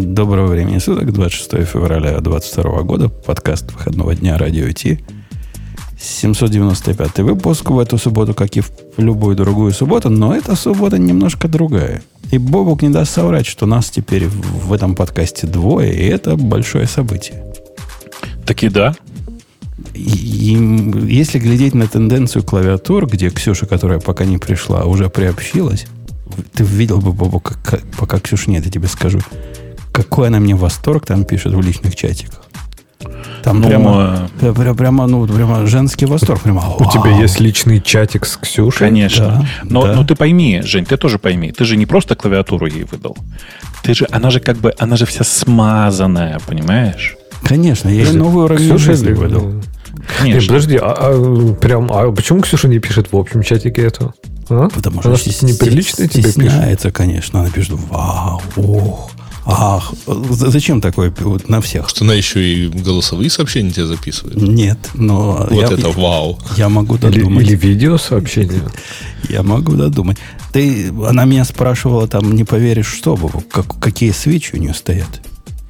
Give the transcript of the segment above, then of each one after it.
Доброго времени суток, 26 февраля 2022 года, подкаст выходного дня Радио Ти. 795 выпуск в эту субботу, как и в любую другую субботу, но эта суббота немножко другая. И Бобук не даст соврать, что нас теперь в этом подкасте двое, и это большое событие. Таки да. И, и если глядеть на тенденцию клавиатур, где Ксюша, которая пока не пришла, уже приобщилась, ты видел бы, Бобук, как, пока Ксюша нет, я тебе скажу, какой она мне восторг там пишет в личных чатиках. Там ну, прямо, э... прямо, прямо, ну, прямо женский восторг. Прямо, У тебя есть личный чатик с Ксюшей? Конечно. Да, но, да. но ты пойми, Жень, ты тоже пойми, ты же не просто клавиатуру ей выдал. Ты же, она же как бы, она же вся смазанная, понимаешь? Конечно, я ей новую уровень жизни выдал. Конечно. Нет, подожди, а, а, прям, а почему Ксюша не пишет в общем чатике это? А? Потому что она стес- неприлично тебе пишет. конечно. Она пишет, вау, ох, Ах, зачем такое вот на всех? Что она еще и голосовые сообщения тебе записывает? Нет, но... Вот я, это вау. Я могу додумать. Или, или видео сообщения. Я могу додумать. Ты, она меня спрашивала, там, не поверишь, что, как, какие свечи у нее стоят.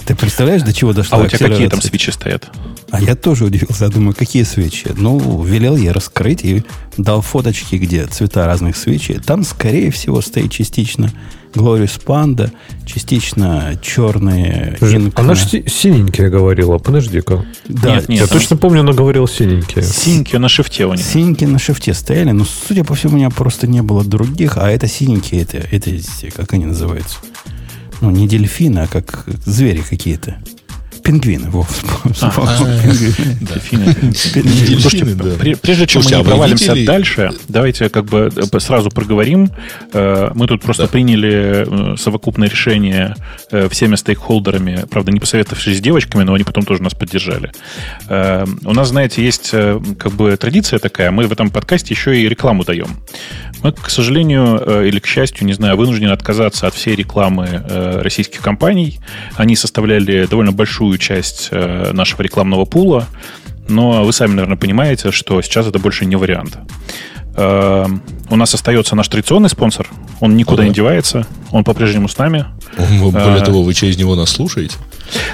Ты представляешь, до чего дошло? А у тебя какие там свечи стоят? А я тоже удивился. Я думаю, какие свечи? Ну, велел я раскрыть и дал фоточки, где цвета разных свечей. Там, скорее всего, стоит частично Glorious Panda, частично черные Слушай, Она же синенькие говорила, подожди-ка. Да, нет, нет, я точно помню, она говорила синенькие. Синенькие на шифте у них. Синенькие на шифте стояли, но, судя по всему, у меня просто не было других, а это синенькие, это, это как они называются? Ну, не дельфины, а как звери какие-то. Пингвины, Вов. Прежде чем мы а провалимся дальше, давайте как бы э, сразу проговорим. Э, мы тут просто приняли э, совокупное решение всеми стейкхолдерами, правда, не посоветовавшись с девочками, но они потом тоже нас поддержали. У нас, знаете, есть как бы традиция такая, мы в этом подкасте еще и рекламу даем. Мы, к сожалению или к счастью, не знаю, вынуждены отказаться от всей рекламы российских компаний. Они составляли довольно большую часть э, нашего рекламного пула, но вы сами, наверное, понимаете, что сейчас это больше не вариант. Э, у нас остается наш традиционный спонсор, он никуда Ага. не девается, он по-прежнему с нами. Более а, того, вы через него нас слушаете?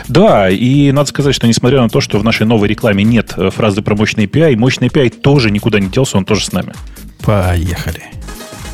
Да, и надо сказать, что несмотря на то, что в нашей новой рекламе нет фразы про мощный API, мощный API тоже никуда не делся, он тоже с нами. Поехали.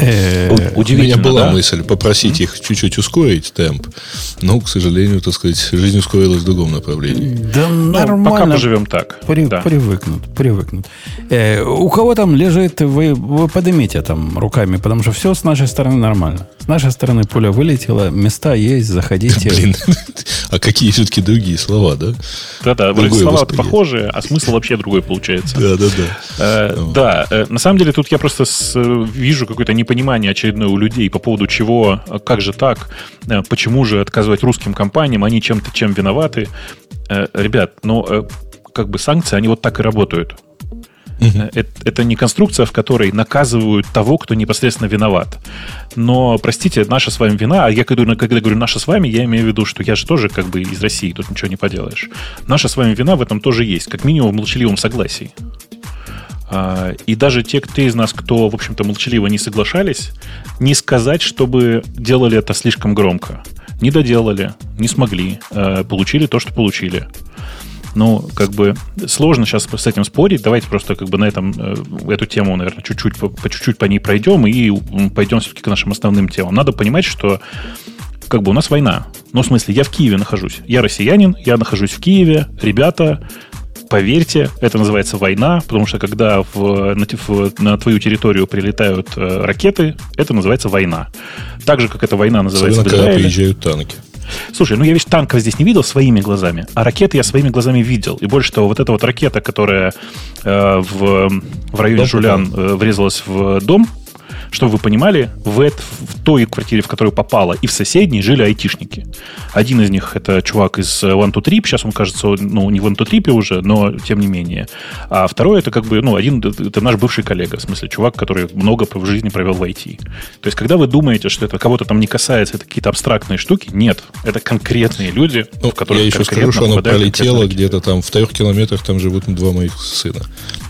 У меня была да? мысль попросить их чуть-чуть ускорить темп, но, к сожалению, так сказать, жизнь ускорилась в другом направлении. Да ну, нормально. Пока поживем так. При, да. Привыкнут, привыкнут. Э, у кого там лежит, вы, вы поднимите там руками, потому что все с нашей стороны нормально. С нашей стороны пуля вылетела, места есть, заходите. Блин, а какие все-таки другие слова, да? Да-да, слова похожие, а смысл вообще другой получается. Да-да-да. Э, да, э, на самом деле тут я просто вижу какой-то непонятный непонимание очередное у людей по поводу чего, как же так, э, почему же отказывать русским компаниям, они чем-то чем виноваты. Э, ребят, ну, э, как бы санкции, они вот так и работают. Это, это не конструкция, в которой наказывают того, кто непосредственно виноват. Но, простите, наша с вами вина, а я когда, когда говорю наша с вами, я имею в виду, что я же тоже как бы из России, тут ничего не поделаешь. Наша с вами вина в этом тоже есть, как минимум в молчаливом согласии. А, и даже те, те из нас, кто, в общем-то, молчаливо не соглашались, не сказать, чтобы делали это слишком громко. Не доделали, не смогли, а, получили то, что получили. Ну, как бы сложно сейчас с этим спорить. Давайте просто как бы на этом э, эту тему, наверное, чуть-чуть по, по чуть-чуть по ней пройдем и пойдем все-таки к нашим основным темам. Надо понимать, что как бы у нас война. Ну, в смысле, я в Киеве нахожусь. Я россиянин, я нахожусь в Киеве. Ребята, поверьте, это называется война, потому что когда в, на, в, на твою территорию прилетают э, ракеты, это называется война. Так же, как эта война называется Особенно, в Израиле. когда приезжают танки. Слушай, ну я ведь танков здесь не видел своими глазами, а ракеты я своими глазами видел. И больше того, вот эта вот ракета, которая э, в, в районе дом Жулян э, врезалась в дом, чтобы вы понимали, в, это, в той квартире, в которую попала, и в соседней жили айтишники. Один из них это чувак из One to Trip, сейчас он кажется, ну, не в One to Trip уже, но тем не менее. А второй это как бы, ну, один, это наш бывший коллега, в смысле, чувак, который много в жизни провел в IT. То есть, когда вы думаете, что это кого-то там не касается, это какие-то абстрактные штуки, нет. Это конкретные люди, ну, в которых Я еще скажу, что оно пролетело где-то там в трех километрах, там живут два моих сына.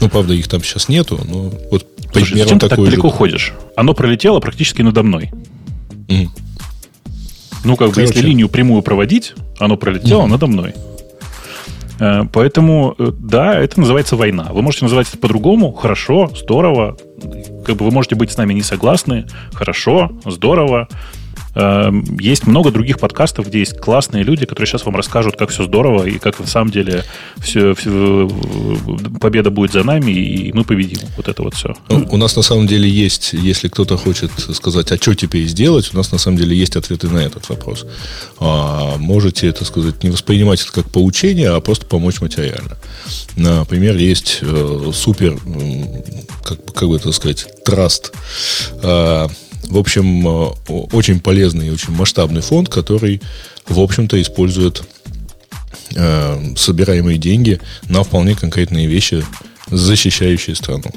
Ну, правда, их там сейчас нету, но вот Слушай, зачем ты так далеко же... ходишь? Оно пролетело практически надо мной. Mm. Ну, как Короче. бы, если линию прямую проводить, оно пролетело mm. надо мной. Э, поэтому, э, да, это называется война. Вы можете называть это по-другому. Хорошо, здорово. Как бы вы можете быть с нами не согласны. Хорошо, здорово. Эм, есть много других подкастов, где есть классные люди, которые сейчас вам расскажут, как все здорово и как на самом деле все, все, победа будет за нами, и мы победим. Вот это вот все. Ну, у нас на самом деле есть, если кто-то хочет сказать, а что теперь сделать, у нас на самом деле есть ответы на этот вопрос. А, можете, так сказать, не воспринимать это как поучение, а просто помочь материально. Например, есть э, супер, как, как бы это сказать, траст э, в общем, э, очень полезный и очень масштабный фонд, который, в общем-то, использует э, собираемые деньги на вполне конкретные вещи, защищающие страну.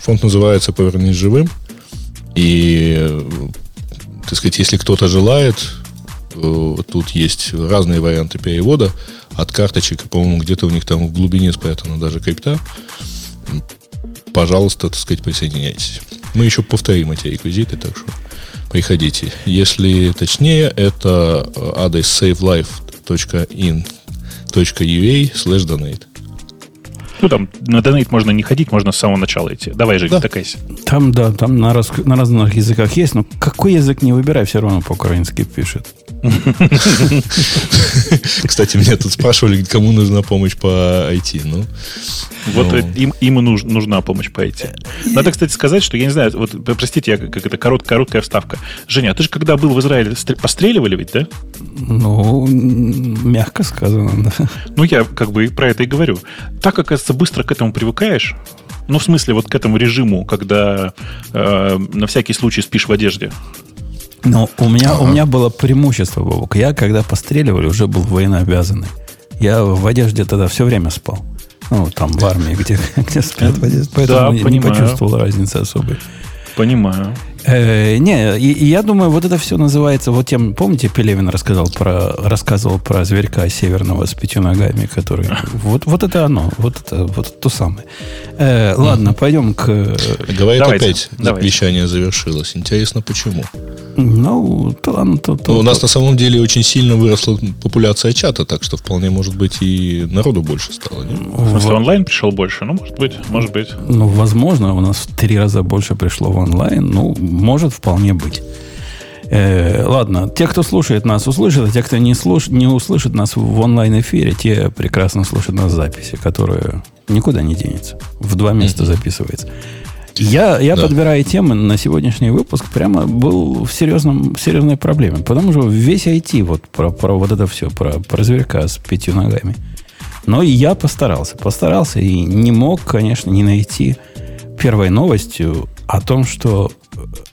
Фонд называется «Повернись живым». И, э, так сказать, если кто-то желает, тут есть разные варианты перевода от карточек, по-моему, где-то у них там в глубине спрятана даже крипта. Пожалуйста, так сказать, присоединяйтесь. Мы еще повторим эти реквизиты, так что приходите. Если точнее, это адрес savelife.in.ua slash donate. Ну, там на донейт можно не ходить, можно с самого начала идти. Давай, Жень, да. такайся. Там, да, там на, раз, на разных языках есть, но какой язык не выбирай, все равно по-украински пишет. Кстати, меня тут спрашивали, кому нужна помощь по IT. Ну, вот ну. им, им и нуж, нужна помощь по IT. Надо, кстати, сказать, что я не знаю, вот, простите, я, как это корот, короткая вставка. Женя, а ты же когда был в Израиле, постреливали ведь, да? Ну, мягко сказано, да. Ну, я как бы про это и говорю. Так, оказывается, быстро к этому привыкаешь, ну, в смысле, вот к этому режиму, когда э, на всякий случай спишь в одежде. Но у меня, ага. у меня было преимущество, Бобок. Я, когда постреливали, уже был военнообязанный. Я в одежде тогда все время спал. Ну, там в армии, где, где спят в одежде. Поэтому да, не, не почувствовал разницы особой. Понимаю. Э, не, и, и я думаю, вот это все называется, вот тем, помните, Пелевин рассказал про, рассказывал про зверька северного с пятью ногами, который, вот, вот это оно, вот это, вот то самое. Э, ладно, пойдем к... Говорит давайте, опять, запрещение завершилось. Интересно, почему? Ну, то, то, то, ну, У нас на самом деле очень сильно выросла популяция чата, так что вполне может быть и народу больше стало. Не? В смысле, онлайн пришел больше? Ну, может быть, может быть. Ну, возможно, у нас в три раза больше пришло в онлайн. Ну, может вполне быть. Э, ладно, те, кто слушает нас, услышат, а те, кто не, слуш... не услышит нас в онлайн-эфире, те прекрасно слушают нас в записи, которая никуда не денется. В два места записывается. Я, я да. подбирая темы на сегодняшний выпуск, прямо был в, серьезном, в серьезной проблеме. Потому что весь IT, вот про, про вот это все, про, про зверька с пятью ногами. Но я постарался, постарался и не мог, конечно, не найти первой новостью о том, что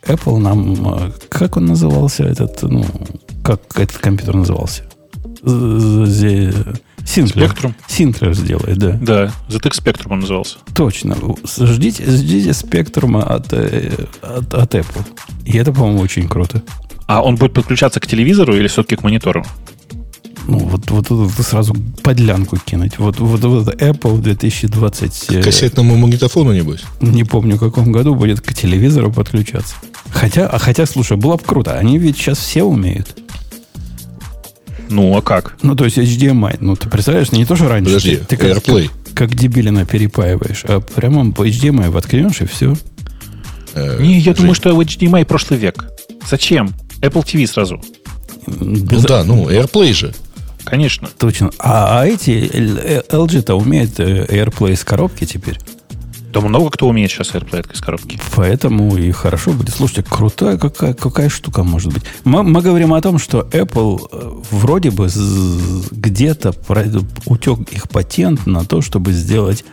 Apple нам... Э, как он назывался этот... Ну, как этот компьютер назывался? Синклер. Spectrum. Синклер сделает, да. Да, ZX Spectrum он назывался. Точно. Ждите, ждите спектрума от, э, от, от Apple. И это, по-моему, очень круто. А он будет подключаться к телевизору или все-таки к монитору? Ну, вот, вот, вот сразу подлянку кинуть. Вот, вот, вот Apple 2020... К кассетному магнитофону, небось? Не помню, в каком году будет к телевизору подключаться. Хотя, а хотя, слушай, было бы круто. Они ведь сейчас все умеют. Ну, а как? Ну, то есть HDMI. Ну, ты представляешь, не то, что раньше. Подожди, ты, ты AirPlay. Как, как дебилина перепаиваешь, а прямо по HDMI воткнешь и все. Э, не, я Жень. думаю, что HDMI прошлый век. Зачем? Apple TV сразу. Без... Ну да, ну, AirPlay же. Конечно. Точно. А, а эти LG-то умеют э, AirPlay из коробки теперь. Да много кто умеет сейчас AirPlay из коробки. Поэтому и хорошо будет. Слушайте, крутая какая, какая штука может быть. Мы, мы говорим о том, что Apple э, вроде бы где-то утек их патент на то, чтобы сделать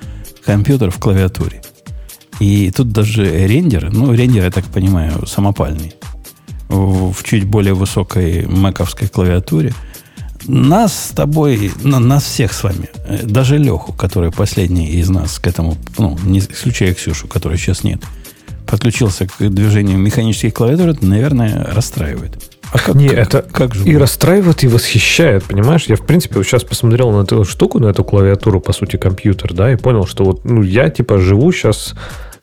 компьютер в клавиатуре. И тут даже рендер, ну, рендер, я так понимаю, самопальный, в чуть более высокой маковской клавиатуре – нас с тобой, нас всех с вами, э, даже Леху, который последний из нас к этому, ну, не исключая Ксюшу, которой сейчас нет, подключился к движению механических клавиатур, это, наверное, расстраивает. А как, не, как, это как же и расстраивает, и восхищает, понимаешь? Я, в принципе, вот сейчас посмотрел на эту штуку, на эту клавиатуру, по сути, компьютер, да, и понял, что вот, ну, я, типа, живу сейчас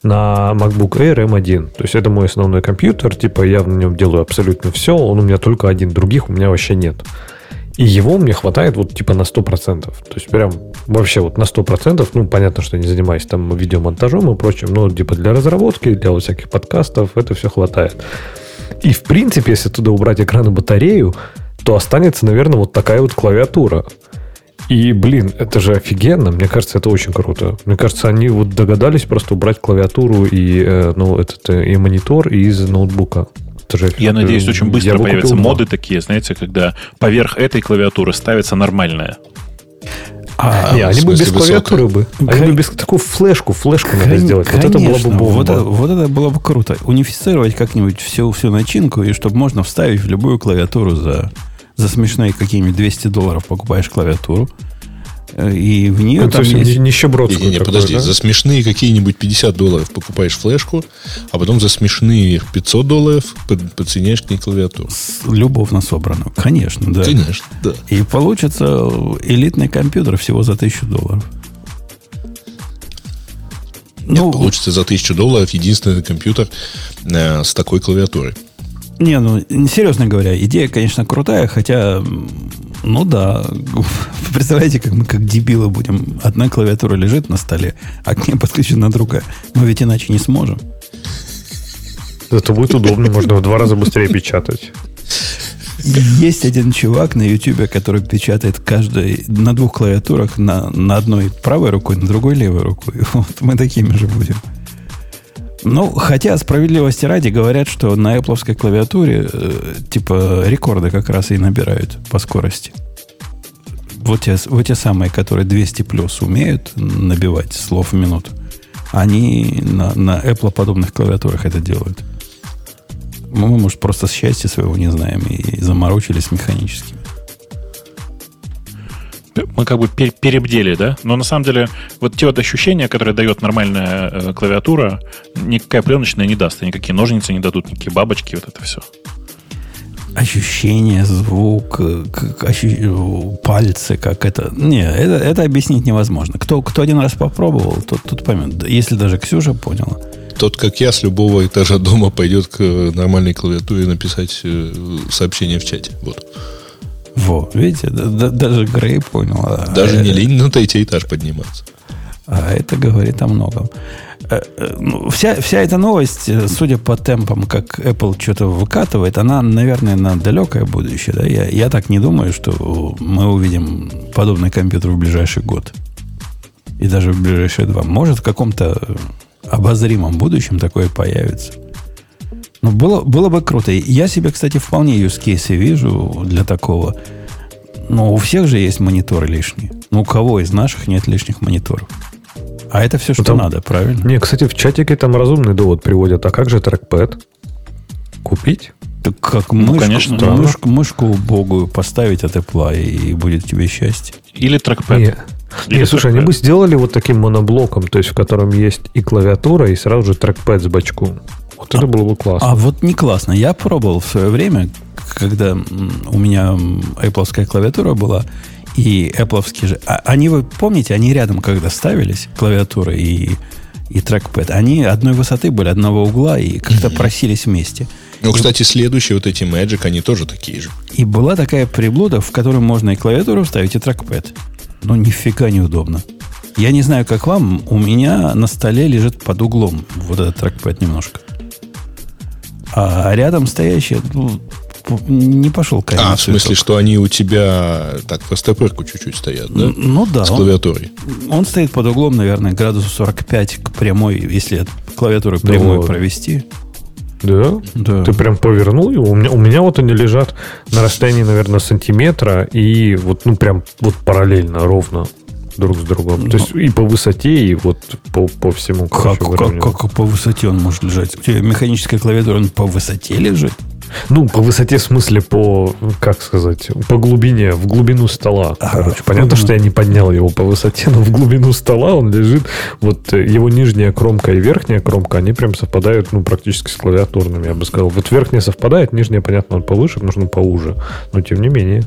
на MacBook Air M1. То есть это мой основной компьютер, типа, я на нем делаю абсолютно все, он у меня только один, других у меня вообще нет. И его мне хватает вот типа на 100%. То есть прям вообще вот на 100%. Ну, понятно, что я не занимаюсь там видеомонтажом и прочим, но типа для разработки, для вот всяких подкастов это все хватает. И в принципе, если туда убрать экран и батарею, то останется, наверное, вот такая вот клавиатура. И, блин, это же офигенно. Мне кажется, это очень круто. Мне кажется, они вот догадались просто убрать клавиатуру и, э, ну, этот, э, и монитор из ноутбука. Это Я надеюсь, очень быстро появятся моды такие, знаете, когда поверх этой клавиатуры ставится нормальная. А, не, они бы без клавиатуры бы. Они бы без такую флешку, флешку Кон- надо сделать. Конечно, вот это было бы бомба. Вот это, вот это было бы круто. Унифицировать как-нибудь всю, всю начинку, и чтобы можно вставить в любую клавиатуру за, за смешные какие-нибудь 200 долларов покупаешь клавиатуру. И в нее ну, там есть... нищебродскую. Не, не, не, подожди, да? за смешные какие-нибудь 50 долларов покупаешь флешку, а потом за смешные 500 долларов подсоединяешь к ней клавиатуру. Любовно собранную. Конечно, да. Конечно, да. И получится элитный компьютер всего за 1000 долларов. Нет, ну, получится за 1000 долларов единственный компьютер э, с такой клавиатурой. Не, ну, серьезно говоря, идея, конечно, крутая, хотя, ну да, представляете, как мы как дебилы будем. Одна клавиатура лежит на столе, а к ней подключена другая. Мы ведь иначе не сможем. Это будет удобно, можно в два раза быстрее печатать. Есть один чувак на YouTube, который печатает каждый на двух клавиатурах, на, на одной правой рукой, на другой левой рукой. Вот мы такими же будем. Ну, хотя справедливости ради говорят, что на Apple клавиатуре э, типа рекорды как раз и набирают по скорости. Вот те, вот те самые, которые 200 плюс умеют набивать слов в минуту, они на, на Apple подобных клавиатурах это делают. Мы, может, просто счастья своего не знаем и заморочились механически мы как бы перебдели, да? Но на самом деле вот те вот ощущения, которые дает нормальная э, клавиатура, никакая пленочная не даст, никакие ножницы не дадут, никакие бабочки, вот это все. Ощущение, звук, как, ощу... пальцы, как это... Не, это, это объяснить невозможно. Кто, кто один раз попробовал, тот, тот поймет. Если даже Ксюша поняла. Тот, как я, с любого этажа дома пойдет к нормальной клавиатуре написать э, сообщение в чате. Вот. Во, видите, да, даже Грей понял. А даже не лень на третий этаж подниматься. А это говорит о многом. Э, э, ну, вся, вся эта новость, э, судя по темпам, как Apple что-то выкатывает, она, наверное, на далекое будущее. Да? Я, я так не думаю, что мы увидим подобный компьютер в ближайший год. И даже в ближайшие два. Может, в каком-то обозримом будущем такое появится. Ну, было, было бы круто. Я себе, кстати, вполне use case вижу для такого. Но у всех же есть мониторы лишние. Ну, у кого из наших нет лишних мониторов? А это все, что там, надо, правильно? Не, кстати, в чатике там разумный довод приводят. А как же трекпэд? Купить? Так как ну, мышку, конечно, да. мышку, мышку богу поставить от Apple, и будет тебе счастье. Или трекпэд. Не, Или не слушай, они бы сделали вот таким моноблоком, то есть в котором есть и клавиатура, и сразу же трекпэд с бачком. Вот это было бы классно. А вот не классно. Я пробовал в свое время, когда у меня Apple клавиатура была, и Apple же... А, они, вы помните, они рядом, когда ставились, клавиатура и, и трекпэд, они одной высоты были, одного угла, и как-то просились вместе. Ну, кстати, следующие вот эти Magic, они тоже такие же. И была такая приблуда, в которой можно и клавиатуру вставить, и трекпэд. Но нифига неудобно. Я не знаю, как вам, у меня на столе лежит под углом вот этот трекпэд немножко. А рядом стоящий ну, не пошел к А, в смысле, только. что они у тебя так в СТПРку чуть-чуть стоят, да? Ну да. С клавиатурой. Он, он стоит под углом, наверное, градусов 45 к прямой, если от клавиатуры прямой да провести. Да? Да. Ты прям повернул его? У меня, у меня вот они лежат на расстоянии, наверное, сантиметра и вот, ну, прям вот параллельно, ровно друг с другом. Но... То есть и по высоте, и вот по, по всему. Как, как, как по высоте он может лежать? У тебя механическая клавиатура, он по высоте лежит? Ну, по высоте, в смысле, по, как сказать, по глубине, в глубину стола. А, короче, понятно, что я не поднял его по высоте, но в глубину стола он лежит. Вот э, его нижняя кромка и верхняя кромка, они прям совпадают, ну, практически с клавиатурными, я бы сказал. Вот верхняя совпадает, нижняя, понятно, он повыше, нужно поуже. Но тем не менее.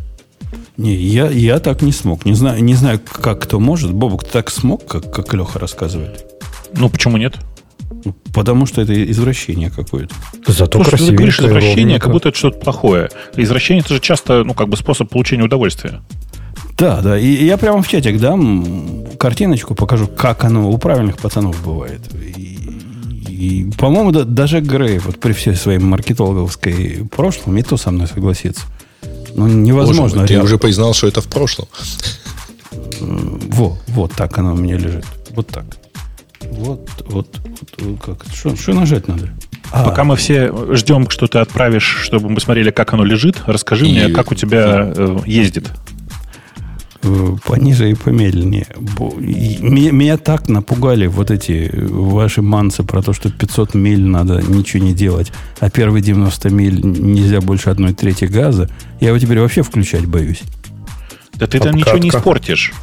Не, я, я так не смог. Не знаю, не знаю, как кто может. Бобук, ты так смог, как, как Леха рассказывает? Ну, почему нет? Потому что это извращение какое-то. Зато Слушай, ты говоришь извращение, как будто это что-то плохое. Извращение это же часто, ну, как бы способ получения удовольствия. Да, да. И я прямо в чатик дам картиночку, покажу, как оно у правильных пацанов бывает. И, и по-моему, да, даже Грей, вот при всей своей маркетологовской прошлом, и то со мной согласится. Ну, невозможно. Боже, ты уже признал, что это в прошлом. Во, вот так оно у меня лежит. Вот так. Вот, вот, вот как? Что, что нажать надо? А. Пока мы все ждем, что ты отправишь, чтобы мы смотрели, как оно лежит, расскажи и... мне, как у тебя э, ездит. Э, пониже и помедленнее. Меня, меня так напугали вот эти ваши мансы про то, что 500 миль надо ничего не делать, а первые 90 миль нельзя больше одной трети газа. Я его теперь вообще включать боюсь. Да ты там ничего не испортишь.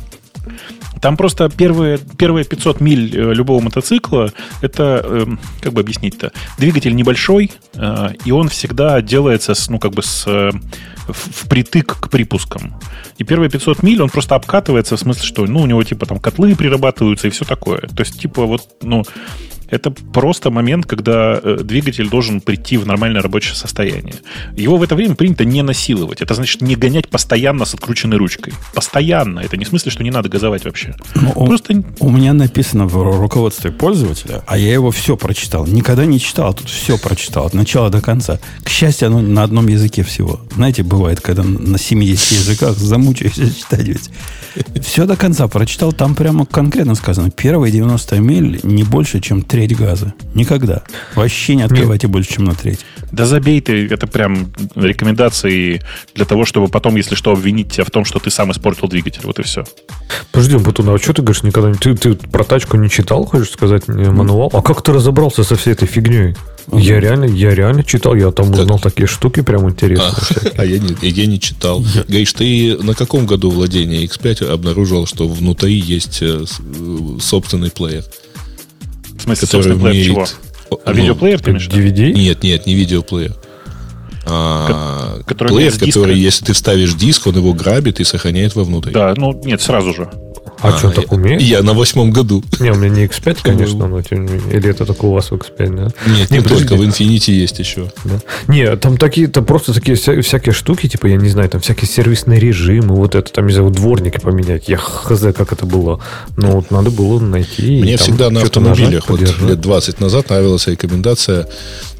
Там просто первые, первые 500 миль э, любого мотоцикла, это, эм, как бы объяснить-то, двигатель небольшой, э, и он всегда делается с, ну, как бы с, э, впритык к припускам. И первые 500 миль он просто обкатывается, в смысле, что, ну, у него, типа, там котлы прирабатываются и все такое. То есть, типа, вот, ну, это просто момент, когда э, двигатель должен прийти в нормальное рабочее состояние. Его в это время принято не насиловать. Это значит не гонять постоянно с открученной ручкой. Постоянно. Это не в смысле, что не надо газовать вообще. Ну, просто... У меня написано в руководстве пользователя, а я его все прочитал. Никогда не читал, а тут все прочитал от начала до конца. К счастью, оно на одном языке всего. Знаете, бывает, когда на 70 языках замучаешься читать ведь. Все до конца прочитал. Там прямо конкретно сказано. Первые 90 миль не больше, чем 3 треть газа. Никогда. Вообще не открывайте Нет. больше, чем на треть. Да забей ты. Это прям рекомендации для того, чтобы потом, если что, обвинить тебя в том, что ты сам испортил двигатель. Вот и все. Подожди, Батун, а что ты говоришь, никогда не... Ты, ты про тачку не читал, хочешь сказать, мануал? А как ты разобрался со всей этой фигней? Я реально, я реально читал, я там как? узнал такие штуки прям интересные. А, а я, не, я не читал. Говоришь, ты на каком году владения X5 обнаружил, что внутри есть э, э, собственный плеер? В смысле, собственно, плеер чего? А ну, видеоплеер, ты имеешь DVD? Нет, нет, не видеоплеер. А, который плеер, который, если ты вставишь диск, он его грабит и сохраняет вовнутрь. Да, ну нет, сразу же. А, а что, так умеет? Я на восьмом году. Не, у меня не X5, конечно, но тем не менее. Или это только у вас в X5, да? Нет, не, только, в Infinity есть еще. Да? Не, там такие, там просто такие вся, всякие штуки, типа, я не знаю, там всякие сервисные режимы, вот это, там, не знаю, дворники поменять. Я хз, как это было. Но вот надо было найти. Мне всегда на автомобилях, вот лет 20 назад нравилась рекомендация,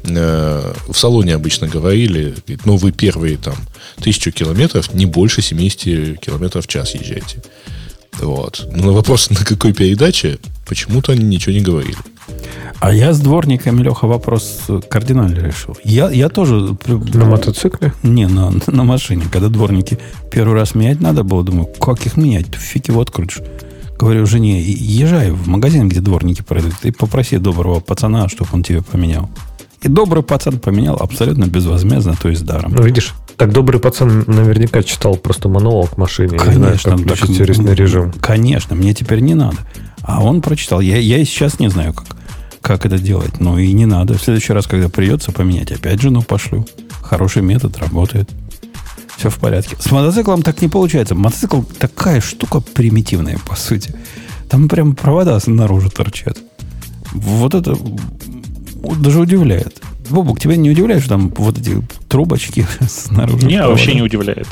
э, в салоне обычно говорили, ну, вы первые там тысячу километров, не больше 70 километров в час езжайте. Вот. Но на вопрос, на какой передаче, почему-то они ничего не говорили. А я с дворниками, Леха, вопрос кардинально решил. Я, я тоже... На мотоцикле? Не, на, на машине. Когда дворники первый раз менять надо было, думаю, как их менять? Фиг его открутишь. Говорю жене, езжай в магазин, где дворники продают, и попроси доброго пацана, чтобы он тебе поменял. И добрый пацан поменял абсолютно безвозмездно, то есть даром. Ну, видишь, так добрый пацан наверняка читал просто мануал к машине. Конечно. Не знаю, как сервисный режим. Конечно, мне теперь не надо. А он прочитал. Я, я и сейчас не знаю, как, как это делать. Но и не надо. В следующий раз, когда придется поменять, опять жену пошлю. Хороший метод, работает. Все в порядке. С мотоциклом так не получается. Мотоцикл такая штука примитивная, по сути. Там прям провода наружу торчат. Вот это даже удивляет. Бобук, тебя не удивляет, что там вот эти трубочки снаружи? Не, вообще не удивляет.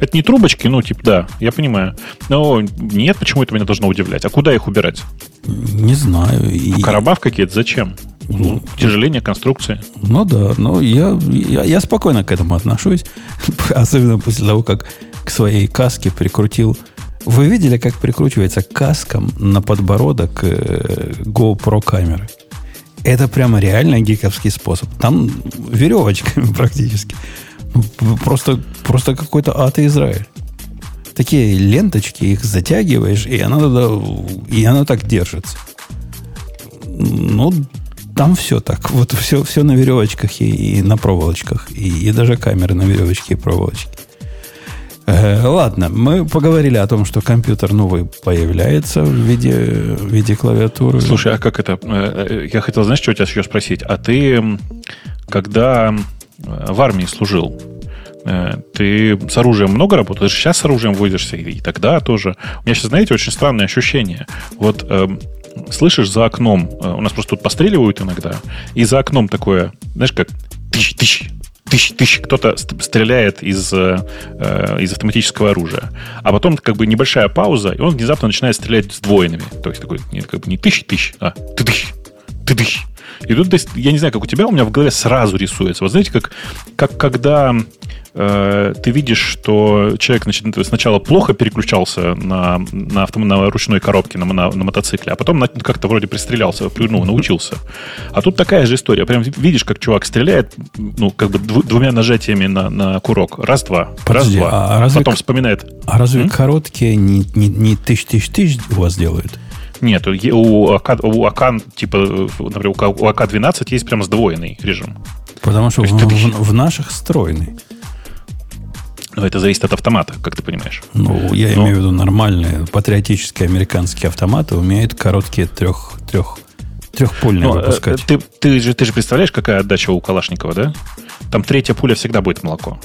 Это не трубочки, ну, типа, да, я понимаю. Но нет, почему это меня должно удивлять? А куда их убирать? Не знаю. И... А Карабав какие-то зачем? Ну, Тяжеление конструкции. Ну да, но я, я, я спокойно к этому отношусь. Особенно после того, как к своей каске прикрутил. Вы видели, как прикручивается каском на подбородок э, GoPro камеры? Это прямо реально гиковский способ. Там веревочками практически. Просто, просто какой-то ад и Израиль. Такие ленточки, их затягиваешь, и оно, и оно так держится. Ну, там все так. Вот все, все на веревочках и, и на проволочках. И, и даже камеры на веревочке и проволочке. Э, ладно, мы поговорили о том, что компьютер новый появляется в виде, в виде клавиатуры. Слушай, а как это? Э, э, я хотел, знаешь, что у тебя еще спросить? А ты, когда в армии служил, ты с оружием много работал? Же сейчас с оружием возишься, и тогда тоже. У меня сейчас, знаете, очень странное ощущение. Вот слышишь за окном, у нас просто тут постреливают иногда, и за окном такое, знаешь, как тысяч, тысяч, тысяч, кто-то стреляет из, э, э, из автоматического оружия. А потом как бы небольшая пауза, и он внезапно начинает стрелять сдвоенными. То есть такой, не, как бы не тысяч, тысяч, а ты тысяч, ты тысяч. И тут, я не знаю, как у тебя, у меня в голове сразу рисуется. Вот знаете, как, как когда э, ты видишь, что человек значит, сначала плохо переключался на, на, авто, на ручной коробке, на, на, на мотоцикле, а потом как-то вроде пристрелялся, ну, научился. А тут такая же история. Прям видишь, как чувак стреляет, ну, как бы двумя нажатиями на, на курок. Раз-два, раз-два. А разве, потом вспоминает. А разве М? короткие не, не, не тысяч-тысяч-тысяч у вас делают? Нет, у АК, у АК типа, например, у АК-12 есть прям сдвоенный режим. Потому что в, в, в наших стройный. Но это зависит от автомата, как ты понимаешь. Ну, я Но... имею в виду нормальные патриотические американские автоматы умеют короткие трех, трех, трехпульные ну, выпускать. Ты, ты, же, ты же представляешь, какая отдача у Калашникова, да? Там третья пуля всегда будет молоко.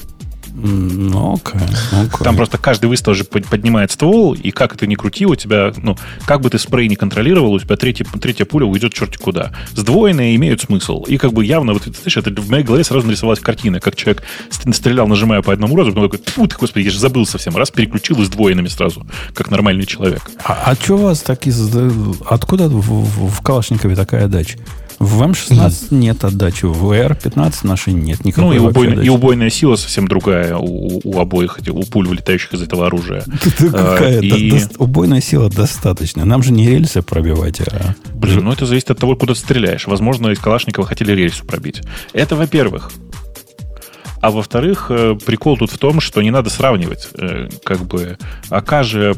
Ну, okay, okay. Там просто каждый выстрел же поднимает ствол, и как это ни крути, у тебя, ну, как бы ты спрей не контролировал, у тебя третья, третья пуля уйдет черти куда. Сдвоенные имеют смысл. И как бы явно, вот, знаешь, это в моей голове сразу нарисовалась картина, как человек стрелял, нажимая по одному разу, потом такой, фу ты, господи, я же забыл совсем. Раз переключил и сдвоенными сразу, как нормальный человек. А, а что у вас так из... Откуда в, в, в Калашникове такая дача? В М16 нет отдачи, в VR15 нашей нет никакой Ну и, убойная, и убойная сила совсем другая у, у обоих, у пуль, вылетающих из этого оружия. Какая? Убойная сила достаточно. Нам же не рельсы пробивать, а... Блин, ну это зависит от того, куда ты стреляешь. Возможно, из Калашникова хотели рельсу пробить. Это во-первых. А во-вторых, э, прикол тут в том, что не надо сравнивать. Э, как бы АК же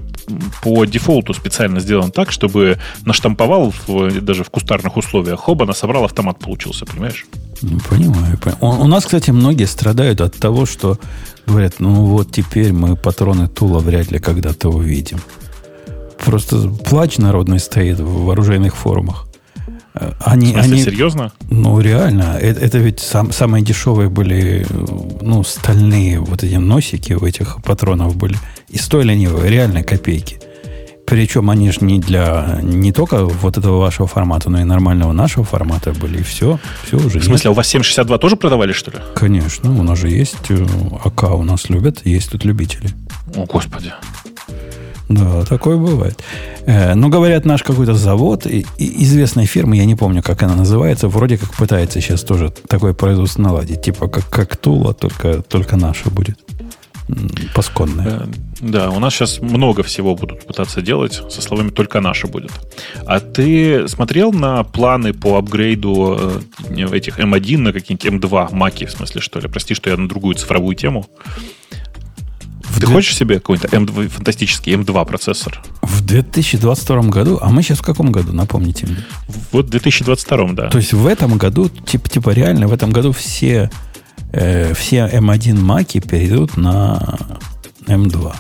по дефолту специально сделан так, чтобы наштамповал в, даже в кустарных условиях Хобана, собрал автомат, получился, понимаешь? Ну, понимаю. понимаю. У, у нас, кстати, многие страдают от того, что говорят, ну вот теперь мы патроны Тула вряд ли когда-то увидим. Просто плач народный стоит в оружейных форумах. Они, в смысле, они, серьезно? Ну, реально. Это, это ведь сам, самые дешевые были, ну, стальные вот эти носики у этих патронов были. И стоили они реально копейки. Причем они же не для не только вот этого вашего формата, но и нормального нашего формата были. И все, все уже. В смысле, есть. у вас 762 тоже продавали, что ли? Конечно, у нас же есть э, АК, у нас любят, есть тут любители. О, Господи. Да, такое бывает. Э, ну, говорят, наш какой-то завод и известной фирмы, я не помню, как она называется, вроде как пытается сейчас тоже такое производство наладить. Типа как, как Тула, только, только наша будет. Пасконная. Э, да, у нас сейчас много всего будут пытаться делать, со словами «только наша будет». А ты смотрел на планы по апгрейду э, этих M1 на какие-нибудь M2 маки, в смысле, что ли? Прости, что я на другую цифровую тему. В Ты 2... хочешь себе какой-то M2, фантастический M2 процессор? В 2022 году? А мы сейчас в каком году, напомните мне? Вот в 2022, да. То есть в этом году, типа, типа реально, в этом году все, э, все M1 маки перейдут на M2.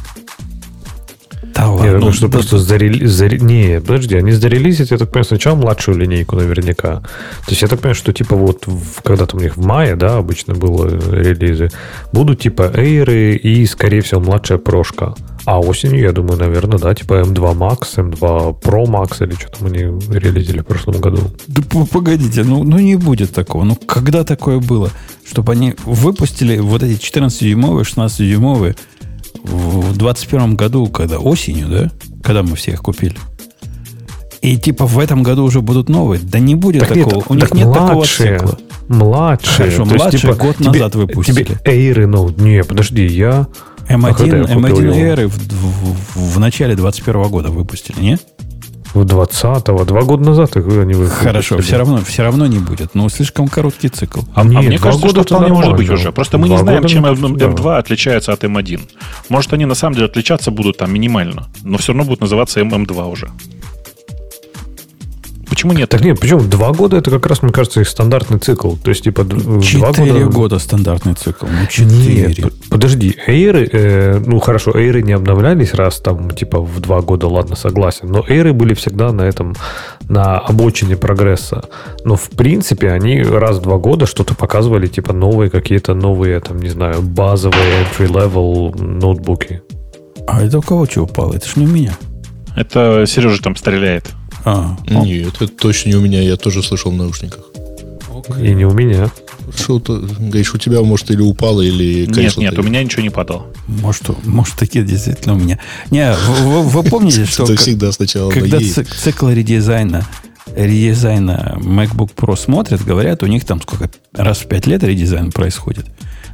Да ладно. Я думаю, что да, просто зарели... Заре... Не, подожди, они зарелизят, я так понимаю, сначала младшую линейку наверняка. То есть я так понимаю, что типа вот в, когда-то у них в мае, да, обычно было релизы, будут типа эйры и, скорее всего, младшая прошка. А осенью, я думаю, наверное, да, типа M2 Max, M2 Pro Max или что там они релизили в прошлом году. Да погодите, ну, ну не будет такого. Ну когда такое было? Чтобы они выпустили вот эти 14-дюймовые, 16-дюймовые в 2021 году, когда осенью, да? Когда мы всех купили. И типа в этом году уже будут новые. Да не будет так такого. Нет, У них нет младшие, такого цикла. Младшие. Хорошо, младшие есть, типа, год тебе, назад выпустили. Тебе Эйры, ну, не, подожди, я... M1, а M1 Air в, в, в начале 21 года выпустили, не? В 20-го, два года назад их они выпустили. Хорошо, все равно, все равно не будет. Ну, слишком короткий цикл. А, Нет, а мне кажется, что вполне может быть уже. Просто мы не знаем, чем M2 отличается от M1. Может, они на самом деле отличаться будут там минимально, но все равно будут называться MM2 уже. Почему нет? Так нет, почему? Два года это как раз, мне кажется, их стандартный цикл. То есть, типа, Четыре года... года стандартный цикл. Ну, четыре. Нет, подожди, эйры, э, ну хорошо, эйры не обновлялись раз там, типа, в два года, ладно, согласен. Но эйры были всегда на этом, на обочине прогресса. Но, в принципе, они раз в два года что-то показывали, типа, новые какие-то новые, там, не знаю, базовые entry-level ноутбуки. А это у кого что упало? Это ж не у меня. Это Сережа там стреляет. А, Нет, это точно не у меня, я тоже слышал в наушниках. И не у меня. Что то говоришь, у тебя, может, или упало, или Нет, нет, у меня ничего не падало. Может, может такие действительно у меня. Не, вы, вы помните, что... Это всегда сначала Когда цикл редизайна редизайна MacBook Pro смотрят, говорят, у них там сколько, раз в пять лет редизайн происходит.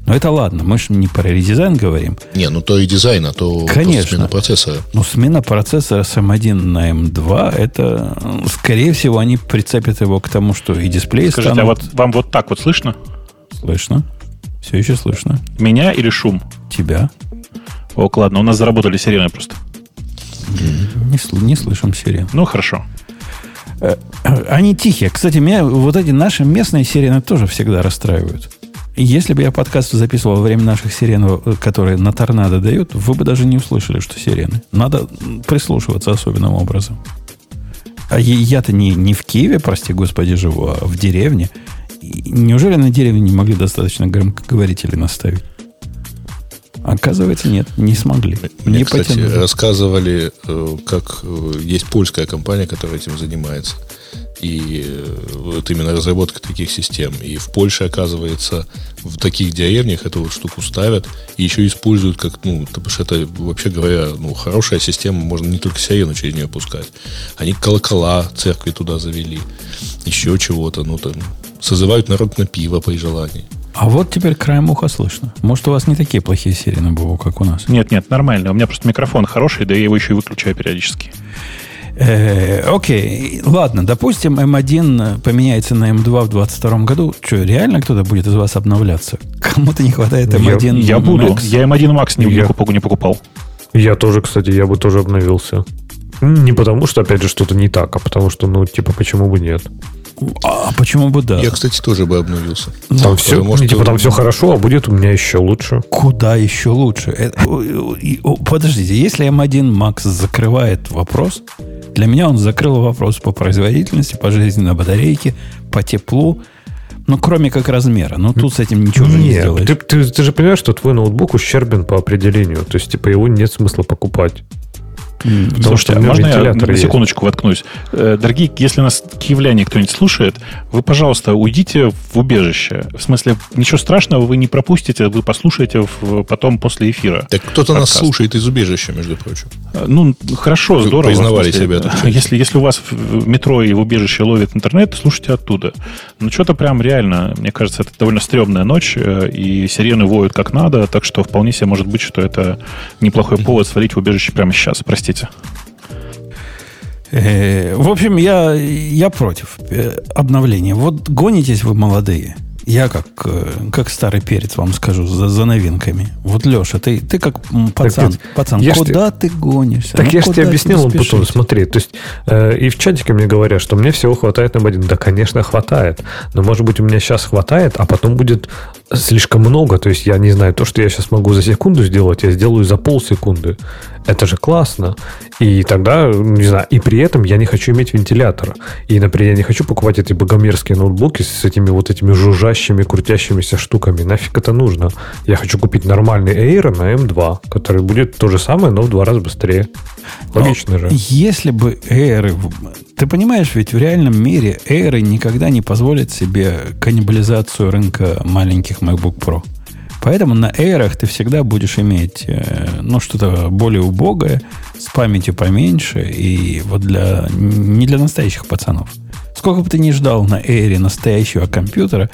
Но это ладно, мы же не про редизайн говорим. Не, ну то и дизайн, а то Конечно. смена процессора. Ну, смена процессора с M1 на M2, это, скорее всего, они прицепят его к тому, что и дисплей Скажите, станут... а вот вам вот так вот слышно? Слышно. Все еще слышно. Меня или шум? Тебя. Ок, ладно, у нас заработали сирены просто. Не, не слышим сирен. Ну, хорошо. Э, э, они тихие. Кстати, меня вот эти наши местные сирены тоже всегда расстраивают. Если бы я подкаст записывал во время наших сирен, которые на торнадо дают, вы бы даже не услышали, что сирены. Надо прислушиваться особенным образом. А я-то не, не в Киеве, прости господи, живу, а в деревне. неужели на деревне не могли достаточно громкоговорители наставить? Оказывается, нет, не смогли. Мне, не кстати, потянули. рассказывали, э, как э, есть польская компания, которая этим занимается и э, вот именно разработка таких систем. И в Польше, оказывается, в таких деревнях эту вот штуку ставят и еще используют как, ну, потому что это, вообще говоря, ну, хорошая система, можно не только сирену через нее пускать. Они колокола церкви туда завели, еще чего-то, ну, там, созывают народ на пиво при желании. А вот теперь краем уха слышно. Может, у вас не такие плохие сирены было, как у нас? Нет, нет, нормально. У меня просто микрофон хороший, да я его еще и выключаю периодически. Э, окей, ладно, допустим, M1 поменяется на M2 в 2022 году. Что, реально кто-то будет из вас обновляться? Кому-то не хватает M1 Я, я буду. Я M1 Max не, я, не покупал. Я тоже, кстати, я бы тоже обновился. Не потому, что, опять же, что-то не так, а потому что, ну, типа, почему бы нет? А почему бы да? Я, кстати, тоже бы обновился. Там, все, потому, что... типа, там все хорошо, а будет у меня еще лучше. Куда еще лучше? Это, подождите, если M1 Max закрывает вопрос, для меня он закрыл вопрос по производительности, по жизни на батарейке, по теплу, ну, кроме как размера. Но тут с этим ничего нет, не сделаешь. Ты, ты, ты же понимаешь, что твой ноутбук ущербен по определению. То есть, типа, его нет смысла покупать. Потому Слушайте, что а можно я на секундочку воткнусь? Э, дорогие, если нас киевляне кто-нибудь слушает, вы, пожалуйста, уйдите в убежище. В смысле, ничего страшного вы не пропустите, вы послушаете в, потом после эфира. Так кто-то нас слушает из убежища, между прочим. Э, ну, хорошо, вы здорово. Признавали себя. Если, если у вас в метро и в убежище ловит интернет, слушайте оттуда. Ну, что-то прям реально, мне кажется, это довольно стрёмная ночь, э, и сирены воют как надо, так что вполне себе может быть, что это неплохой повод свалить в убежище прямо сейчас. Простите простите. Э, в общем, я, я против э, обновления. Вот гонитесь вы молодые. Я как, э, как старый перец вам скажу за, за новинками. Вот, Леша, ты, ты как пацан, так, пацан куда ты, ты гонишься? Так ну, я же тебе объяснил, Бутон, смотри. То есть, э, и в чатике мне говорят, что мне всего хватает на один. Да, конечно, хватает. Но, может быть, у меня сейчас хватает, а потом будет слишком много. То есть я не знаю, то, что я сейчас могу за секунду сделать, я сделаю за полсекунды. Это же классно. И тогда, не знаю, и при этом я не хочу иметь вентилятора. И, например, я не хочу покупать эти богомерзкие ноутбуки с этими вот этими жужжащими, крутящимися штуками. Нафиг это нужно? Я хочу купить нормальный Air на M2, который будет то же самое, но в два раза быстрее. Логично но же. Если бы Air... Ты понимаешь, ведь в реальном мире Air никогда не позволит себе каннибализацию рынка маленьких MacBook Pro. Поэтому на Air ты всегда будешь иметь э, ну, что-то более убогое, с памятью поменьше, и вот для не для настоящих пацанов. Сколько бы ты ни ждал на Air настоящего компьютера,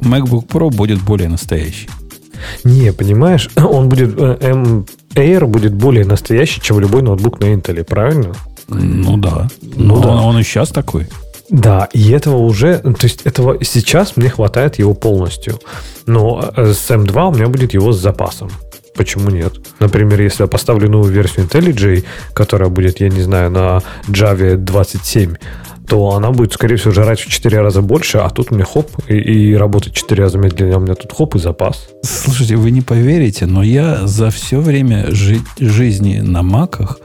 MacBook Pro будет более настоящий. Не, понимаешь, он будет M э, эм, Air будет более настоящий, чем любой ноутбук на Intel, правильно? Ну да. Ну, Но да. Он, он и сейчас такой. Да, и этого уже, то есть этого сейчас мне хватает его полностью. Но э, с M2 у меня будет его с запасом. Почему нет? Например, если я поставлю новую версию IntelliJ, которая будет, я не знаю, на Java 27, то она будет, скорее всего, жрать в 4 раза больше, а тут у меня хоп, и, и работать в 4 раза медленнее, у меня тут хоп и запас. Слушайте, вы не поверите, но я за все время жи- жизни на маках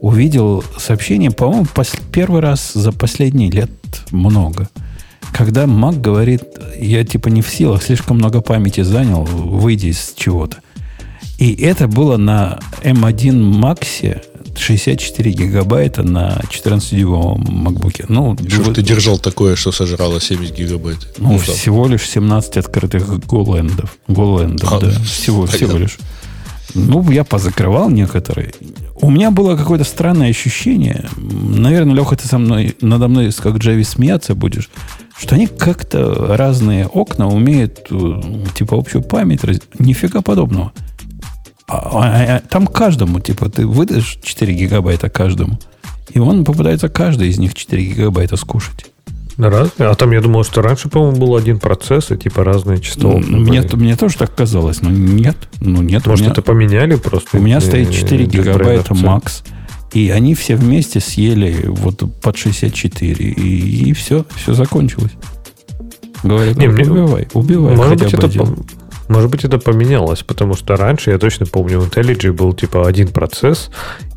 увидел сообщение, по-моему, пос- первый раз за последние лет много. Когда Mac говорит, я типа не в силах, слишком много памяти занял, выйди из чего-то. И это было на M1 Max 64 гигабайта на 14-дюймовом MacBook. Ну, что вы... ты держал такое, что сожрало 70 гигабайт? Ну, ну всего лишь 17 открытых голлендов. Голлендов, а, да. Всего, всего лишь. Ну, я позакрывал некоторые. У меня было какое-то странное ощущение. Наверное, Леха, ты со мной, надо мной, как Джави, смеяться будешь. Что они как-то разные окна умеют, э, типа, общую память. Нифига подобного. А, а, а, там каждому, типа, ты выдашь 4 гигабайта каждому, и он попытается каждый из них 4 гигабайта скушать. Разве? А там я думал, что раньше, по-моему, был один процесс, и типа разные частоты. Мне, мне тоже так казалось, но нет. Ну, нет Может, меня, это поменяли просто? У меня стоит 4 гигабайта макс. И они все вместе съели вот под 64. И, и все, все закончилось. Говорят, не, мне, убивай, убивай. Может быть, это, один. Может быть, это поменялось, потому что раньше, я точно помню, у IntelliJ был типа один процесс,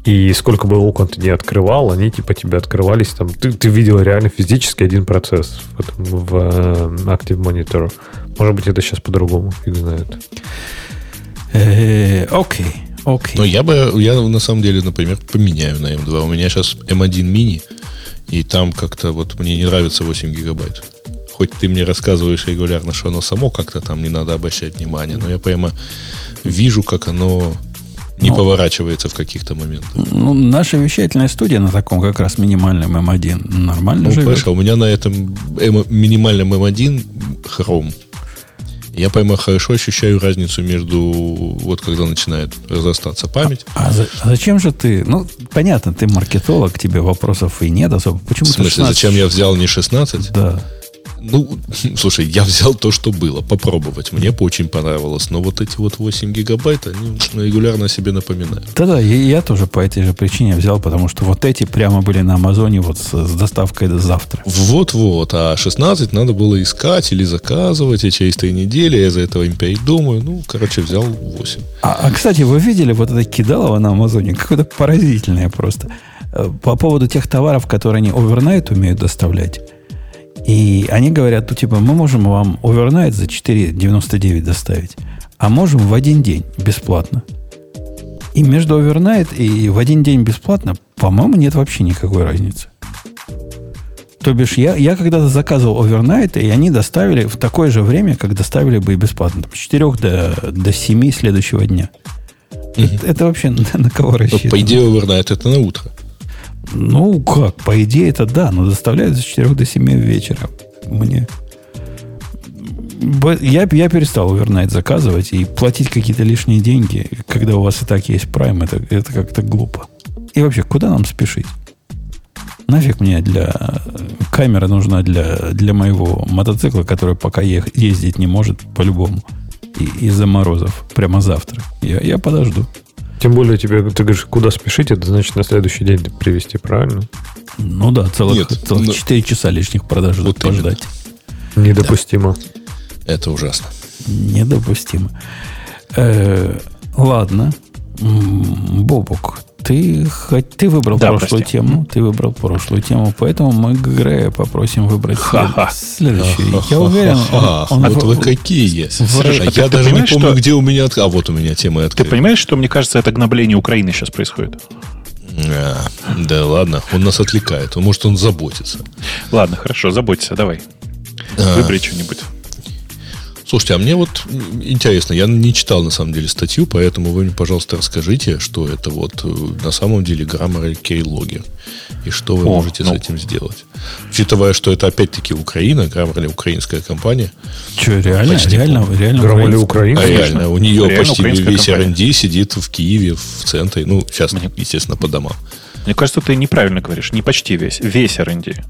и сколько бы окон ты не открывал, они типа тебе открывались. Там, ты, ты видел реально физически один процесс в, этом, в э, Active Monitor. Может быть, это сейчас по-другому, фиг знает. Э, окей, окей. Но я бы, я на самом деле, например, поменяю на M2. У меня сейчас M1 мини, и там как-то вот мне не нравится 8 гигабайт. Хоть ты мне рассказываешь регулярно, что оно само как-то там не надо обращать внимание, но я прямо вижу, как оно не ну, поворачивается в каких-то моментах. Ну, наша вещательная студия на таком как раз минимальном M1 нормально ну, живет. а у меня на этом M, минимальном M1 Chrome. Я пойму, хорошо ощущаю разницу между вот когда начинает разрастаться память. А, а, а зачем же ты? Ну, понятно, ты маркетолог, тебе вопросов и нет особо. Почему В смысле, 16? зачем я взял не 16? Да. Ну, слушай, я взял то, что было, попробовать. Мне очень понравилось. Но вот эти вот 8 гигабайт, они регулярно себе напоминают. Да-да, я, я тоже по этой же причине взял, потому что вот эти прямо были на Амазоне вот с, с доставкой до завтра. Вот-вот. А 16 надо было искать или заказывать, и через 3 недели я за этого империи думаю. Ну, короче, взял 8. А, а, кстати, вы видели вот это кидалово на Амазоне? Какое-то поразительное просто. Э, по поводу тех товаров, которые они овернайт умеют доставлять. И они говорят, ну, типа, мы можем вам овернайт за 4,99 доставить, а можем в один день бесплатно. И между овернайт и в один день бесплатно, по-моему, нет вообще никакой разницы. То бишь, я, я когда-то заказывал овернайт, и они доставили в такое же время, как доставили бы и бесплатно. Там, с 4 до, до 7 следующего дня. Mm-hmm. Это, это вообще на, на кого рассчитано? По идее, овернайт это на утро. Ну, как, по идее, это да, но доставляют с 4 до 7 вечера мне. Я, я перестал овернайт заказывать и платить какие-то лишние деньги, когда у вас и так есть Prime, это, это как-то глупо. И вообще, куда нам спешить? Нафиг мне для... Камера нужна для, для моего мотоцикла, который пока ездить не может по-любому. Из-за морозов. Прямо завтра. Я, я подожду. Тем более тебе, ты говоришь, куда спешить, это значит на следующий день привезти, правильно? Ну да, целых, Нет, целых но... Ну, 4 часа лишних продаж вот пождать. Недопустимо. Да. Это ужасно. Недопустимо. Э, ладно. Бобук, ты, хоть, ты выбрал да, прошлую прости. тему, ты выбрал прошлую тему, поэтому мы Грея попросим выбрать Ха-ха. следующую. Я уверен, он, он, вот вы какие. Слушай, а я даже не помню, что... где у меня... А вот у меня тема открыта. Ты понимаешь, что, мне кажется, это гнобление Украины сейчас происходит? А, да ладно, он нас отвлекает. Может, он заботится. Ладно, хорошо, заботься, давай. А, Выбери что-нибудь. Слушайте, а мне вот интересно, я не читал на самом деле статью, поэтому вы мне, пожалуйста, расскажите, что это вот э, на самом деле Grammarly Keylogger и что вы О, можете ну. с этим сделать. Учитывая, что это опять-таки Украина, Grammarly украинская компания. Что, реально? Почти, реально, реально Grammarly Украина? А реально, у нее реально почти весь R&D сидит в Киеве, в центре. Ну, сейчас, мне, естественно, по домам. Мне кажется, ты неправильно говоришь. Не почти весь. Весь R&D.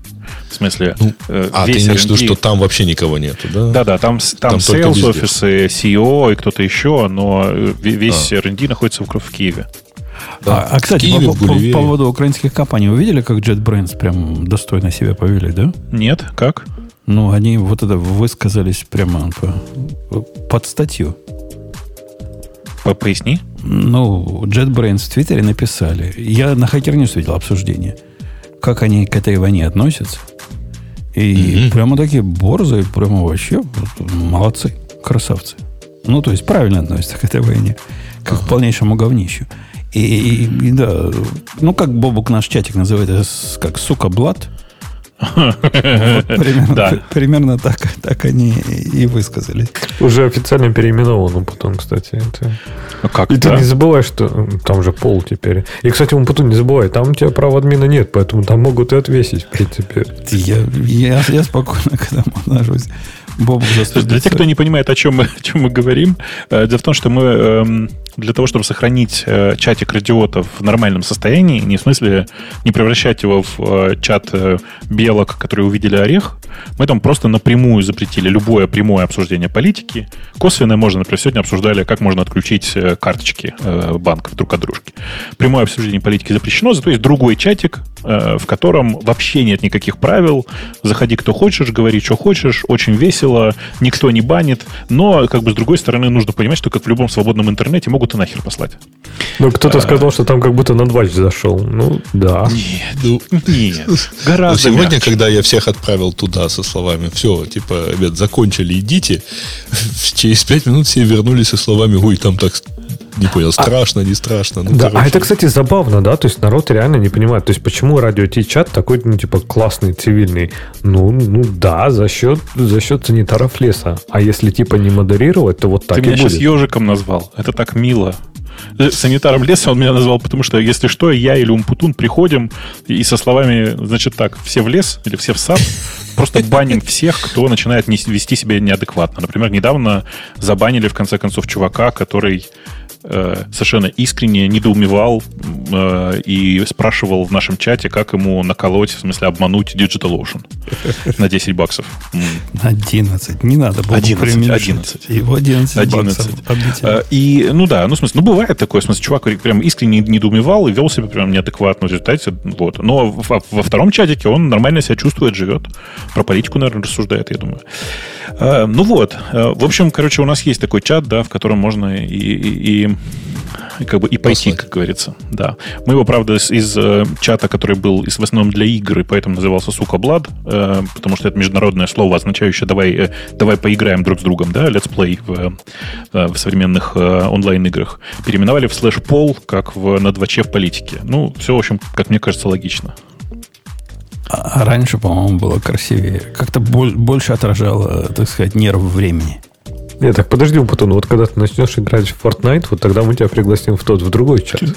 В смысле, ну, э, а, весь ты имеешь в виду, что там вообще никого нету, да? Да-да, там, там, там sales офисы, CEO и кто-то еще, но э, весь а. R&D находится в, в Киеве. Да. А, а, кстати, Киеве, по, по, по поводу украинских компаний, вы видели, как JetBrains прям достойно себя повели, да? Нет, как? Ну, они вот это высказались прямо по, под статью. По Поясни. Ну, JetBrains в Твиттере написали. Я на Hacker News видел обсуждение. Как они к этой войне относятся. И mm-hmm. прямо такие борзые, прямо вообще молодцы, красавцы. Ну, то есть правильно относятся к этой войне, как к полнейшему говнищу. И, и, и да, ну, как Бобук наш чатик называет, это как сука блат. примерно, да. примерно так, так они и высказались. Уже официально переименовано потом, кстати. Это... А как и да? ты не забывай, что там же пол теперь. И, кстати, потом не забывай, там у тебя права админа нет, поэтому там могут и отвесить, в принципе. Я, я, я спокойно к этому отношусь. Бобок Для тех, кто не понимает, о чем мы, о чем мы говорим, э, дело в том, что мы эм, для того, чтобы сохранить э, чатик радиотов в нормальном состоянии, не в смысле не превращать его в э, чат белок, которые увидели орех, мы там просто напрямую запретили любое прямое обсуждение политики. Косвенное можно, например, сегодня обсуждали, как можно отключить карточки банков друг от дружки. Прямое обсуждение политики запрещено, зато есть другой чатик, в котором вообще нет никаких правил. Заходи, кто хочешь, говори, что хочешь, очень весело весело, никто не банит, но, как бы, с другой стороны, нужно понимать, что, как в любом свободном интернете, могут и нахер послать. Ну, кто-то а... сказал, что там как будто на двач зашел. Ну, да. Нет, ну, нет. Гораздо Сегодня, мягче. когда я всех отправил туда со словами, все, типа, ребят, закончили, идите, через пять минут все вернулись со словами, ой, там так не понял, а страшно, а, не страшно. Ну, да, короче. а это, кстати, забавно, да, то есть народ реально не понимает, то есть почему радио чат такой, ну, типа, классный, цивильный. Ну, ну да, за счет, за счет санитаров леса. А если, типа, не модерировать, то вот так Ты и меня будет. сейчас ежиком назвал. Это так мило. Э, санитаром леса он меня назвал, потому что, если что, я или Умпутун приходим и со словами, значит так, все в лес или все в сад, просто баним всех, кто начинает вести себя неадекватно. Например, недавно забанили, в конце концов, чувака, который Э, совершенно искренне недоумевал э, и спрашивал в нашем чате, как ему наколоть, в смысле обмануть DigitalOcean на 10 баксов. 11. Не надо было 11, 11. Его 11, 11. баксов. Э, и, ну да, ну, в смысле, ну, бывает такое, в смысле, чувак прям искренне недоумевал и вел себя прям неадекватно в результате. Вот. Но во втором чатике он нормально себя чувствует, живет. Про политику, наверное, рассуждает, я думаю. Ну вот. В общем, короче, у нас есть такой чат, да, в котором можно и, и, и как бы и пойти, Послать. как говорится. Да. Мы его, правда, из, из э, чата, который был из, в основном для игр, и поэтому назывался Сука Блад, э, потому что это международное слово, означающее давай, э, давай поиграем друг с другом, да, let's play в, э, в современных э, онлайн-играх, переименовали в слэш пол, как в, на 2 в политике. Ну, все, в общем, как мне кажется, логично. А раньше, по-моему, было красивее. Как-то больше отражало, так сказать, нерв времени. Нет, так подожди, Путун, вот когда ты начнешь играть в Fortnite, вот тогда мы тебя пригласим в тот, в другой чат.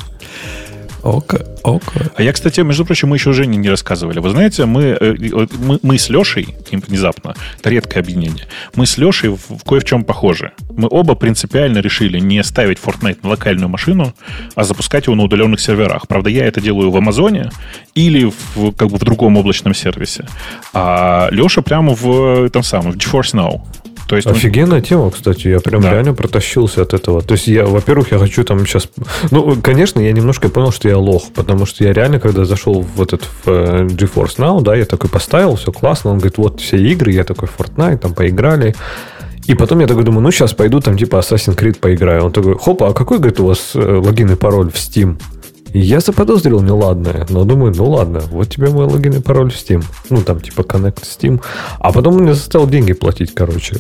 Ока, ока. А я, кстати, между прочим, мы еще Жене не рассказывали. Вы знаете, мы, э, мы, мы с Лешей, внезапно, это редкое объединение, мы с Лешей в кое в чем похожи. Мы оба принципиально решили не ставить Fortnite на локальную машину, а запускать его на удаленных серверах. Правда, я это делаю в Амазоне или в, как бы в другом облачном сервисе. А Леша прямо в, там самом, в GeForce Now. То есть Офигенная он... тема, кстати. Я прям да. реально протащился от этого. То есть, я, во-первых, я хочу там сейчас... Ну, конечно, я немножко понял, что я лох, потому что я реально, когда зашел в этот в э, GeForce Now, да, я такой поставил, все классно. Он говорит, вот все игры, я такой Fortnite, там поиграли. И потом я такой думаю, ну, сейчас пойду там типа Assassin's Creed поиграю. Он такой, хопа, а какой, говорит, у вас э, логин и пароль в Steam? И я заподозрил неладное, но думаю, ну ладно, вот тебе мой логин и пароль в Steam. Ну, там типа Connect Steam. А потом он мне заставил деньги платить, короче.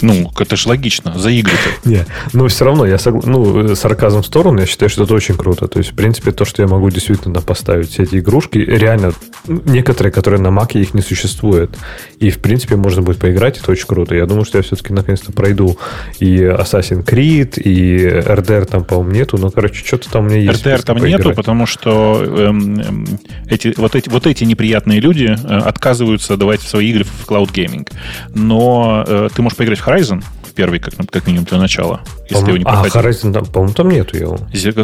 Ну, это же логично, за игры-то. Не, но все равно, я согла... ну, сарказм в сторону, я считаю, что это очень круто. То есть, в принципе, то, что я могу действительно поставить все эти игрушки, реально, некоторые, которые на Маке, их не существует. И, в принципе, можно будет поиграть, это очень круто. Я думаю, что я все-таки наконец-то пройду и Assassin's Creed, и RDR там, по-моему, нету. Но, короче, что-то там у меня есть. RDR там поиграть. нету, потому что эм, эм, эти, вот, эти, вот эти неприятные люди э, отказываются давать свои игры в Cloud Gaming. Но э, ты можешь поиграть в Horizon, первый, как, как минимум, для начала. Если его не а, Horizon, там, по-моему, там нету его.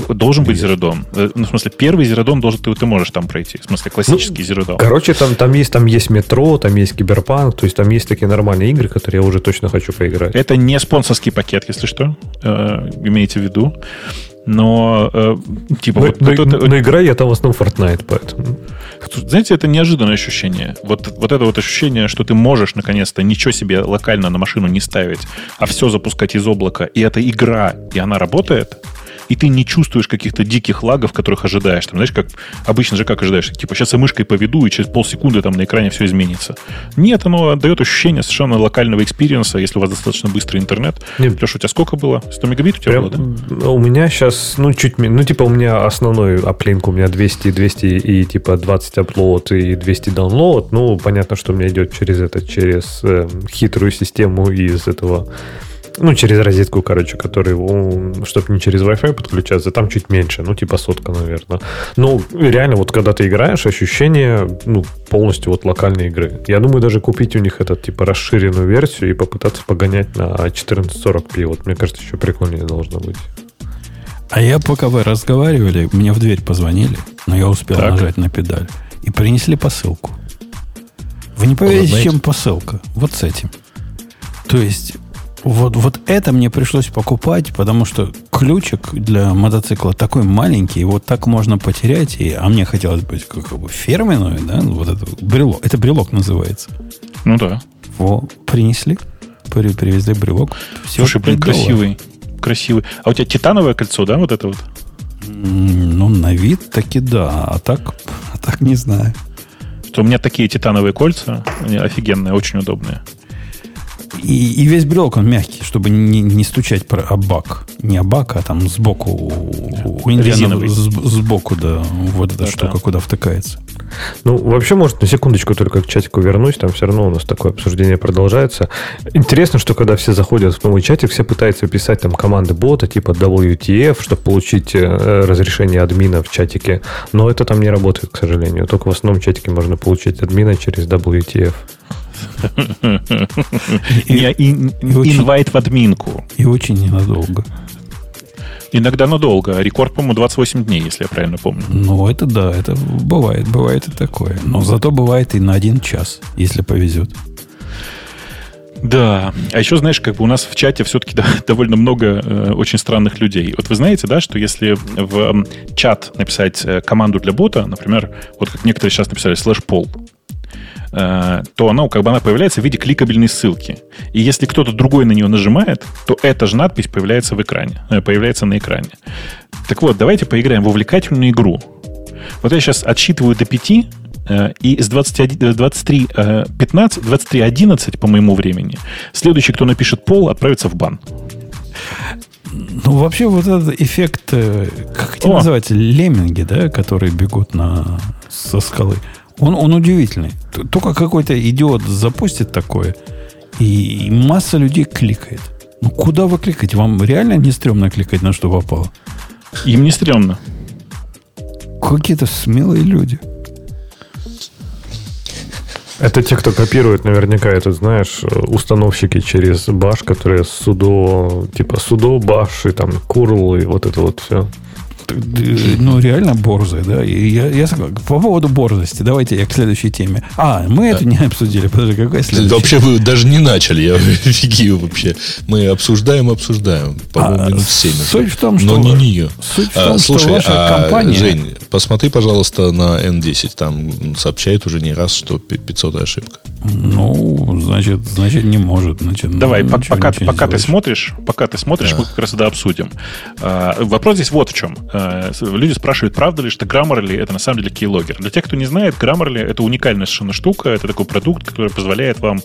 Должен быть Zero Dawn. Э, ну, в смысле, первый Zero Dawn должен, ты, ты можешь там пройти. В смысле, классический ну, Zero Dawn. Короче, там, там, есть, там есть метро, там есть киберпанк, то есть там есть такие нормальные игры, которые я уже точно хочу поиграть. Это не спонсорский пакет, если что. Э, имейте в виду. Но, э, типа, но, вот, но, вот, но, но игра я там в основном Fortnite, поэтому. Знаете, это неожиданное ощущение. Вот, вот это вот ощущение, что ты можешь наконец-то ничего себе локально на машину не ставить, а все запускать из облака, и это игра, и она работает, и ты не чувствуешь каких-то диких лагов, которых ожидаешь. Там, знаешь, как обычно же как ожидаешь, типа, сейчас я мышкой поведу, и через полсекунды там на экране все изменится. Нет, оно дает ощущение совершенно локального experience а, если у вас достаточно быстрый интернет. Нет. Леша, у тебя сколько было? 100 мегабит у тебя Прям, было, да? У меня сейчас, ну, чуть меньше. Ну, типа, у меня основной uplink у меня 200, 200 и типа 20 upload и 200 download. Ну, понятно, что у меня идет через это, через э, хитрую систему из этого ну, через розетку, короче, который, чтобы не через Wi-Fi подключаться, там чуть меньше, ну, типа сотка, наверное. Ну, реально, вот когда ты играешь, ощущение, ну, полностью вот локальной игры. Я думаю, даже купить у них этот, типа, расширенную версию и попытаться погонять на 1440p. Вот, мне кажется, еще прикольнее должно быть. А я, пока вы разговаривали, мне в дверь позвонили, но я успел так. нажать на педаль. И принесли посылку. Вы не поверите, чем посылка? Вот с этим. То есть вот, вот это мне пришлось покупать, потому что ключик для мотоцикла такой маленький, его так можно потерять, и, а мне хотелось быть как бы фирменную, да, ну, вот это брелок. Это брелок называется. Ну да. Во, принесли, при, привезли брелок. Все Слушай, блин, красивый. Красивый. А у тебя титановое кольцо, да, вот это вот? Ну, на вид таки да, а так, а так не знаю. Что у меня такие титановые кольца, они офигенные, очень удобные. И, и весь брелок, он мягкий, чтобы не, не стучать про, об бак. Не об бак, а там сбоку. У Индиана сбоку, да, вот эта да, штука, да. куда втыкается. Ну, вообще, может, на секундочку только к чатику вернусь, там все равно у нас такое обсуждение продолжается. Интересно, что когда все заходят в новый чатик, все пытаются писать там команды бота типа WTF, чтобы получить э, разрешение админа в чатике, но это там не работает, к сожалению. Только в основном чатике можно получить админа через WTF. Инвайт в админку. И очень ненадолго. Иногда надолго. Рекорд, по-моему, 28 дней, если я правильно помню. Ну, это да, это бывает, бывает и такое. Но зато бывает и на один час, если повезет. Да. А еще, знаешь, как бы у нас в чате все-таки довольно много э, очень странных людей. Вот вы знаете, да, что если в э, чат написать э, команду для бота, например, вот как некоторые сейчас написали слэш пол, то она, как бы она появляется в виде кликабельной ссылки. И если кто-то другой на нее нажимает, то эта же надпись появляется в экране, э, появляется на экране. Так вот, давайте поиграем в увлекательную игру. Вот я сейчас отсчитываю до 5, э, и с 21, 23, 15, 23, 11 по моему времени, следующий, кто напишет пол, отправится в бан. Ну, вообще, вот этот эффект, как это называется, лемминги, да, которые бегут на, со скалы. Он, он удивительный. Только какой-то идиот запустит такое, и масса людей кликает. Ну, куда вы кликаете? Вам реально не стрёмно кликать на что попало? Им не стрёмно. Какие-то смелые люди. Это те, кто копирует наверняка, это, знаешь, установщики через баш, которые судо, типа судо, баш и там курл и вот это вот все ну, реально борзые, да. И я, я по поводу борзости, давайте я к следующей теме. А, мы да. это не обсудили. Подожди, какая следующая? Вообще вы даже не начали, я офигею вообще. Мы обсуждаем, обсуждаем. По-моему, а, минут 7. Суть в том, что... Но не нее. Суть в том, а, слушай, что ваша а, компания... Жень, посмотри, пожалуйста, на N10. Там сообщает уже не раз, что 500 ошибка. Ну, значит, значит не может. Значит, Давай, ну, пока, пока, пока ты смотришь, пока ты смотришь, да. мы как раз это обсудим. А, вопрос здесь вот в чем. А, люди спрашивают, правда ли, что Grammarly это на самом деле keylogger. Для тех, кто не знает, Grammarly это уникальная совершенно штука. Это такой продукт, который позволяет вам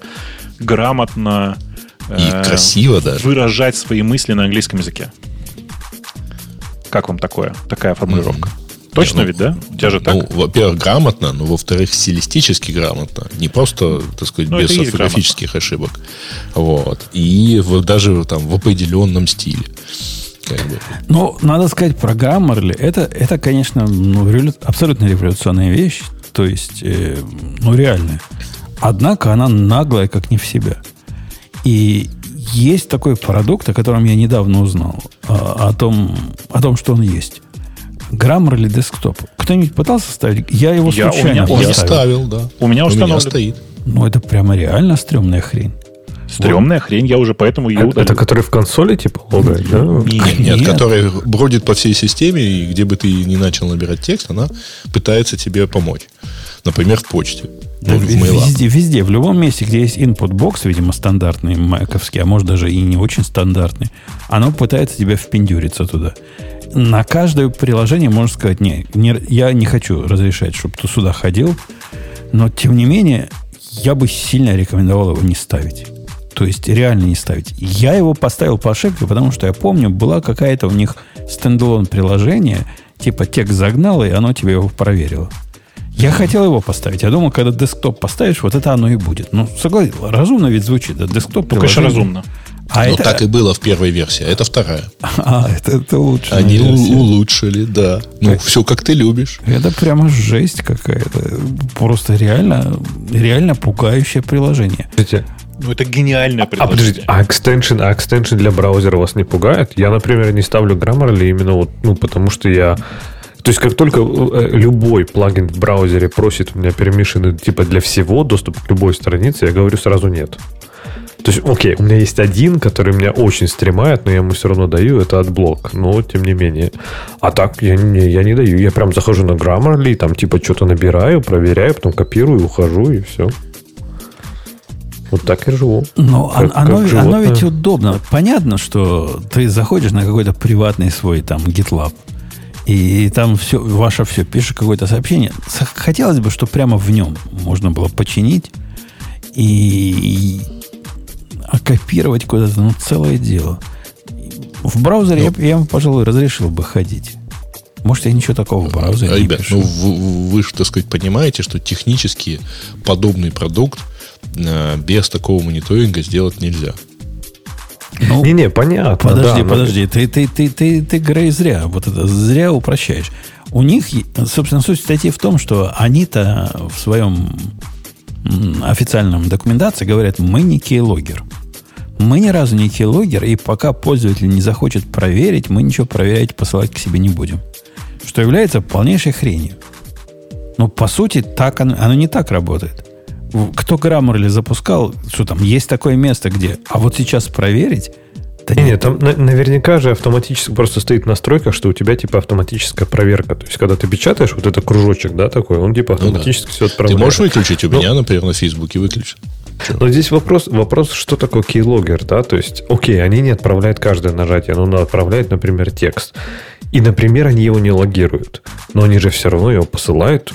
грамотно и э, красиво даже выражать свои мысли на английском языке. Как вам такое, такая формулировка? Mm-hmm. Точно ну, ведь, да? У тебя же так? Ну, во-первых, грамотно, но во-вторых, стилистически грамотно. Не просто, так сказать, ну, без орфографических ошибок. Вот. И в, даже там в определенном стиле. Бы. Ну, надо сказать про Grammarly. Это, это конечно, ну, револю... абсолютно революционная вещь. То есть, э, ну, реальная. Однако она наглая, как не в себя. И есть такой продукт, о котором я недавно узнал. О, о, том, о том, что он есть. Grammarly Desktop. Кто-нибудь пытался ставить? Я его я, случайно у меня, Я ставил, да. У меня установлен. У меня стоит. Ну, это прямо реально стрёмная хрень. Стремная вот. хрень, я уже поэтому ее удалил. Это который в консоли типа логает, да? Нет, нет, который бродит по всей системе, и где бы ты ни начал набирать текст, она пытается тебе помочь. Например, в почте. Да, в везде, везде, в любом месте, где есть input box, видимо, стандартный маковский, а может даже и не очень стандартный, оно пытается тебя впендюриться туда на каждое приложение можно сказать, не, не, я не хочу разрешать, чтобы ты сюда ходил, но тем не менее, я бы сильно рекомендовал его не ставить. То есть реально не ставить. Я его поставил по ошибке, потому что я помню, была какая-то у них standalone приложение, типа текст загнал, и оно тебе его проверило. Я хотел его поставить. Я думал, когда десктоп поставишь, вот это оно и будет. Ну, согласен, разумно ведь звучит. Да, десктоп ну, конечно, разумно. А ну, это... так и было в первой версии, а это вторая. А, это, это лучше. Они версия. улучшили, да. Ну, как... все как ты любишь. Это прямо жесть какая-то. Просто реально, реально пугающее приложение. Ну, это гениальное приложение. А, подождите, а extension, а extension для браузера вас не пугает? Я, например, не ставлю Grammarly именно вот, ну, потому что я... То есть, как только э, любой плагин в браузере просит у меня permission'ы типа для всего, доступ к любой странице, я говорю сразу нет. То есть, окей, у меня есть один, который меня очень стремает, но я ему все равно даю, это AdBlock. Но, тем не менее. А так я не, я не даю. Я прям захожу на Grammarly, там типа что-то набираю, проверяю, потом копирую, ухожу и все. Вот так и живу. Но как, оно, как оно ведь удобно. Понятно, что ты заходишь на какой-то приватный свой там GitLab, и там все, ваше все, пишешь какое-то сообщение. Хотелось бы, чтобы прямо в нем можно было починить и а копировать куда-то, ну, целое дело. В браузере ну, я, я, пожалуй, разрешил бы ходить. Может, я ничего такого в браузере ребят, не пишу. ну вы, вы, так сказать, понимаете, что технически подобный продукт без такого мониторинга сделать нельзя. Ну, Не-не, понятно. Подожди, да, подожди. Но... Ты, ты, ты, ты, ты, Грей, зря. Вот это зря упрощаешь. У них, собственно, суть статьи в том, что они-то в своем официальном документации говорят, мы не кейлогер. Мы ни разу не keylogger, и пока пользователь не захочет проверить, мы ничего проверять, посылать к себе не будем. Что является полнейшей хренью. Но по сути, так оно, оно не так работает. Кто Grammarly запускал, что там, есть такое место, где, а вот сейчас проверить, да нет, нет, там наверняка же автоматически просто стоит настройка, что у тебя типа автоматическая проверка. То есть, когда ты печатаешь вот этот кружочек, да, такой, он типа автоматически ну, да. все отправляет. Ты можешь выключить? У ну, меня, например, на Фейсбуке выключен. Но здесь вопрос, вопрос, что такое keylogger, да? То есть, окей, они не отправляют каждое нажатие, но отправляют, например, текст. И, например, они его не логируют. Но они же все равно его посылают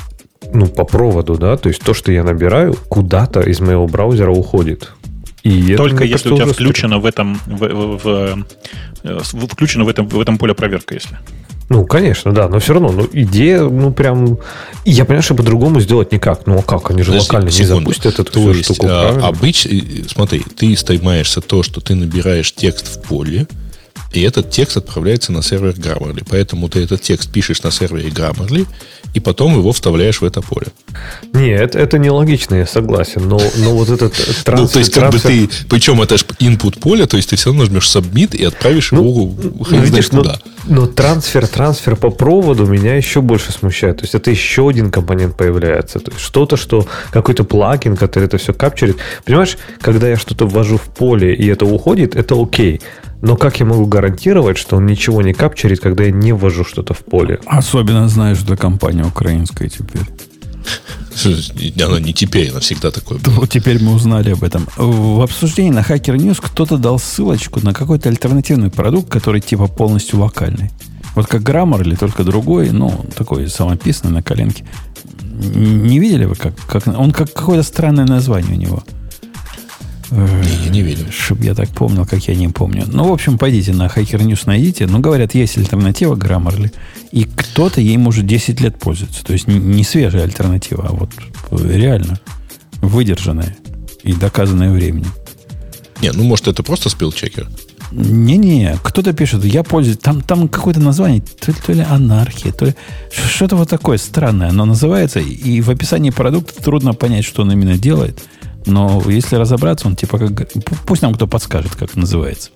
ну, по проводу, да? То есть, то, что я набираю, куда-то из моего браузера уходит. И Только это, если у тебя включено в этом, в, в, в, э, включено в этом, в этом поле проверка, если. Ну, конечно, да, но все равно, ну, идея, ну, прям... Я понимаю, что по-другому сделать никак. Ну, а как? Они же Подожди, локально секунду. не запустят эту то есть, штуку, а, обыч... Смотри, ты стремаешься то, что ты набираешь текст в поле, и этот текст отправляется на сервер Grammarly. Поэтому ты этот текст пишешь на сервере Grammarly, и потом его вставляешь в это поле. Нет, это нелогично, я согласен. Но, но вот этот трансфер... Ну, то есть, как бы ты... Причем это же input поле, то есть ты все равно нажмешь submit и отправишь ну, его хрен ну, видишь, куда. Но трансфер, трансфер по проводу меня еще больше смущает. То есть это еще один компонент появляется. То есть что-то, что какой-то плагин, который это все капчурит. Понимаешь, когда я что-то ввожу в поле и это уходит, это окей. Но как я могу гарантировать, что он ничего не капчурит, когда я не ввожу что-то в поле? Особенно знаешь, что компания украинская теперь. Она не теперь, она всегда такое было. Вот теперь мы узнали об этом. В обсуждении на Hacker News кто-то дал ссылочку на какой-то альтернативный продукт, который типа полностью локальный. Вот как Grammarly, или только другой, ну, такой самописный на коленке. Не видели вы, как, как он как какое-то странное название у него? Не, я не видел. Чтоб я так помнил, как я не помню. Ну, в общем, пойдите на Hacker News, найдите. Ну, говорят, есть альтернатива Grammarly. И кто-то ей может 10 лет пользоваться. То есть не свежая альтернатива, а вот реально выдержанная и доказанная временем. Не, ну, может, это просто спилчекер? Не-не, кто-то пишет, я пользуюсь, там, там какое-то название, то ли, то ли анархия, то ли что-то вот такое странное оно называется, и в описании продукта трудно понять, что он именно делает – но если разобраться, он типа как... Пусть нам кто подскажет, как называется.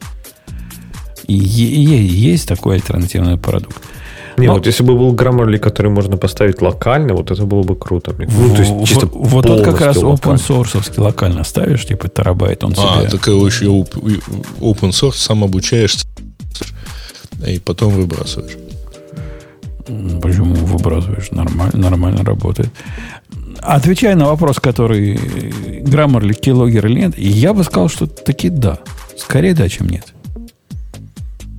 И, и есть такой альтернативный продукт. Не, Но, вот если бы был Grammarly, который можно поставить локально, вот это было бы круто. Ну, то есть чисто вот, вот тот как раз open source локально ставишь, типа терабайт, он а, себе... А, так еще open source, сам обучаешься и потом выбрасываешь. Почему выбрасываешь? Нормально, нормально работает. Отвечая на вопрос, который Grammarly, Keylogger или нет, я бы сказал, что таки да. Скорее да, чем нет.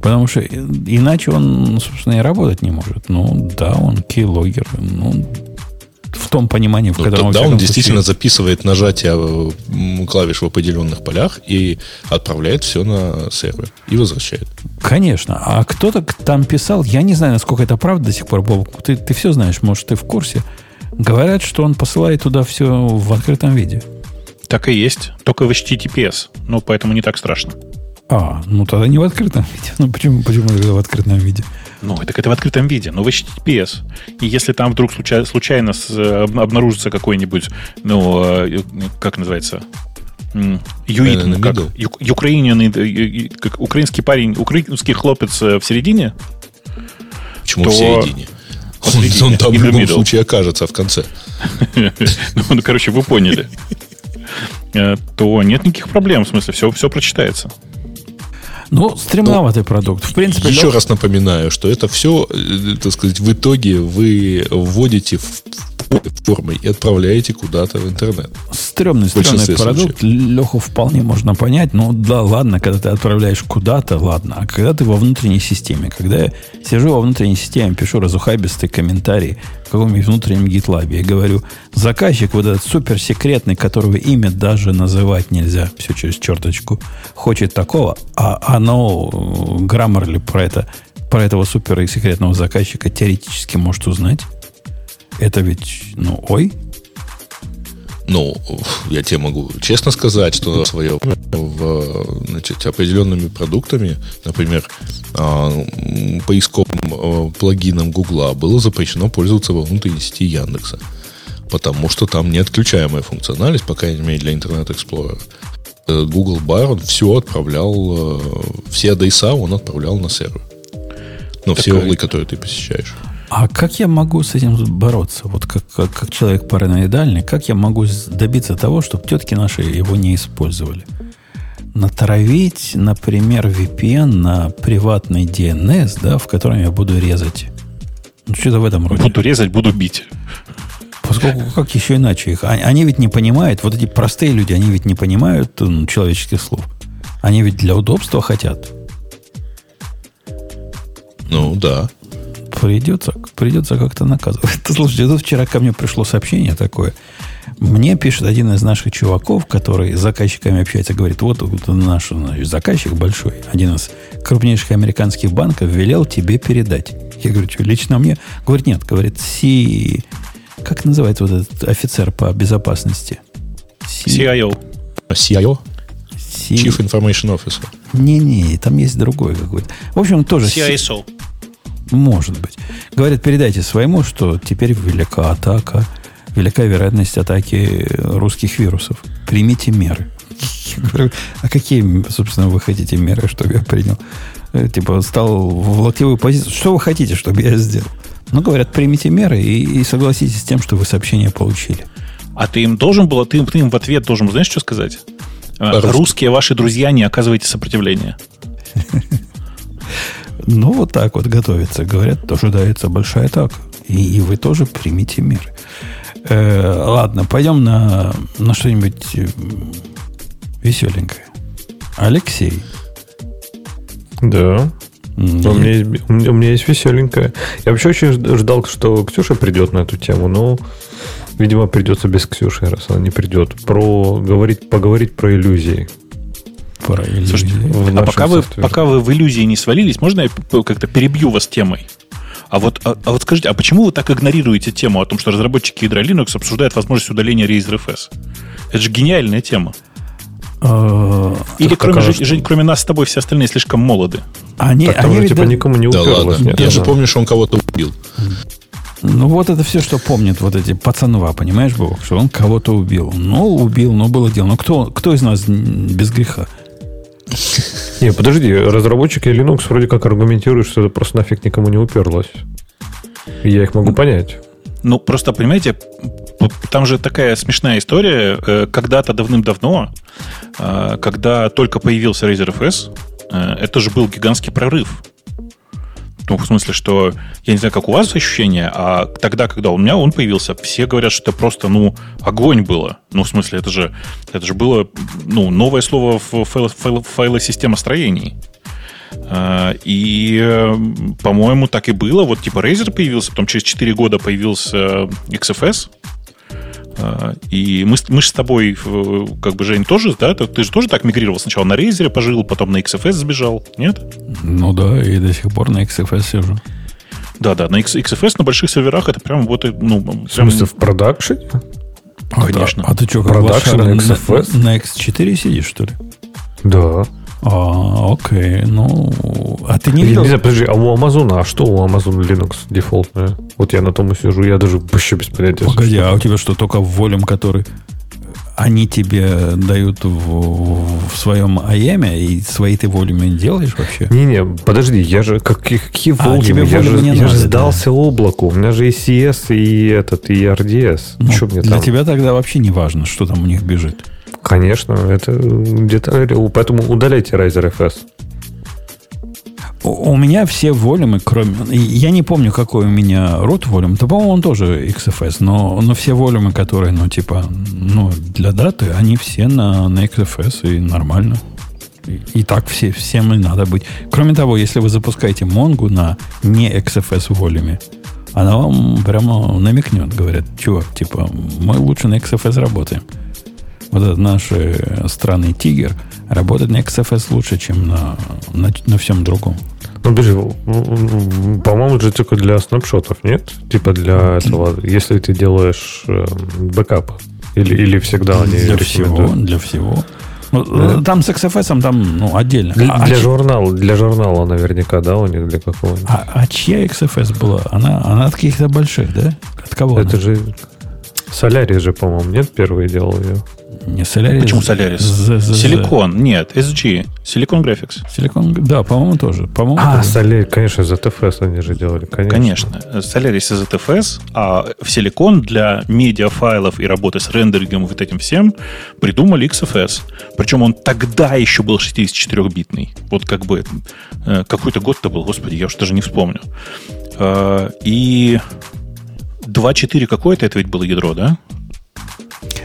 Потому что иначе он, собственно, и работать не может. Ну, да, он keylogger. Ну, в том понимании, в ну, котором... Да, он действительно записывает нажатие э, клавиш в определенных полях и отправляет все на сервер и возвращает. Конечно. А кто-то там писал, я не знаю, насколько это правда до сих пор, Боб, ты, ты все знаешь, может, ты в курсе. Говорят, что он посылает туда все в открытом виде. Так и есть, только в HTTPS. Ну, поэтому не так страшно. А, ну тогда не в открытом виде. Ну почему, почему это в открытом виде? Ну, так это в открытом виде, но в HTTPS. И если там вдруг случайно, случайно обнаружится какой-нибудь, ну, э, как называется, Юит, как, Украинин, как украинский парень, украинский хлопец э, в середине. Почему то, в середине? Он, он там в любом случае окажется в конце. Ну, ну, короче, вы поняли. Э, то нет никаких проблем, в смысле, все, все прочитается. Ну, стремноватый продукт. В принципе, еще раз напоминаю, что это все, э, так сказать, в итоге вы вводите в формой и отправляете куда-то в интернет. Стремный, стремный продукт. Леху вполне можно понять. Ну, да, ладно, когда ты отправляешь куда-то, ладно. А когда ты во внутренней системе, когда я сижу во внутренней системе, пишу разухабистый комментарий в каком-нибудь внутреннем гитлабе и говорю, заказчик вот этот суперсекретный, которого имя даже называть нельзя, все через черточку, хочет такого, а оно, Grammarly про это про этого супер секретного заказчика теоретически может узнать. Это ведь, ну, ой. Ну, я тебе могу честно сказать, что свое в, значит, определенными продуктами, например, а, поисковым а, плагином Гугла было запрещено пользоваться во внутренней сети Яндекса. Потому что там неотключаемая функциональность, по крайней мере, для Internet Explorer. Э, Google Bar, он все отправлял, э, все адреса он отправлял на сервер. Но так все углы, которые ты посещаешь. А как я могу с этим бороться? Вот как, как, как человек параноидальный, как я могу добиться того, чтобы тетки наши его не использовали? Натравить, например, VPN на приватный DNS, да, в котором я буду резать. Ну, что-то в этом роде. Буду резать, буду бить. Поскольку как еще иначе их? Они ведь не понимают, вот эти простые люди, они ведь не понимают ну, человеческих слов. Они ведь для удобства хотят. Ну, да. Придется, придется как-то наказывать. Слушайте, тут вчера ко мне пришло сообщение такое. Мне пишет один из наших чуваков, который с заказчиками общается, говорит, вот, вот наш значит, заказчик большой, один из крупнейших американских банков, велел тебе передать. Я говорю, что, лично мне? Говорит, нет, говорит, Си... Как называется вот этот офицер по безопасности? CIO. CIO? C... Chief Information Officer. Не-не, там есть другой какой-то. В общем, тоже... CISO. Может быть. Говорят, передайте своему, что теперь велика атака, велика вероятность атаки русских вирусов. Примите меры. Я говорю, а какие, собственно, вы хотите меры, чтобы я принял? э, типа, стал в локтевую позицию. Что вы хотите, чтобы я сделал? Ну, говорят, примите меры и, и согласитесь с тем, что вы сообщение получили. А ты им должен был, ты, ты им в ответ должен, знаешь, что сказать? Русские, Русские ваши друзья, не оказывайте сопротивления. Ну, вот так вот готовится. Говорят, ожидается большая атака. И, и вы тоже примите меры. Э, ладно, пойдем на, на что-нибудь э, веселенькое. Алексей. Да. У меня, есть, у меня есть веселенькое. Я вообще очень ждал, что Ксюша придет на эту тему, но, видимо, придется без Ксюши, раз она не придет. Про, говорить, поговорить про иллюзии. Про иллюзии. Слушайте, а пока вы, пока вы в иллюзии не свалились, можно я как-то перебью вас темой? А вот, а, а вот скажите, а почему вы так игнорируете тему о том, что разработчики ядра Linux обсуждают возможность удаления Razer FS? Это же гениальная тема. А, Или кроме, Жень, Жень, кроме нас с тобой все остальные слишком молоды? Они, так, они типа да... никому не уперлось. Да ладно. Нет, Я же помню, что он кого-то убил. Ну, вот это все, что помнят вот эти пацанва, понимаешь, Бог, что он кого-то убил. Ну, убил, но было дело. Но кто, кто из нас без греха? Не, подожди, разработчики Linux вроде как аргументируют, что это просто нафиг никому не уперлось. Я их могу понять. Ну, просто, понимаете, там же такая смешная история. Э, когда-то давным-давно, э, когда только появился Razer FS, э, это же был гигантский прорыв. Ну, в смысле, что я не знаю, как у вас ощущение, а тогда, когда у меня он появился, все говорят, что это просто, ну, огонь было. Ну, в смысле, это же, это же было, ну, новое слово в файл, файл, файлосистемостроении. А, и, по-моему, так и было. Вот типа Razer появился, потом через 4 года появился XFS, и мы, мы же с тобой, как бы, Жень, тоже, да? Ты же тоже так мигрировал сначала на Reiser пожил, потом на XFS сбежал, нет? Ну да, и до сих пор на XFS сижу. Да, да, на XFS на больших серверах это прям вот, ну, прям... В смысле, в продакшене? Конечно. А, а ты что, как Продакшн на XFS? На, на ext4 сидишь, что ли? Да. А, окей, ну... А ты не видел? Не знаю, подожди, а у Амазона, а что у Amazon Linux дефолтное? Вот я на том и сижу, я даже вообще без понятия. Погоди, а у тебя что, только в волюм, который они тебе дают в, в своем АЕМе, и свои ты волюмы делаешь вообще? Не-не, подожди, я же какие, какие а, волюмы? Я, же, я надо, же сдался да. облаку. У меня же и CS, и этот, и RDS. Ну, что мне для там? тебя тогда вообще не важно, что там у них бежит. Конечно, это детали. Поэтому удаляйте Riser FS. У, меня все волюмы, кроме... Я не помню, какой у меня root волюм. То, по-моему, он тоже XFS. Но, но все волюмы, которые, ну, типа, ну, для даты, они все на, на XFS и нормально. И, и так все, всем и надо быть. Кроме того, если вы запускаете Mongo на не XFS волюме, она вам прямо намекнет, говорят, чувак, типа, мы лучше на XFS работаем вот этот наш э, странный тигр работает на XFS лучше, чем на, на, на всем другом. Ну, подожди, по-моему, же только для снапшотов, нет? Типа для этого, если ты делаешь э, бэкап. Или, или всегда они Для всего, для всего. Ну, да. Там с XFS там ну, отдельно. Для, а, для, а журнала, для журнала наверняка, да, у них для какого-нибудь. А, а чья XFS была? Она, она от каких-то больших, да? От кого Это она? же Солярис же, по-моему, нет, первый делал ее. Не Solaris. Почему Solaris? Silicon. Нет, SG. Silicon Graphics. Silicon, да, по-моему, тоже. По-моему, а, Solaris, конечно, ZFS они же делали. Конечно. конечно. Solaris и ZFS, а в Silicon для медиафайлов и работы с рендерингом и вот этим всем придумали XFS. Причем он тогда еще был 64-битный. Вот как бы э, какой-то год-то был, господи, я уж даже не вспомню. Э, и 2.4 какое-то это ведь было ядро, да?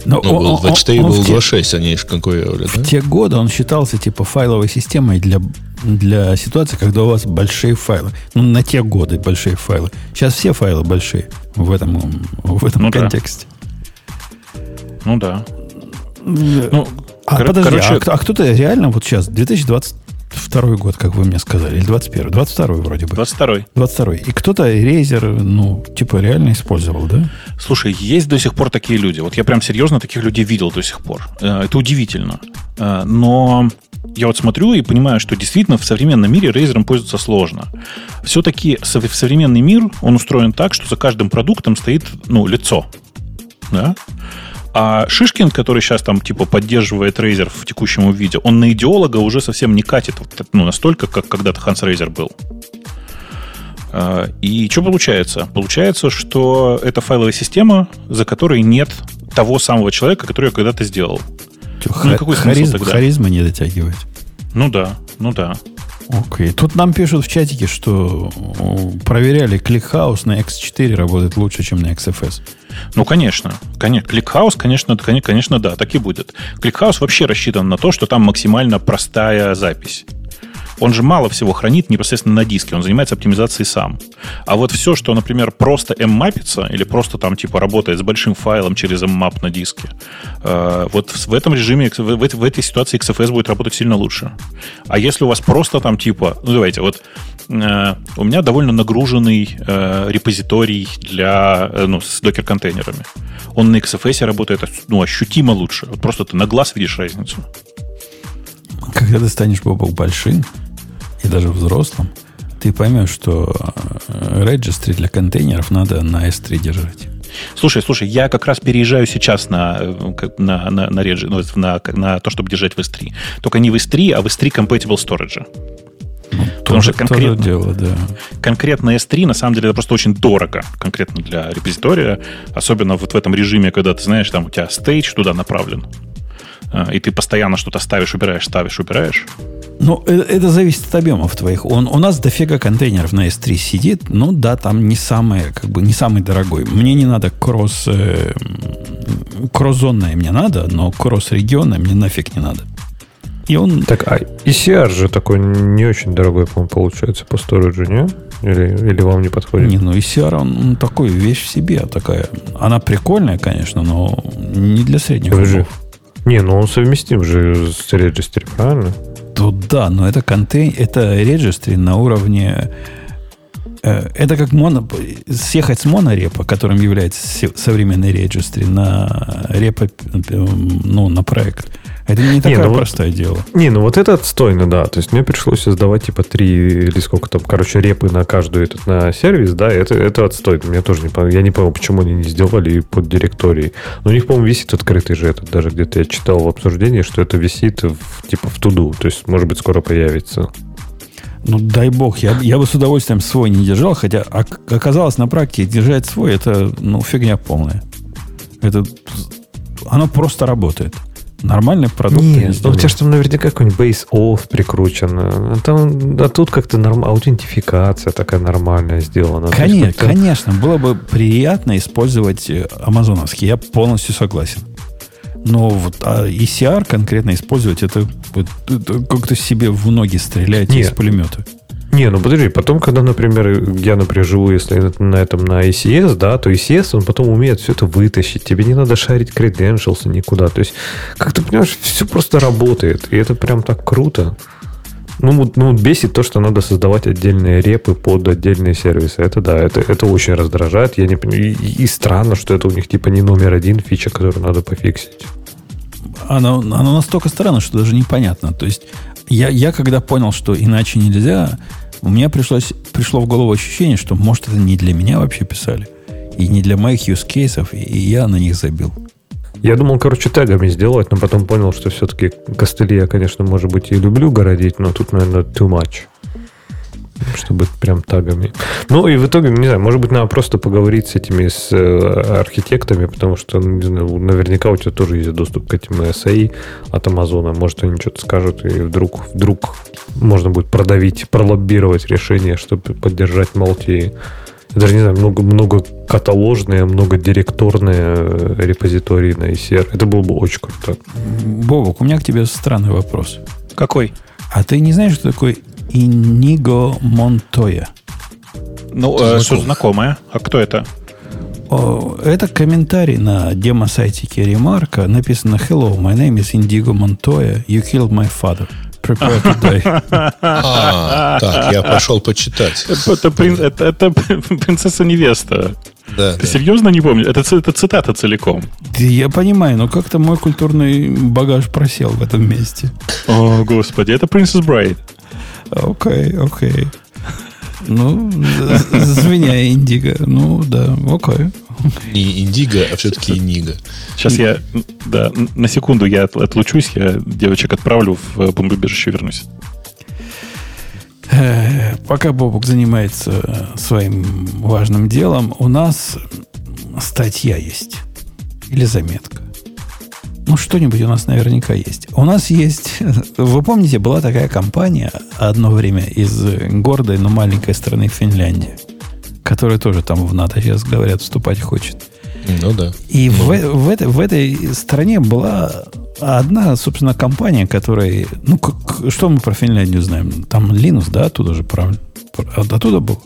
Но ну, был 2.4 был 2.6, они же конкурировали. В да? те годы он считался типа файловой системой для, для ситуации, когда у вас большие файлы. Ну, на те годы большие файлы. Сейчас все файлы большие в этом, в этом ну, контексте. Да. Ну да. Ну, а, кор- подожди, короче... а, а кто-то реально вот сейчас, 2020 второй год, как вы мне сказали, или 21 22 вроде бы. 22 22 И кто-то Razer, ну, типа, реально использовал, да? Слушай, есть до сих пор такие люди. Вот я прям серьезно таких людей видел до сих пор. Э, это удивительно. Э, но я вот смотрю и понимаю, что действительно в современном мире Razer пользоваться сложно. Все-таки современный мир, он устроен так, что за каждым продуктом стоит, ну, лицо. Да? А Шишкин, который сейчас там типа поддерживает Razer в текущем виде, он на идеолога уже совсем не катит ну, настолько, как когда-то Ханс Razer был. А, и что получается? Получается, что это файловая система, за которой нет того самого человека, который ее когда-то сделал. Что, ну, какой харизм, тогда? Харизма не дотягивает. Ну да, ну да. Окей. Тут нам пишут в чатике, что проверяли ClickHouse на X4 работает лучше, чем на XFS. Ну, конечно. конечно. ClickHouse, конечно, конечно, да, так и будет. ClickHouse вообще рассчитан на то, что там максимально простая запись он же мало всего хранит непосредственно на диске, он занимается оптимизацией сам. А вот все, что, например, просто M-мапится или просто там типа работает с большим файлом через M-map на диске, э, вот в этом режиме, в, в, этой ситуации XFS будет работать сильно лучше. А если у вас просто там типа, ну давайте, вот э, у меня довольно нагруженный э, репозиторий для, ну, с докер-контейнерами. Он на XFS работает ну, ощутимо лучше. Вот просто ты на глаз видишь разницу. Когда ты станешь, Бобок, большим, и даже взрослым, ты поймешь, что э, registry для контейнеров надо на S3 держать. Слушай, слушай, я как раз переезжаю сейчас на, э, на, на, на, Reg, ну, на, на то, чтобы держать в S3. Только не в S3, а в S3 Compatible Storage. Ну, Потому тоже, что конкретно, дело, да. конкретно S3 на самом деле это просто очень дорого, конкретно для репозитория, особенно вот в этом режиме, когда ты знаешь, там у тебя стейдж туда направлен, э, и ты постоянно что-то ставишь, убираешь, ставишь, убираешь. Ну, это, это зависит от объемов твоих. Он, у нас дофига контейнеров на S3 сидит. Ну да, там не самый, как бы, не самый дорогой. Мне не надо кросс... Э, кросс-зонное мне надо, но кросс-регионное мне нафиг не надо. И он... Так, а ECR же такой не очень дорогой, по-моему, получается по сториджу, не? Или, или вам не подходит? Не, ну ECR, он, он такой вещь в себе такая. Она прикольная, конечно, но не для средних. Не, ну он совместим же с Registry, правильно? Да, но это контейн, это registry на уровне э, это как моно, съехать с монорепа, которым является современный registry, на репо, ну, на проект. Это не такое не, ну простое вот, дело. Не, ну вот это отстойно, да. То есть мне пришлось создавать типа три или сколько там, короче, репы на каждую этот на сервис, да, это, это отстойно. Мне тоже не понял. Я не понял, почему они не сделали под директорией. Но у них, по-моему, висит открытый же этот. Даже где-то я читал в обсуждении, что это висит в, типа в туду. То есть, может быть, скоро появится. Ну, дай бог, я, я бы с удовольствием свой не держал, хотя оказалось на практике держать свой это, ну, фигня полная. Это, оно просто работает. Нормальный продукт. Нет, ну, у тебя же там наверняка какой-нибудь base off прикручен. А, там, а тут как-то норм... аутентификация такая нормальная сделана. Конечно, конечно, было бы приятно использовать э, амазоновский. Я полностью согласен. Но вот а ECR конкретно использовать, это, это как-то себе в ноги стрелять из пулемета. Не, ну подожди, потом, когда, например, я, например, живу, если на этом на ECS, да, то ECS, он потом умеет все это вытащить. Тебе не надо шарить credentials никуда. То есть, как ты понимаешь, все просто работает. И это прям так круто. Ну, ну, бесит то, что надо создавать отдельные репы под отдельные сервисы. Это да, это, это очень раздражает. Я не понимаю. И, и странно, что это у них типа не номер один фича, которую надо пофиксить. Оно, оно настолько странно, что даже непонятно. То есть я, я когда понял, что иначе нельзя, у меня пришлось, пришло в голову ощущение, что, может, это не для меня вообще писали. И не для моих use cases, и я на них забил. Я думал, короче, тегами сделать, но потом понял, что все-таки костыли я, конечно, может быть, и люблю городить, но тут, наверное, too much чтобы прям тагами. Ну, и в итоге, не знаю, может быть, надо просто поговорить с этими с э, архитектами, потому что, ну, не знаю, наверняка у тебя тоже есть доступ к этим SAI от Амазона. Может, они что-то скажут, и вдруг, вдруг можно будет продавить, пролоббировать решение, чтобы поддержать Малти. Я даже не знаю, много, много каталожные, много директорные э, репозитории на ECR. Это было бы очень круто. Бобок, у меня к тебе странный вопрос. Какой? А ты не знаешь, что такое Иниго Монтоя. Ну, э, что знакомое. А кто это? О, это комментарий на демо-сайтике Ремарка. Написано «Hello, my name is Indigo Montoya. You killed my father. Prepare to die». А, так, я пошел почитать. Это, это, это принцесса невеста. Да, Ты да. серьезно не помнишь? Это, это цитата целиком. Да я понимаю, но как-то мой культурный багаж просел в этом месте. О, господи, это Princess Bride. Окей, окей. Ну, звеня Индиго. Ну, да, окей. Не Индиго, а все-таки Иниго. Сейчас я, да, на секунду я отлучусь, я девочек отправлю в бомбоубежище вернусь. Э, пока Бобок занимается своим важным делом, у нас статья есть. Или заметка. Ну, что-нибудь у нас наверняка есть. У нас есть... Вы помните, была такая компания одно время из гордой, но маленькой страны Финляндии, которая тоже там в НАТО сейчас, говорят, вступать хочет. Ну да. И ну. В, в, этой, в этой стране была одна, собственно, компания, которая... Ну, как, что мы про Финляндию знаем? Там Linux, да, оттуда же, правильно? Оттуда был?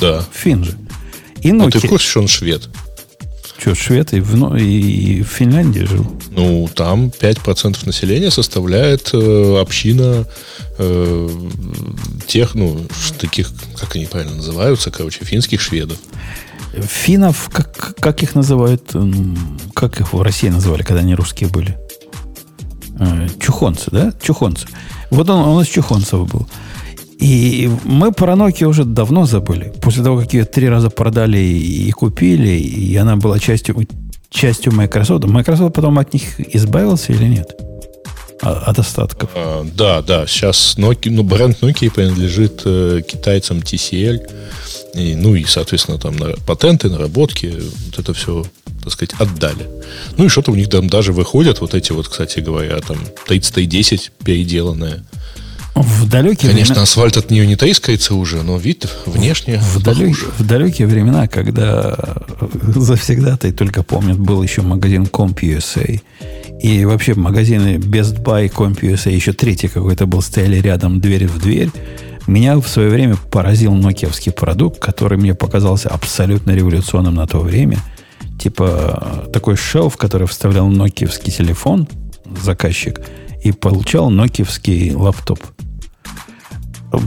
Да. Фин же. И Nokia. Ну, ты в курсе, что он швед? Что, швед и в, и в Финляндии жил? Ну, там 5% населения составляет э, община э, тех, ну, таких, как они правильно называются, короче, финских шведов. Финнов, как, как их называют, как их в России называли, когда они русские были? Э, чухонцы, да? Чухонцы. Вот он, он из чухонцев был. И мы про Nokia уже давно забыли. После того, как ее три раза продали и купили, и она была частью, частью Microsoft. Microsoft потом от них избавился или нет? А, от остатков. А, да, да. Сейчас Nokia, ну, бренд Nokia принадлежит э, китайцам TCL. И, ну и, соответственно, там на, патенты, наработки, вот это все, так сказать, отдали. Ну и что-то у них там даже выходят, вот эти вот, кстати говоря, там 3010 переделанное. В далекие Конечно, времена... асфальт от нее не трескается уже, но вид внешне в, далек... в далекие времена, когда завсегда-то только помнят, был еще магазин CompUSA. И вообще магазины Best Buy, CompUSA, еще третий какой-то был, стояли рядом дверь в дверь. Меня в свое время поразил нокиевский продукт, который мне показался абсолютно революционным на то время. Типа такой шелф, который вставлял нокиевский телефон, заказчик, и получал нокиевский лаптоп.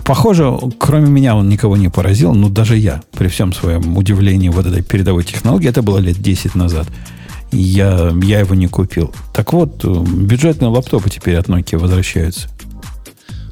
Похоже, кроме меня он никого не поразил, но даже я, при всем своем удивлении вот этой передовой технологии, это было лет 10 назад, я, я его не купил. Так вот, бюджетные лаптопы теперь от Nokia возвращаются.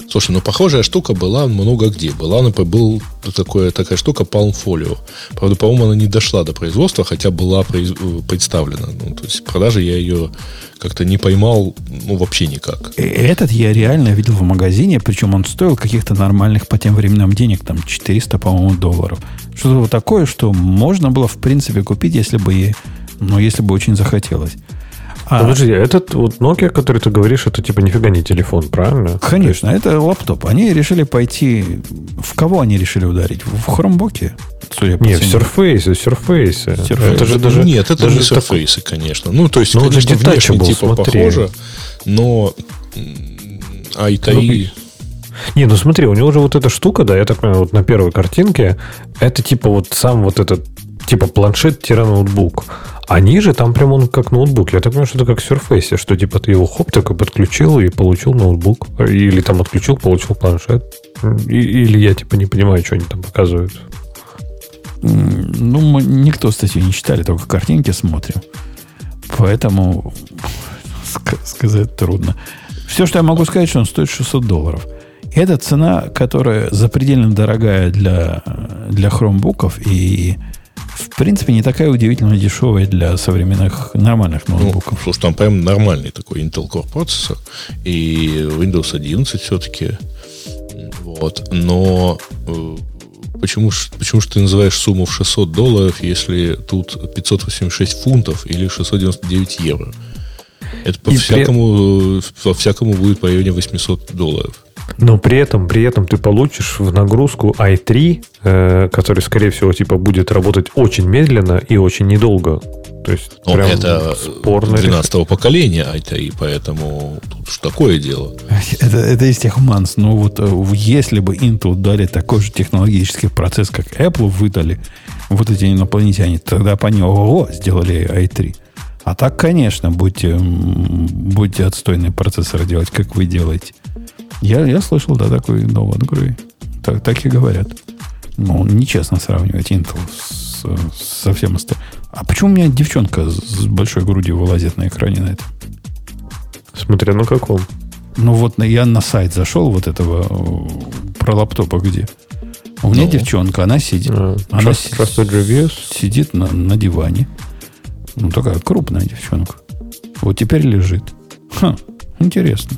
Слушай, ну похожая штука была много где. Была, например, был такое, такая штука Palm Folio. Правда, по-моему, она не дошла до производства, хотя была произ... представлена. Ну, то есть продажи я ее как-то не поймал, ну, вообще никак. Э, этот я реально видел в магазине, причем он стоил каких-то нормальных по тем временам денег, там 400, по-моему, долларов. Что-то вот такое, что можно было, в принципе, купить, если бы, ну, если бы очень захотелось. А, Подожди, этот вот Nokia, который ты говоришь, это типа нифига не телефон, правильно? Конечно, это лаптоп. Они решили пойти... В кого они решили ударить? В хромбоке? Судя по Нет, в Surface, Surface. Surface. Это же даже... Нет, это даже не Surface, так... конечно. Ну, то есть, ну, конечно, внешне типа смотри. похоже, но i3... Не, ну смотри, у него же вот эта штука, да, я так понимаю, вот на первой картинке, это типа вот сам вот этот, типа планшет-ноутбук. А ниже там прям он как ноутбук. Я так понимаю, что это как Surface, что типа ты его хоп, такой подключил и получил ноутбук. Или там отключил, получил планшет. или я типа не понимаю, что они там показывают. Ну, мы никто статью не читали, только картинки смотрим. Поэтому сказать трудно. Все, что я могу сказать, что он стоит 600 долларов. И это цена, которая запредельно дорогая для, для хромбуков и в принципе, не такая удивительно дешевая для современных нормальных ну, ноутбуков. Ну, слушай, там прям нормальный такой Intel Core процессор. И Windows 11 все-таки. Вот. Но э, почему, почему же ты называешь сумму в 600 долларов, если тут 586 фунтов или 699 евро? Это по-всякому, при... по-всякому будет по районе 800 долларов. Но при этом, при этом ты получишь в нагрузку i3, э, который, скорее всего, типа будет работать очень медленно и очень недолго. То есть, Но прям это спорно 12-го поколения i3, поэтому тут уж такое дело. Это, это из тех манс. Но вот э, если бы Intel дали такой же технологический процесс, как Apple выдали, вот эти инопланетяне, тогда по ого, сделали i3. А так, конечно, будьте, будьте отстойный процессор делать, как вы делаете. Я, я слышал, да, такой довод, говорю. Так, так и говорят. Ну, нечестно сравнивать Intel с, со всем остальным. А почему у меня девчонка с большой грудью вылазит на экране на этом? Смотря на каком. Ну вот я на сайт зашел вот этого про лаптопа где. У меня ну. девчонка, она сидит. А, она trust, reviews. сидит на, на диване. Ну, такая крупная девчонка. Вот теперь лежит. Ха, интересно.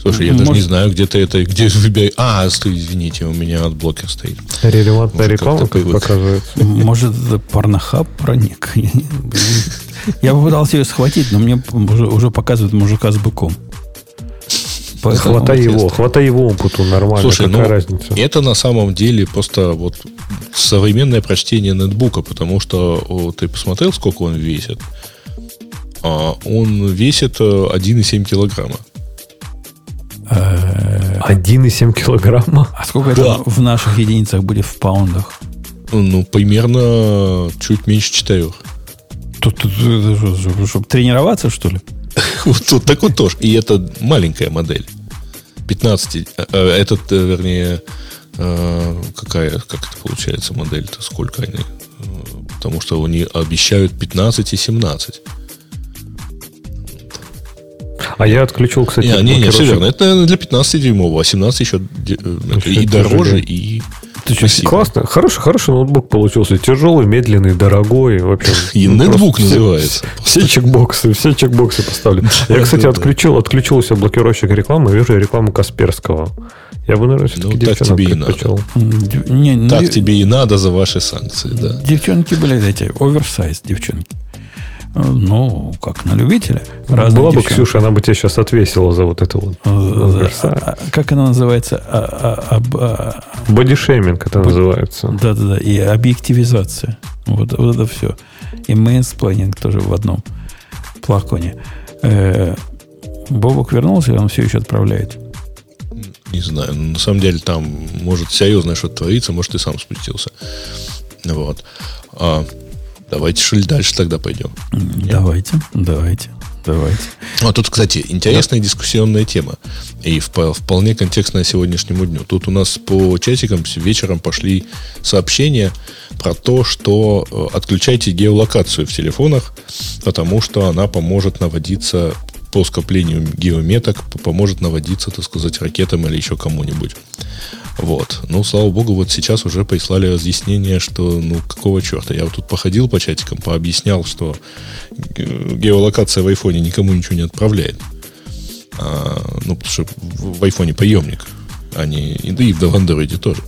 Слушай, я Может... даже не знаю, где ты это, где выбирай. А, стой, извините, у меня адблокер стоит. Релевантная реклама показывается. Может, это Pornhub проник? Я попытался ее схватить, но мне уже показывает мужика с быком. Хватай его, хватай его опыту нормально. Слушай, какая ну, разница? Это на самом деле просто вот современное прочтение нетбука, потому что о, ты посмотрел, сколько он весит? А, он весит 1,7 э, килограмма. 1,7 килограмма? А сколько да. это в наших единицах будет в паундах? Ну, примерно чуть меньше 4. Тут, тут, чтобы тренироваться, что ли? Вот тут так вот тоже. И это маленькая модель. 15. Э, э, этот, э, вернее, какая, как это получается модель-то? Сколько они? Потому что они обещают 15 и 17. А я отключил, кстати, Не, не, не, все верно. Это, наверное, для 15 дюймового, а 17 еще, еще и дороже, и ты что, классно. Хороший, хороший ноутбук получился. Тяжелый, медленный, дорогой. Вообще, и ну, нетбук называется. Все, все чекбоксы, все чекбоксы поставлены. Я, кстати, отключил, отключил у себя блокировщик рекламы, вижу рекламу Касперского. Я бы, наверное, все-таки ну, так тебе и надо. Не, ну, так тебе и надо за ваши санкции, да. Девчонки, блядь, эти, оверсайз девчонки. Ну, как на любителя. Разные Была бы Ксюша, она бы тебя сейчас отвесила за вот это вот. А, а, как она называется? А, Бодишейминг это называется. Да-да-да. И объективизация. Вот, вот это все. И менсплейнинг тоже в одном флаконе. Э, Бобок вернулся, или он все еще отправляет? Не знаю. На самом деле там может серьезно что-то твориться, может и сам спустился. Вот. А, Давайте, что ли, дальше тогда пойдем? Давайте, давайте, давайте. А тут, кстати, интересная да. дискуссионная тема. И вполне контекстная сегодняшнему дню. Тут у нас по чатикам вечером пошли сообщения про то, что э, отключайте геолокацию в телефонах, потому что она поможет наводиться по скоплению геометок, поможет наводиться, так сказать, ракетам или еще кому-нибудь. Вот. Ну, слава богу, вот сейчас уже прислали разъяснение, что, ну, какого черта. Я вот тут походил по чатикам, пообъяснял, что геолокация в айфоне никому ничего не отправляет. А, ну, потому что в айфоне приемник, а не да и в андроиде тоже.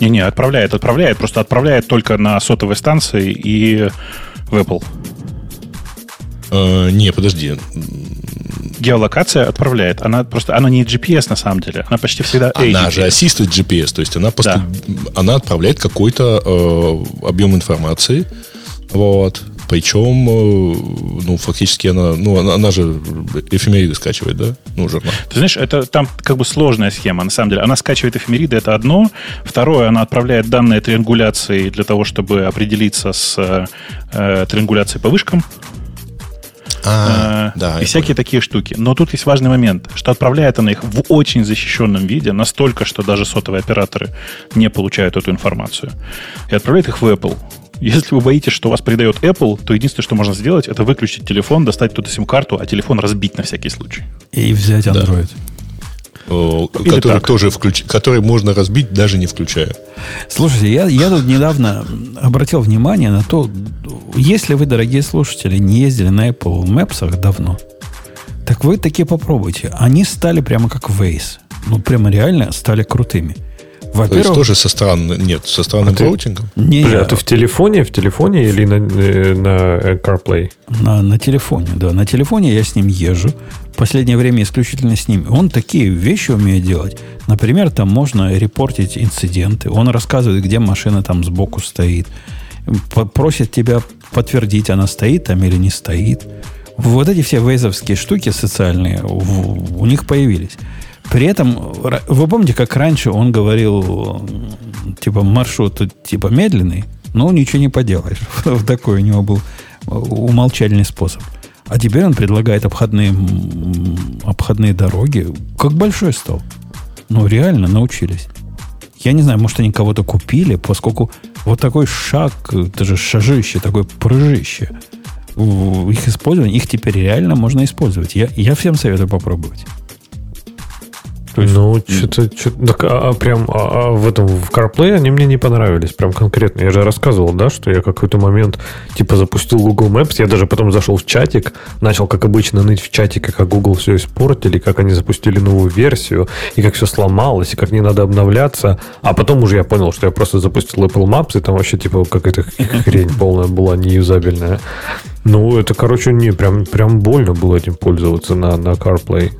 Не-не, отправляет, отправляет, просто отправляет только на сотовой станции и в Apple. А, не, подожди геолокация отправляет. Она просто, она не GPS на самом деле, она почти всегда Она же assisted GPS, то есть она просто, да. она отправляет какой-то э, объем информации, вот. Причем, э, ну, фактически она, ну, она, она же эфемериды скачивает, да? Ну, журнал. Ты знаешь, это там как бы сложная схема, на самом деле. Она скачивает эфемериды, это одно. Второе, она отправляет данные триангуляции для того, чтобы определиться с э, триангуляцией по вышкам. А, э, да, и всякие понял. такие штуки. Но тут есть важный момент, что отправляет она их в очень защищенном виде, настолько, что даже сотовые операторы не получают эту информацию. И отправляет их в Apple. Если вы боитесь, что вас предает Apple, то единственное, что можно сделать, это выключить телефон, достать туда сим-карту, а телефон разбить на всякий случай. И взять Android. Да который тоже включ... который можно разбить, даже не включая. Слушайте, я, я тут недавно обратил внимание на то, если вы, дорогие слушатели, не ездили на Apple Maps давно, так вы такие попробуйте. Они стали прямо как Waze. Ну, прямо реально стали крутыми. Во-первых, То есть тоже со странным, нет, со странным а роутингом? Не, Бля, а ты в телефоне, в телефоне или на, э, на CarPlay? На, на телефоне, да. На телефоне я с ним езжу. В последнее время исключительно с ним. Он такие вещи умеет делать. Например, там можно репортить инциденты. Он рассказывает, где машина там сбоку стоит. Просит тебя подтвердить, она стоит там или не стоит. Вот эти все вейзовские штуки социальные у них появились. При этом, вы помните, как раньше он говорил, типа, маршрут типа медленный, но ничего не поделаешь. Такой у него был умолчательный способ. А теперь он предлагает обходные, обходные дороги. Как большой стал. Ну, реально научились. Я не знаю, может, они кого-то купили, поскольку вот такой шаг, это же шажище, такое прыжище. Их использование, их теперь реально можно использовать. Я, я всем советую попробовать. Есть, ну, что-то, что так, а, а прям а, а в этом в CarPlay они мне не понравились, прям конкретно. Я же рассказывал, да, что я какой-то момент типа запустил Google Maps, я даже потом зашел в чатик, начал, как обычно, ныть в чатике, как Google все испортили, как они запустили новую версию, и как все сломалось, и как не надо обновляться. А потом уже я понял, что я просто запустил Apple Maps, и там вообще типа какая-то хрень полная была, неюзабельная. Ну, это, короче, не, прям, прям больно было этим пользоваться на, на CarPlay.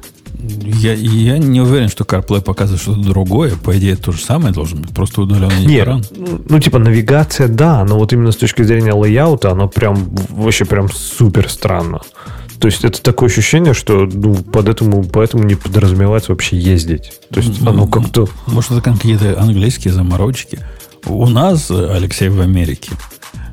Я, я не уверен, что CarPlay показывает что-то другое. По идее, то же самое должен быть. Просто удаленный Нет, экран. Ну, ну, типа, навигация, да. Но вот именно с точки зрения лейаута, оно прям вообще прям супер странно. То есть это такое ощущение, что ну, под этому, поэтому не подразумевается вообще ездить. То есть оно как-то... Может, это какие-то английские заморочки. У нас, Алексей, в Америке,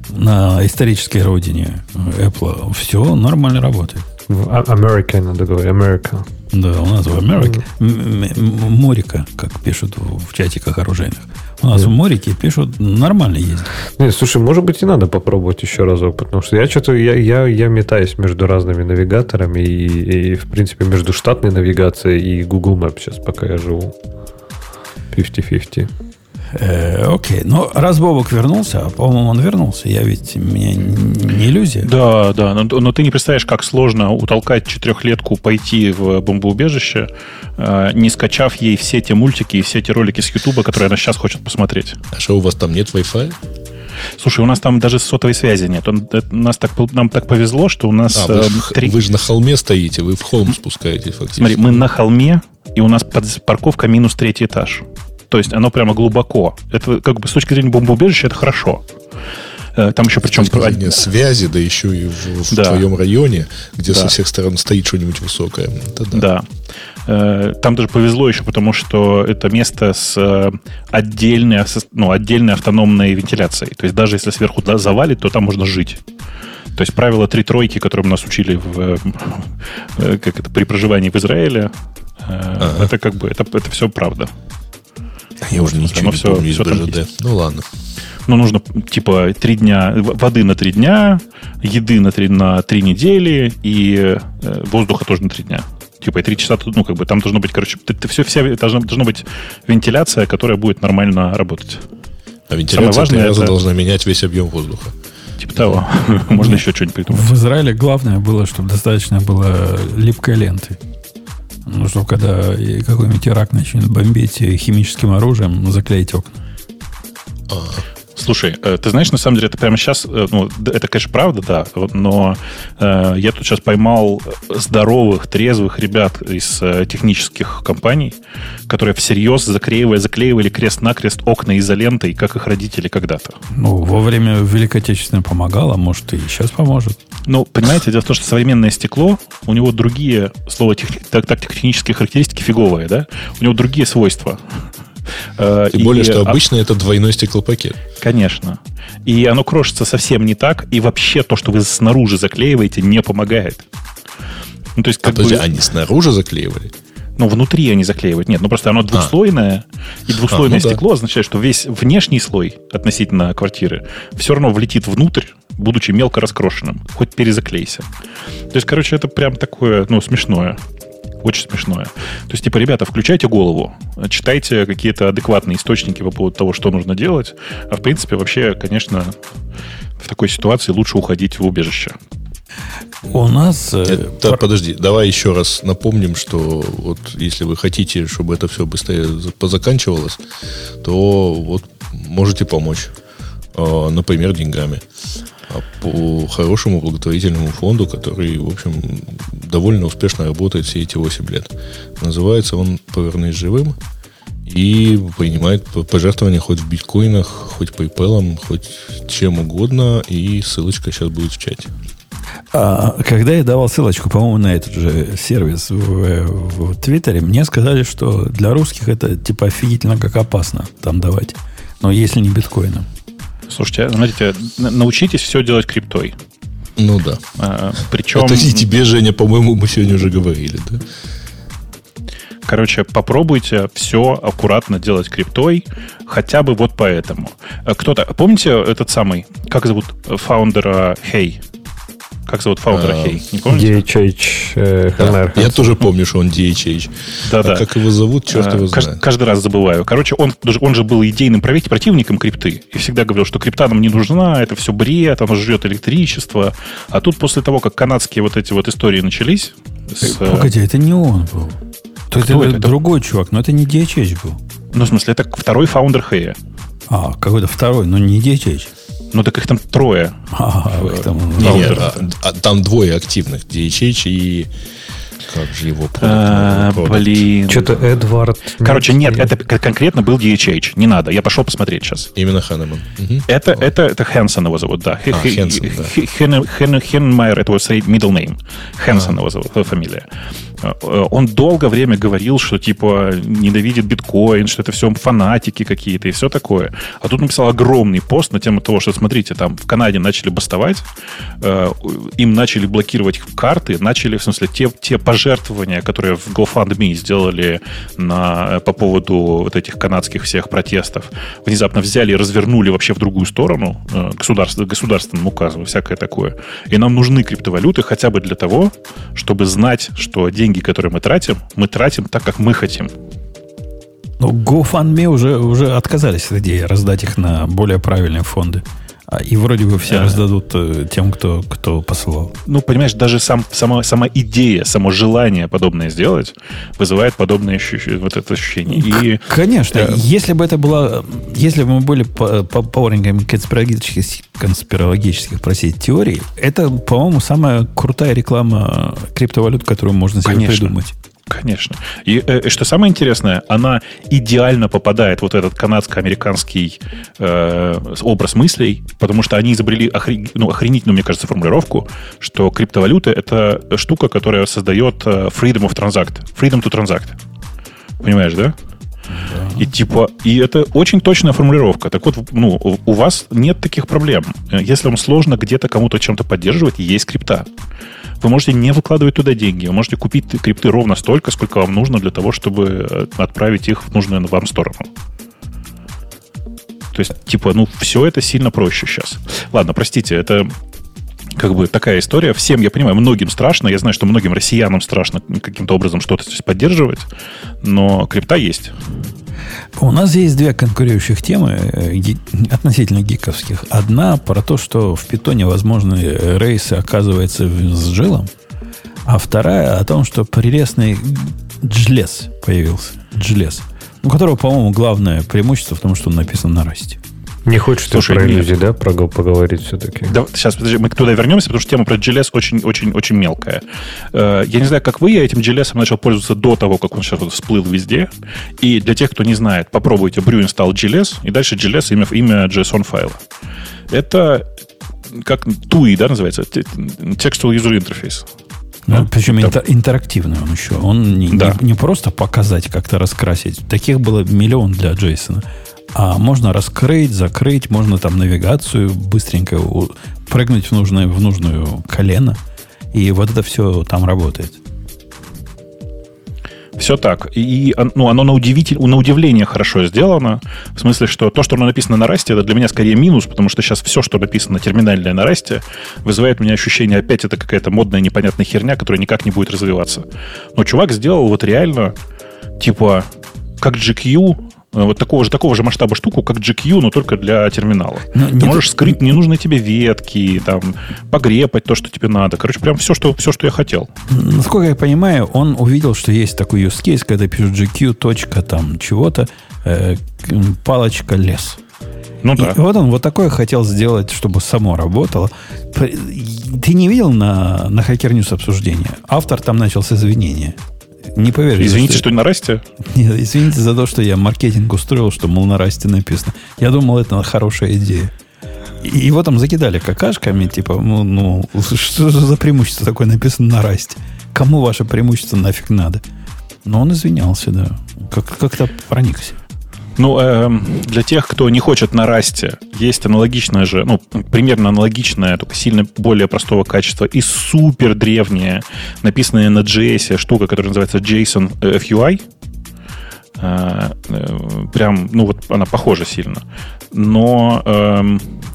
на исторической родине Apple все нормально работает. В Америке надо говорить, Америка. Да, у нас в Америке. Морика, как пишут в чатиках оружейных. У нас в Морике пишут, нормально ездит. Нет, слушай, может быть, и надо попробовать еще разок, потому что я что-то, я, я, я метаюсь между разными навигаторами и, и, в принципе, между штатной навигацией и Google Maps сейчас, пока я живу. 50-50. Э, окей, но раз Бобок вернулся, а по-моему он вернулся, я ведь, у меня не иллюзия. Да, да, но, но ты не представляешь, как сложно утолкать четырехлетку пойти в бомбоубежище, э, не скачав ей все те мультики и все те ролики с Ютуба, которые она сейчас хочет посмотреть. А что, у вас там нет Wi-Fi? Слушай, у нас там даже сотовой связи нет. Он, это, нас так, нам так повезло, что у нас... А, вы, э, три... вы же на холме стоите, вы в холм спускаетесь фактически. Смотри, мы на холме, и у нас под парковка минус третий этаж. То есть оно прямо глубоко. Это как бы с точки зрения бомбоубежища это хорошо. Э, там еще причем... С точки связи, да еще и в, в да. твоем районе, где да. со всех сторон стоит что-нибудь высокое. Это да. да. Э, там даже повезло еще, потому что это место с э, отдельной, ну, отдельной автономной вентиляцией. То есть даже если сверху завалит, то там можно жить. То есть правило три тройки, которым нас учили в, как это, при проживании в Израиле, ага. это как бы это, это все правда. Я уже ничего не все, помню из БЖД. Ну ладно. Ну, нужно, типа, три дня, воды на три дня, еды на три, на три недели и э, воздуха тоже на три дня. Типа, и три часа, ну, как бы, там должно быть, короче, ты, ты все, вся, должна, должна быть вентиляция, которая будет нормально работать. А вентиляция Самое важное, раза это... должна менять весь объем воздуха. Типа того. Можно еще что-нибудь придумать. В Израиле главное было, чтобы достаточно было липкой ленты. Ну, что когда какой-нибудь Ирак начнет бомбить химическим оружием, заклеить окна. Слушай, э, ты знаешь, на самом деле, это прямо сейчас, э, ну, это, конечно, правда, да, но э, я тут сейчас поймал здоровых, трезвых ребят из э, технических компаний, которые всерьез, заклеивая, заклеивали крест-накрест окна изолентой, как их родители когда-то. Ну, во время Великой Отечественной помогало, может, и сейчас поможет. Ну, понимаете, дело в том, что современное стекло, у него другие, слово тех, так, так, технические характеристики фиговые, да? У него другие свойства. Э, Тем и, более, что обычно а... это двойной стеклопакет. Конечно. И оно крошится совсем не так, и вообще то, что вы снаружи заклеиваете, не помогает. Ну, то есть, как а, бы... они снаружи заклеивали? Ну, внутри они заклеивают. Нет, ну просто оно а. двухслойное, а. и двухслойное а, ну стекло да. означает, что весь внешний слой относительно квартиры все равно влетит внутрь, будучи мелко раскрошенным. Хоть перезаклейся. То есть, короче, это прям такое, ну, смешное. Очень смешное. То есть, типа, ребята, включайте голову, читайте какие-то адекватные источники по поводу того, что нужно делать. А в принципе, вообще, конечно, в такой ситуации лучше уходить в убежище. У нас... Э, это, подожди, давай еще раз напомним, что вот если вы хотите, чтобы это все быстрее позаканчивалось, то вот можете помочь, а, например, деньгами по хорошему благотворительному фонду, который, в общем, довольно успешно работает все эти 8 лет. Называется он «Повернись живым» и принимает пожертвования хоть в биткоинах, хоть PayPal, хоть чем угодно, и ссылочка сейчас будет в чате. А, когда я давал ссылочку, по-моему, на этот же сервис в, в Твиттере, мне сказали, что для русских это типа офигительно как опасно там давать. Но если не биткоином. Слушайте, смотрите, научитесь все делать криптой. Ну да. А, причем... Это и тебе, Женя, по-моему, мы сегодня уже говорили, да? Короче, попробуйте все аккуратно делать криптой, хотя бы вот поэтому. А кто-то, помните этот самый, как зовут фаундера Hey? Как зовут фаундера а, Хей? Не помните? DHH э, да, Я тоже помню, что он DHH. Да, а да. как его зовут, черт а, его знает. Каждый раз забываю. Короче, он, он же был идейным противником крипты. И всегда говорил, что крипта нам не нужна, это все бред, она жрет электричество. А тут после того, как канадские вот эти вот истории начались... С... Э, погоди, это не он был. То это, это другой чувак, но это не DHH был. Ну, в смысле, это второй фаундер Хэя. А, какой-то второй, но не DHH. Ну, так их там трое. А, их там, не, не, а, а, там двое активных. DHH и как же его а, Блин. Что-то Эдвард... Короче, нет, это конкретно был DHH. Не надо, я пошел посмотреть сейчас. Именно Ханнеман. Это, это, это Хэнсон его зовут, да. А, Хэнсон, Хенмайер, это его middle name. Хэнсон его зовут, фамилия. Э, он долгое время говорил, что типа ненавидит биткоин, что это все фанатики какие-то и все такое. А тут написал огромный пост на тему того, что смотрите, там в Канаде начали бастовать, э, им начали блокировать карты, начали, в смысле, те, те пожертвования, которые в GoFundMe сделали на, э, по поводу вот этих канадских всех протестов, внезапно взяли и развернули вообще в другую сторону государство, государственным указом, всякое такое. И нам нужны криптовалюты хотя бы для того, чтобы знать, что деньги которые мы тратим, мы тратим так, как мы хотим. Ну, GoFundMe уже, уже отказались от идеи раздать их на более правильные фонды. А, и вроде бы все да. раздадут э, тем, кто, кто посылал. Ну, понимаешь, даже сам, сама, сама идея, само желание подобное сделать вызывает подобное ощущение, вот это ощущение. И, Конечно. Да. Если бы это было... Если бы мы были по, по повареньками конспирологических, конспирологических, простите, теорий, это, по-моему, самая крутая реклама криптовалют, которую можно себе Конечно. придумать. Конечно. И э, что самое интересное, она идеально попадает вот этот канадско-американский э, образ мыслей, потому что они изобрели охрен... ну, охренительную, мне кажется, формулировку, что криптовалюта — это штука, которая создает э, freedom of transact, freedom to transact. Понимаешь, да? И типа, и это очень точная формулировка. Так вот, ну, у вас нет таких проблем. Если вам сложно где-то кому-то чем-то поддерживать, есть крипта. Вы можете не выкладывать туда деньги. Вы можете купить крипты ровно столько, сколько вам нужно для того, чтобы э, отправить их в нужную вам сторону. То есть, типа, ну, все это сильно проще сейчас. Ладно, простите, это как бы такая история. Всем, я понимаю, многим страшно. Я знаю, что многим россиянам страшно каким-то образом что-то здесь поддерживать, но крипта есть. У нас есть две конкурирующих темы э, относительно гиковских. Одна про то, что в питоне возможны рейсы, оказывается, с джилом. А вторая о том, что прелестный джлес появился. Джлес. У которого, по-моему, главное преимущество в том, что он написан на расте. Не хочешь Слушай, ты про иллюзии, да, про, поговорить все-таки? Да, сейчас, подожди, мы туда вернемся, потому что тема про GLS очень-очень-очень мелкая. Э, я не знаю, как вы, я этим GLS начал пользоваться до того, как он сейчас всплыл везде. И для тех, кто не знает, попробуйте brew install GLS, и дальше GLS имя, имя JSON файла. Это как TUI, да, называется? Textual User Interface. Ну, причем интер, интерактивный он еще. Он не, да. не, не просто показать, как-то раскрасить. Таких было миллион для Джейсона. А можно раскрыть, закрыть, можно там навигацию быстренько прыгнуть в нужное, в нужную колено. И вот это все там работает. Все так. И ну, оно на, удивитель, на удивление хорошо сделано. В смысле, что то, что оно написано на расте, это для меня скорее минус, потому что сейчас все, что написано терминальное на расте, вызывает у меня ощущение, опять это какая-то модная непонятная херня, которая никак не будет развиваться. Но чувак сделал вот реально, типа, как GQ, вот такого же, такого же масштаба штуку, как GQ, но только для терминала. Но ну, Ты можешь скрыть ненужные тебе ветки, там, погрепать то, что тебе надо. Короче, прям все, что, все, что я хотел. Насколько я понимаю, он увидел, что есть такой use case, когда пишут GQ, точка там чего-то, э, палочка лес. Ну да. И вот он вот такое хотел сделать, чтобы само работало. Ты не видел на, на Hacker News обсуждение? Автор там начал с извинения. Не поверишь. Извините, что, что на расте? Нет, извините за то, что я маркетинг устроил, что, мол, на расте написано. Я думал, это хорошая идея. И его там закидали какашками, типа, ну, ну, что за преимущество такое написано на расте? Кому ваше преимущество нафиг надо? Но он извинялся, да. Как, как-то проникся. Ну, э, для тех, кто не хочет на расте, есть аналогичная же, ну, примерно аналогичная, только сильно более простого качества и супер древняя, написанная на JS штука, которая называется JSON FUI. Э, прям, ну вот она похожа сильно. Но э,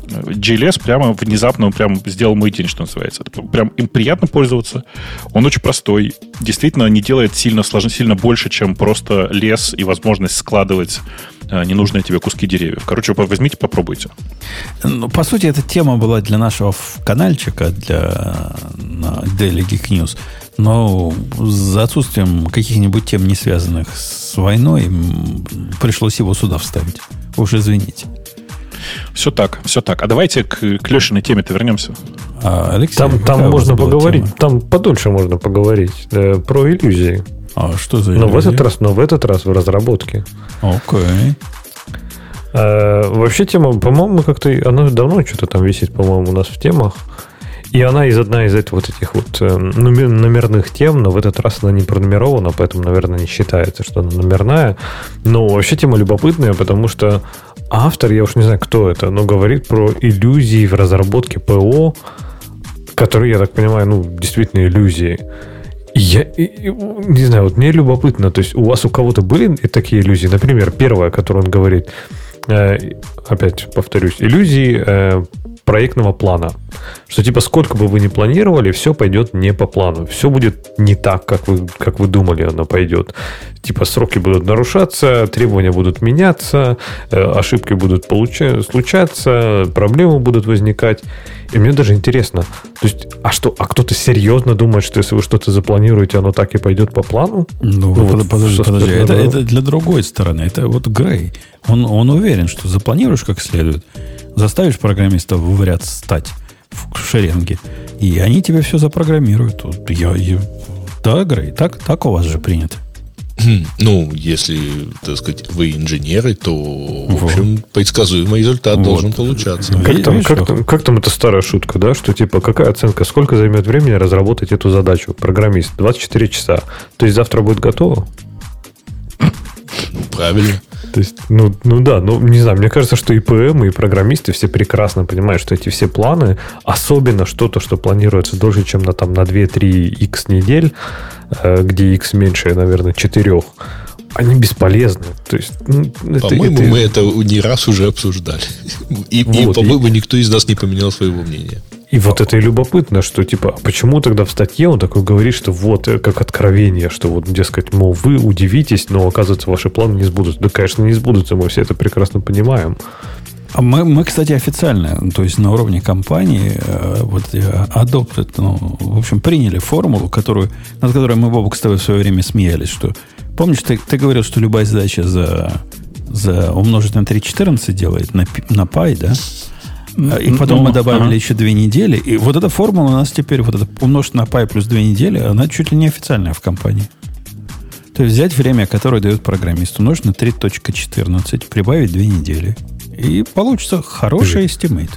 GLS прямо внезапно прям сделал мой день, что называется. Прям им приятно пользоваться. Он очень простой. Действительно, не делает сильно сложно, сильно больше, чем просто лес и возможность складывать э, ненужные тебе куски деревьев. Короче, возьмите, попробуйте. Ну, по сути, эта тема была для нашего канальчика, для Daily Geek News. Но за отсутствием каких-нибудь тем, не связанных с войной, пришлось его сюда вставить. Уж извините. Все так, все так. А давайте к, к Лешиной теме-то вернемся. А, Алексей, там там можно поговорить, тема? там подольше можно поговорить э, про иллюзии. А что за иллюзии? Но в этот раз, но в этот раз в разработке. Окей. Okay. Э, вообще тема, по-моему, как-то она давно что-то там висит, по-моему, у нас в темах. И она из одна из этих вот этих вот э, номерных тем, но в этот раз она не пронумерована, поэтому, наверное, не считается, что она номерная. Но вообще тема любопытная, потому что автор, я уж не знаю, кто это, но говорит про иллюзии в разработке ПО, которые, я так понимаю, ну, действительно иллюзии. Я не знаю, вот мне любопытно, то есть у вас у кого-то были такие иллюзии? Например, первая, которую он говорит, опять повторюсь, иллюзии э, проектного плана. Что типа сколько бы вы ни планировали, все пойдет не по плану. Все будет не так, как вы, как вы думали, оно пойдет. Типа сроки будут нарушаться, требования будут меняться, э, ошибки будут получа- случаться, проблемы будут возникать. И мне даже интересно, то есть, а что, а кто-то серьезно думает, что если вы что-то запланируете, оно так и пойдет по плану? Ну, ну вот подожди, подожди. Это, это для другой стороны. Это вот Грей. Он, он уверен, что запланируешь как следует, заставишь программистов в ряд стать в шеренге, и они тебе все запрограммируют. Я, я, да, Грей, так, так у вас же принято. Ну, если, так сказать, вы инженеры, то, в общем, вот. предсказуемый результат вот. должен получаться. Как там, как, там, как там эта старая шутка, да, что типа какая оценка, сколько займет времени разработать эту задачу? Программист, 24 часа. То есть завтра будет готово? Правильно. То есть, ну, ну да, ну не знаю, мне кажется, что и ПМ, и программисты все прекрасно понимают, что эти все планы, особенно что-то, что планируется дольше, чем на, там, на 2-3 x недель, э, где x меньше, наверное, 4, они бесполезны. То есть, ну, по-моему, это... мы это не раз уже обсуждали. И, вот, и по-моему, и... никто из нас не поменял своего мнения. И вот это и любопытно, что типа, а почему тогда в статье он такой говорит, что вот э, как откровение, что вот, дескать, мол, вы удивитесь, но оказывается ваши планы не сбудутся. Да, конечно, не сбудутся, мы все это прекрасно понимаем. А мы, мы, кстати, официально, то есть на уровне компании, э, вот adopted, ну, в общем, приняли формулу, которую, над которой мы, Бобук, с тобой в свое время смеялись, что, помнишь, ты, ты говорил, что любая задача за, за умножить на 3,14 делает на, на пи, да? И потом ну, мы добавили ага. еще две недели. И вот эта формула у нас теперь, вот это умножить на py плюс две недели, она чуть ли не официальная в компании. То есть взять время, которое дает программист, умножить на 3.14, прибавить две недели. И получится хороший estimate.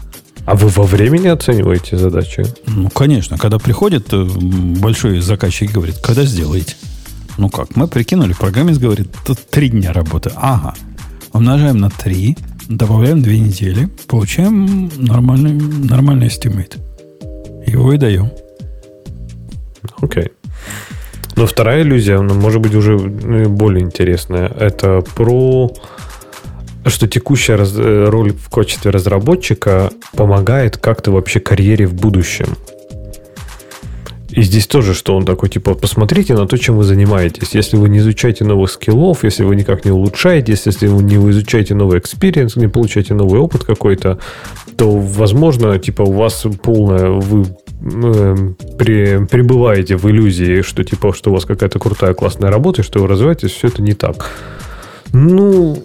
А вы во времени оцениваете задачи? Ну, конечно. Когда приходит э, большой заказчик и говорит, когда сделаете? Ну как, мы прикинули, программист говорит, тут три дня работы. Ага. Умножаем на три, добавляем две недели, получаем нормальный, нормальный estimate. Его и даем. Окей. Okay. Но вторая иллюзия, она может быть уже ну, более интересная. Это про что текущая э, роль в качестве разработчика помогает как-то вообще карьере в будущем. И здесь тоже, что он такой, типа, посмотрите на то, чем вы занимаетесь. Если вы не изучаете новых скиллов, если вы никак не улучшаетесь, если вы не изучаете новый experience, не получаете новый опыт какой-то, то, возможно, типа, у вас полная, вы э, при, пребываете в иллюзии, что, типа, что у вас какая-то крутая, классная работа, и что вы развиваетесь, все это не так. Ну,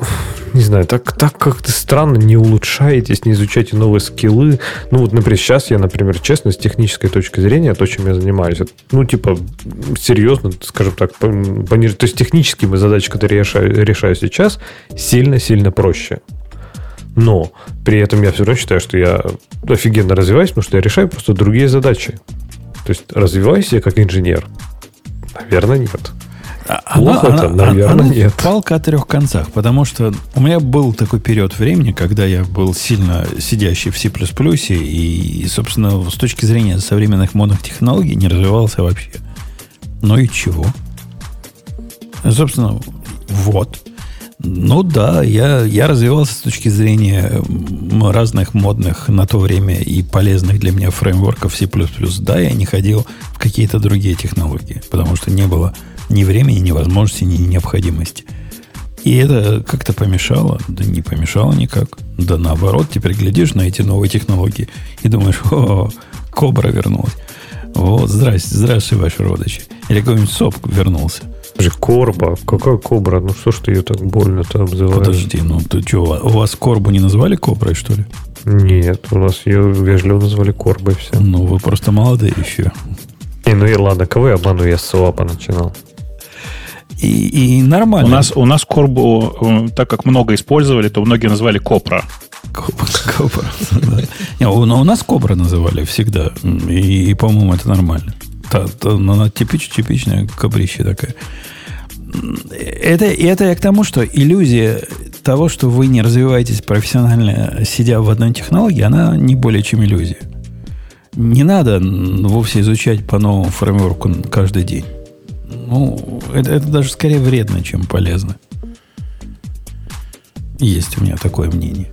не знаю, так, так как-то странно не улучшаетесь, не изучаете новые скиллы. Ну, вот, например, сейчас я, например, честно, с технической точки зрения, то, чем я занимаюсь, ну, типа, серьезно, скажем так, пониж... то есть технические задачи, которые я решаю, решаю сейчас, сильно-сильно проще. Но при этом я все равно считаю, что я офигенно развиваюсь, потому что я решаю просто другие задачи. То есть развиваюсь я как инженер? Наверное, нет. Плохо она, это, наверное, она, нет. Палка о трех концах, потому что у меня был такой период времени, когда я был сильно сидящий в C++, и, собственно, с точки зрения современных модных технологий не развивался вообще. Ну и чего? Собственно, вот. Ну да, я, я развивался с точки зрения разных модных на то время и полезных для меня фреймворков C++. Да, я не ходил в какие-то другие технологии, потому что не было ни времени, ни возможности, ни необходимости. И это как-то помешало? Да не помешало никак. Да наоборот, теперь глядишь на эти новые технологии и думаешь, о, кобра вернулась. Вот, здрасте, здрасте, ваши родичи. Или какой-нибудь СОП вернулся. Же Корба. Какая Кобра? Ну что ж ты ее так больно-то обзываешь? Подожди, ну ты что, у вас Корбу не назвали Коброй, что ли? Нет, у нас ее вежливо назвали Корбой все. Ну, вы просто молодые еще. И ну и ладно, кого я обману, я с Суапа начинал. И, и нормально. У нас, у нас Корбу, э, так как много использовали, то многие назвали Копра. Кобра. Не, у нас Кобра называли всегда. И, по-моему, это нормально. Она типич, типичная кобрище такая. Это, это я к тому, что иллюзия того, что вы не развиваетесь профессионально, сидя в одной технологии, она не более чем иллюзия. Не надо вовсе изучать по новому фреймворку каждый день. Ну, это, это даже скорее вредно, чем полезно. Есть у меня такое мнение.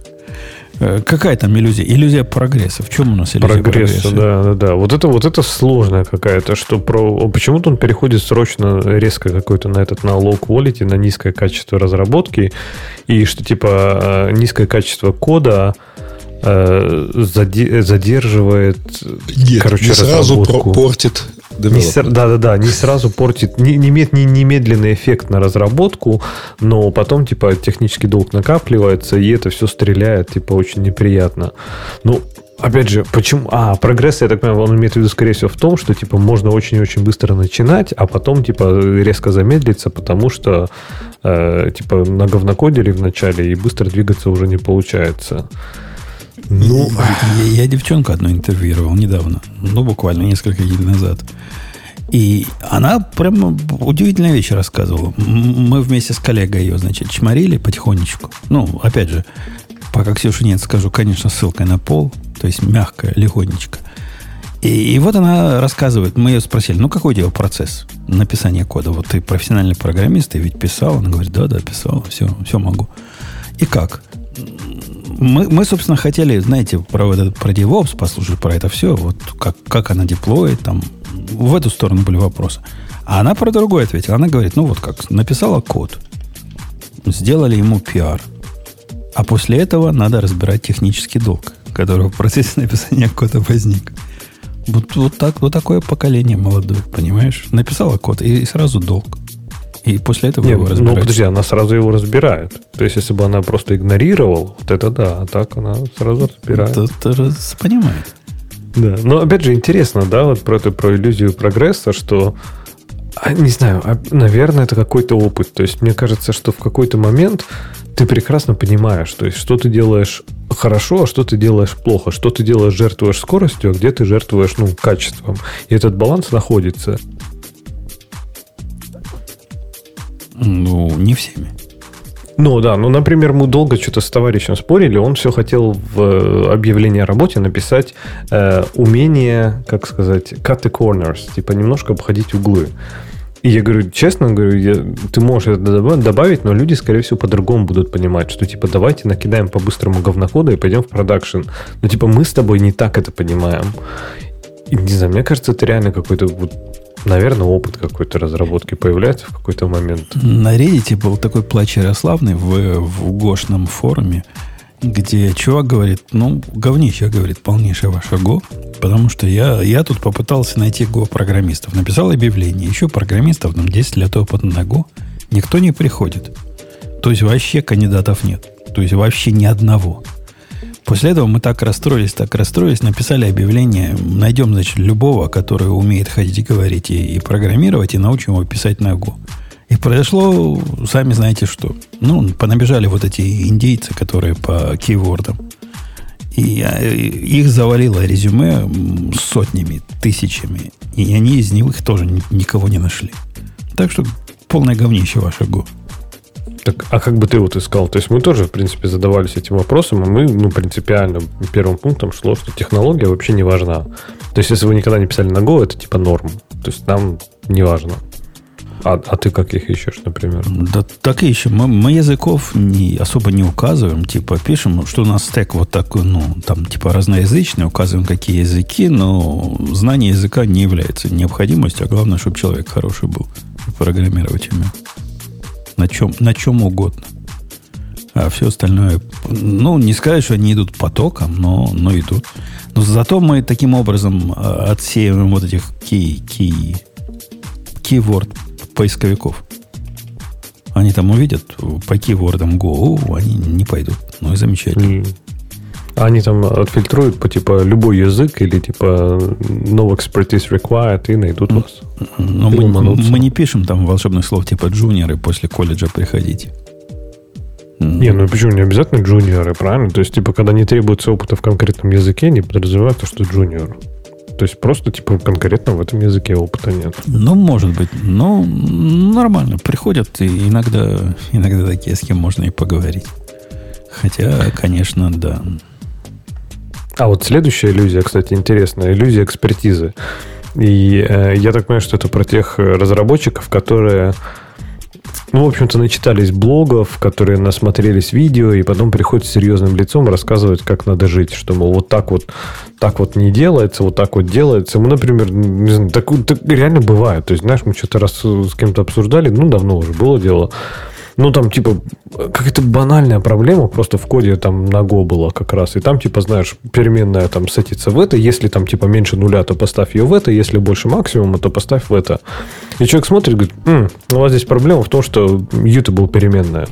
Э, какая там иллюзия? Иллюзия прогресса. В чем у нас иллюзия прогресса? прогресса? Да, да, да. Вот это, вот это сложная какая-то, что про... Почему-то он переходит срочно, резко какой-то на этот, на low quality, на низкое качество разработки, и что типа э, низкое качество кода э, задерживает, Нет, короче, не сразу портит да-да-да, не сразу портит, не, не имеет не, немедленный эффект на разработку, но потом, типа, технический долг накапливается, и это все стреляет, типа, очень неприятно. Ну, Опять же, почему... А, прогресс, я так понимаю, он имеет в виду, скорее всего, в том, что, типа, можно очень-очень быстро начинать, а потом, типа, резко замедлиться, потому что, э, типа, на говнокодили в начале, и быстро двигаться уже не получается. Ну, я, я девчонку одну интервьюировал недавно, ну, буквально несколько дней назад. И она прямо удивительные вещи рассказывала. Мы вместе с коллегой ее, значит, чморили потихонечку. Ну, опять же, пока Ксюши нет, скажу, конечно, ссылкой на пол, то есть мягкая, легонечко. И, и вот она рассказывает, мы ее спросили, ну какой у тебя процесс написания кода? Вот ты профессиональный программист, ты ведь писал? Она говорит, да, да, писал, все, все могу. И как? Мы, мы, собственно, хотели, знаете, про, этот, про DevOps послушать, про это все, вот как, как она деплоит, там, в эту сторону были вопросы. А она про другое ответила. Она говорит, ну вот как, написала код, сделали ему пиар, а после этого надо разбирать технический долг, который в процессе написания кода возник. Вот, вот, так, вот такое поколение молодое, понимаешь? Написала код и, и сразу долг. И после этого Нет, его разбирать. Ну, подожди, она сразу его разбирает. То есть, если бы она просто игнорировала, вот это да, а так она сразу разбирает. Это, это понимает. Да, но опять же интересно, да, вот про эту про иллюзию прогресса, что а, не знаю, а, наверное, это какой-то опыт. То есть, мне кажется, что в какой-то момент ты прекрасно понимаешь, то есть, что ты делаешь хорошо, а что ты делаешь плохо, что ты делаешь, жертвуешь скоростью, а где ты жертвуешь, ну, качеством. И этот баланс находится. Ну, не всеми. Ну да, ну, например, мы долго что-то с товарищем спорили, он все хотел в э, объявлении о работе написать э, умение, как сказать, cut the corners, типа немножко обходить углы. И я говорю, честно говорю, я, ты можешь это добавить, но люди, скорее всего, по-другому будут понимать, что типа давайте накидаем по-быстрому говнокода и пойдем в продакшн. Но типа мы с тобой не так это понимаем. И, не знаю, мне кажется, это реально какой-то вот Наверное, опыт какой-то разработки появляется в какой-то момент. На Reddit был такой плач Ярославный в, в Гошном форуме, где чувак говорит, ну, говнище, говорит, полнейшее ваше Го, потому что я, я тут попытался найти Го-программистов. Написал объявление, еще программистов, там 10 лет опыта на Го, никто не приходит. То есть вообще кандидатов нет. То есть вообще ни одного. После этого мы так расстроились, так расстроились, написали объявление, найдем, значит, любого, который умеет ходить и говорить и, и программировать, и научим его писать на Go. И произошло, сами знаете что. Ну, понабежали вот эти индейцы, которые по кейвордам. И а, их завалило резюме сотнями, тысячами. И они из них тоже никого не нашли. Так что полное говнище ваше Go. Так, а как бы ты вот искал? То есть мы тоже, в принципе, задавались этим вопросом, и мы, ну, принципиально первым пунктом шло, что технология вообще не важна. То есть, если вы никогда не писали на Go, это типа норм. То есть нам не важно. А, а ты как их ищешь, например? Да так и ищем. Мы, мы языков не, особо не указываем. Типа пишем, что у нас стек вот такой, ну, там, типа разноязычный, указываем, какие языки, но знание языка не является необходимостью, а главное, чтобы человек хороший был программировать ими. На чем, на чем угодно. А все остальное, ну, не сказать, что они идут потоком, но, но идут. Но зато мы таким образом а, отсеиваем вот этих key, key, keyword поисковиков. Они там увидят по кейвордам Go, они не пойдут. Ну и замечательно. Они там отфильтруют по типа любой язык или типа no expertise required и найдут вас. Но мы, мы не пишем там волшебных слов типа джуниоры после колледжа приходите. Не, ну почему не обязательно джуниоры, правильно? То есть, типа, когда не требуется опыта в конкретном языке, не подразумевается, что джуниор. То есть просто типа конкретно в этом языке опыта нет. Ну, может быть. Ну, нормально. Приходят и иногда, иногда такие, с кем можно и поговорить. Хотя, конечно, да. А вот следующая иллюзия, кстати, интересная. Иллюзия экспертизы. И э, я так понимаю, что это про тех разработчиков, которые ну, в общем-то, начитались блогов, которые насмотрелись видео, и потом приходят с серьезным лицом рассказывать, как надо жить, что, мол, вот так вот, так вот не делается, вот так вот делается. Мы, например, не знаю, так, так реально бывает. То есть, знаешь, мы что-то раз с кем-то обсуждали, ну, давно уже было дело, ну, там, типа, какая-то банальная проблема просто в коде там на Go была как раз. И там, типа, знаешь, переменная там садится в это. Если там, типа, меньше нуля, то поставь ее в это. Если больше максимума, то поставь в это. И человек смотрит и говорит, М, у вас здесь проблема в том, что был переменная.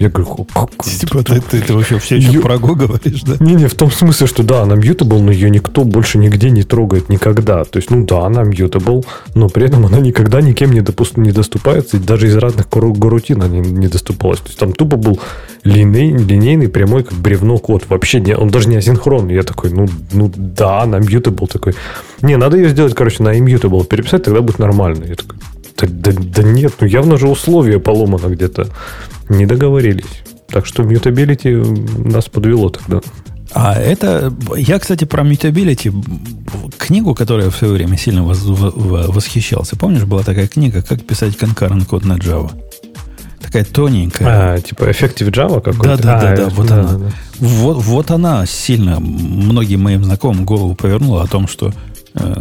Я говорю, как? Типа, ты, ты, ты вообще все еще Ю... про Go говоришь, да? Не-не, в том смысле, что да, она mutable, но ее никто больше нигде не трогает никогда. То есть, ну да, она mutable, но при этом она никогда никем не, допуст... не доступается, и даже из разных гарутин она не, не доступалась. То есть, там тупо был линей, линейный, прямой, как бревно код. Вообще, не, он даже не асинхронный. Я такой, ну, ну да, она mutable такой. Не, надо ее сделать, короче, на immutable переписать, тогда будет нормально. Я такой, да, да, да нет, ну явно же условие поломано где-то. Не договорились. Так что mutability нас подвело тогда. А это... Я, кстати, про mutability книгу, которую я в свое время сильно восхищался. Помнишь, была такая книга «Как писать concurrent код на Java»? Такая тоненькая. А, типа Effective Java какой-то? Да, да, да, а, да, вот да, она. Да. Вот, вот она сильно многим моим знакомым голову повернула о том, что э,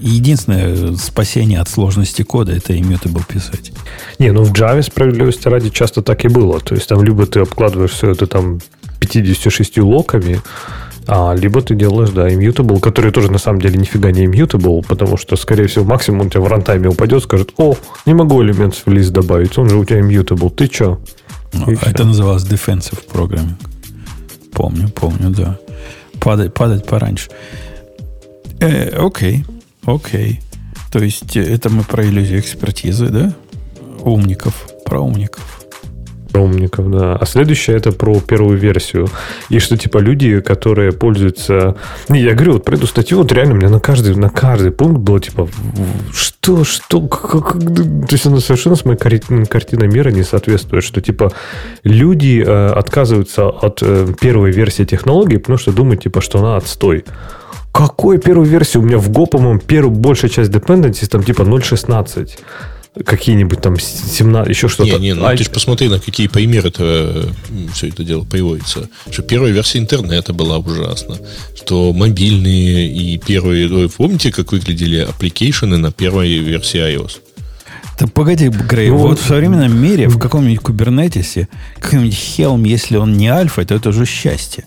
единственное спасение от сложности кода это immutable писать. Не, ну в Java справедливости ради часто так и было. То есть там либо ты обкладываешь все это там 56 локами, а, либо ты делаешь, да, immutable, который тоже на самом деле нифига не immutable, потому что, скорее всего, максимум у тебя в рантайме упадет, скажет, о, не могу элемент в лист добавить, он же у тебя immutable, ты что? Ну, это называлось defensive programming. Помню, помню, да. Падать, падать пораньше. Э, окей. Окей. То есть э, это мы про иллюзию экспертизы, да? Умников. Про умников. Про умников, да. А следующее это про первую версию. И что типа люди, которые пользуются... Не, я говорю, вот про эту статью, вот реально меня на каждый, на каждый пункт было типа, что, что, как, то есть она совершенно с моей картиной мира не соответствует, что типа люди э, отказываются от э, первой версии технологии, потому что думают типа, что она отстой. Какой первую версию? У меня в Go, по-моему, первую, большая часть dependencies там типа 0.16 какие-нибудь там 17, еще что-то. Не, не, ну а... ты же посмотри, на какие примеры это все это дело приводится. Что первая версия интернета была ужасна. Что мобильные и первые... Вы помните, как выглядели application'ы на первой версии iOS? Да погоди, Грей, ну, вот в современном мире, в каком-нибудь кубернетисе, какой-нибудь Helm, если он не альфа, то это уже счастье.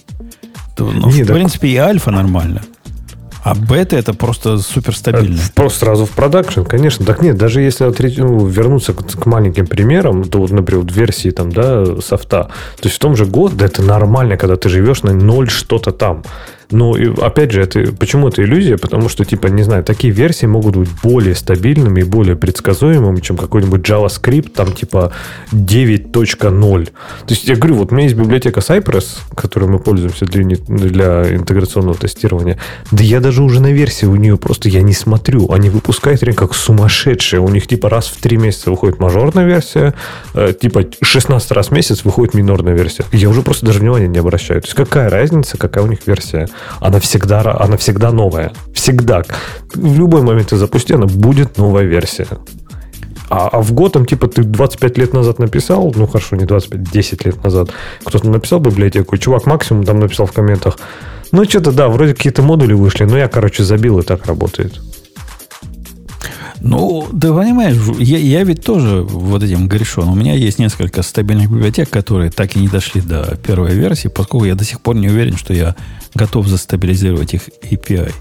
То, ну, не, в так... принципе, и альфа нормально. А бета это просто суперстабильно. Э, просто сразу в продакшн, конечно. Так нет, даже если ну, вернуться к, к маленьким примерам, то вот, например, в версии там, да, софта, то есть в том же год, да, это нормально, когда ты живешь на ноль что-то там. Но, опять же, это, почему это иллюзия? Потому что, типа, не знаю, такие версии могут быть более стабильными и более предсказуемыми, чем какой-нибудь JavaScript, там, типа, 9.0. То есть, я говорю, вот у меня есть библиотека Cypress, которой мы пользуемся для, для интеграционного тестирования. Да я даже уже на версии у нее просто я не смотрю. Они выпускают реально как сумасшедшие. У них, типа, раз в три месяца выходит мажорная версия, э, типа, 16 раз в месяц выходит минорная версия. Я уже просто даже внимания не обращаю. То есть, какая разница, какая у них версия? Она всегда, она всегда новая. Всегда. В любой момент ты запусти, она будет новая версия. А, а в Готэм, типа, ты 25 лет назад написал, ну хорошо, не 25, 10 лет назад, кто-то написал библиотеку, чувак максимум там написал в комментах, ну что-то да, вроде какие-то модули вышли, но я, короче, забил, и так работает. Ну, ты понимаешь, я, я ведь тоже вот этим грешен. У меня есть несколько стабильных библиотек, которые так и не дошли до первой версии, поскольку я до сих пор не уверен, что я готов застабилизировать их API.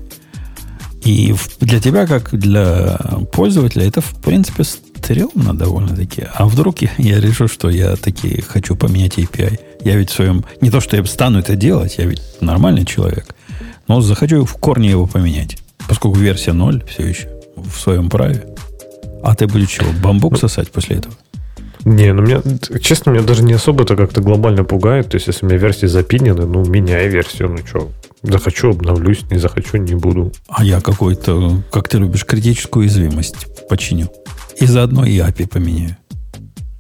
И для тебя, как для пользователя, это, в принципе, стрёмно довольно-таки. А вдруг я, я решу, что я таки хочу поменять API? Я ведь в своем... Не то, что я стану это делать, я ведь нормальный человек. Но захочу в корне его поменять. Поскольку версия 0 все еще в своем праве. А ты будешь чего, бамбук ну, сосать после этого? Не, ну меня, честно, меня даже не особо это как-то глобально пугает. То есть, если у меня версии запинены, ну, меняй версию, ну что, захочу, обновлюсь, не захочу, не буду. А я какой-то, как ты любишь, критическую уязвимость починю. И заодно и API поменяю.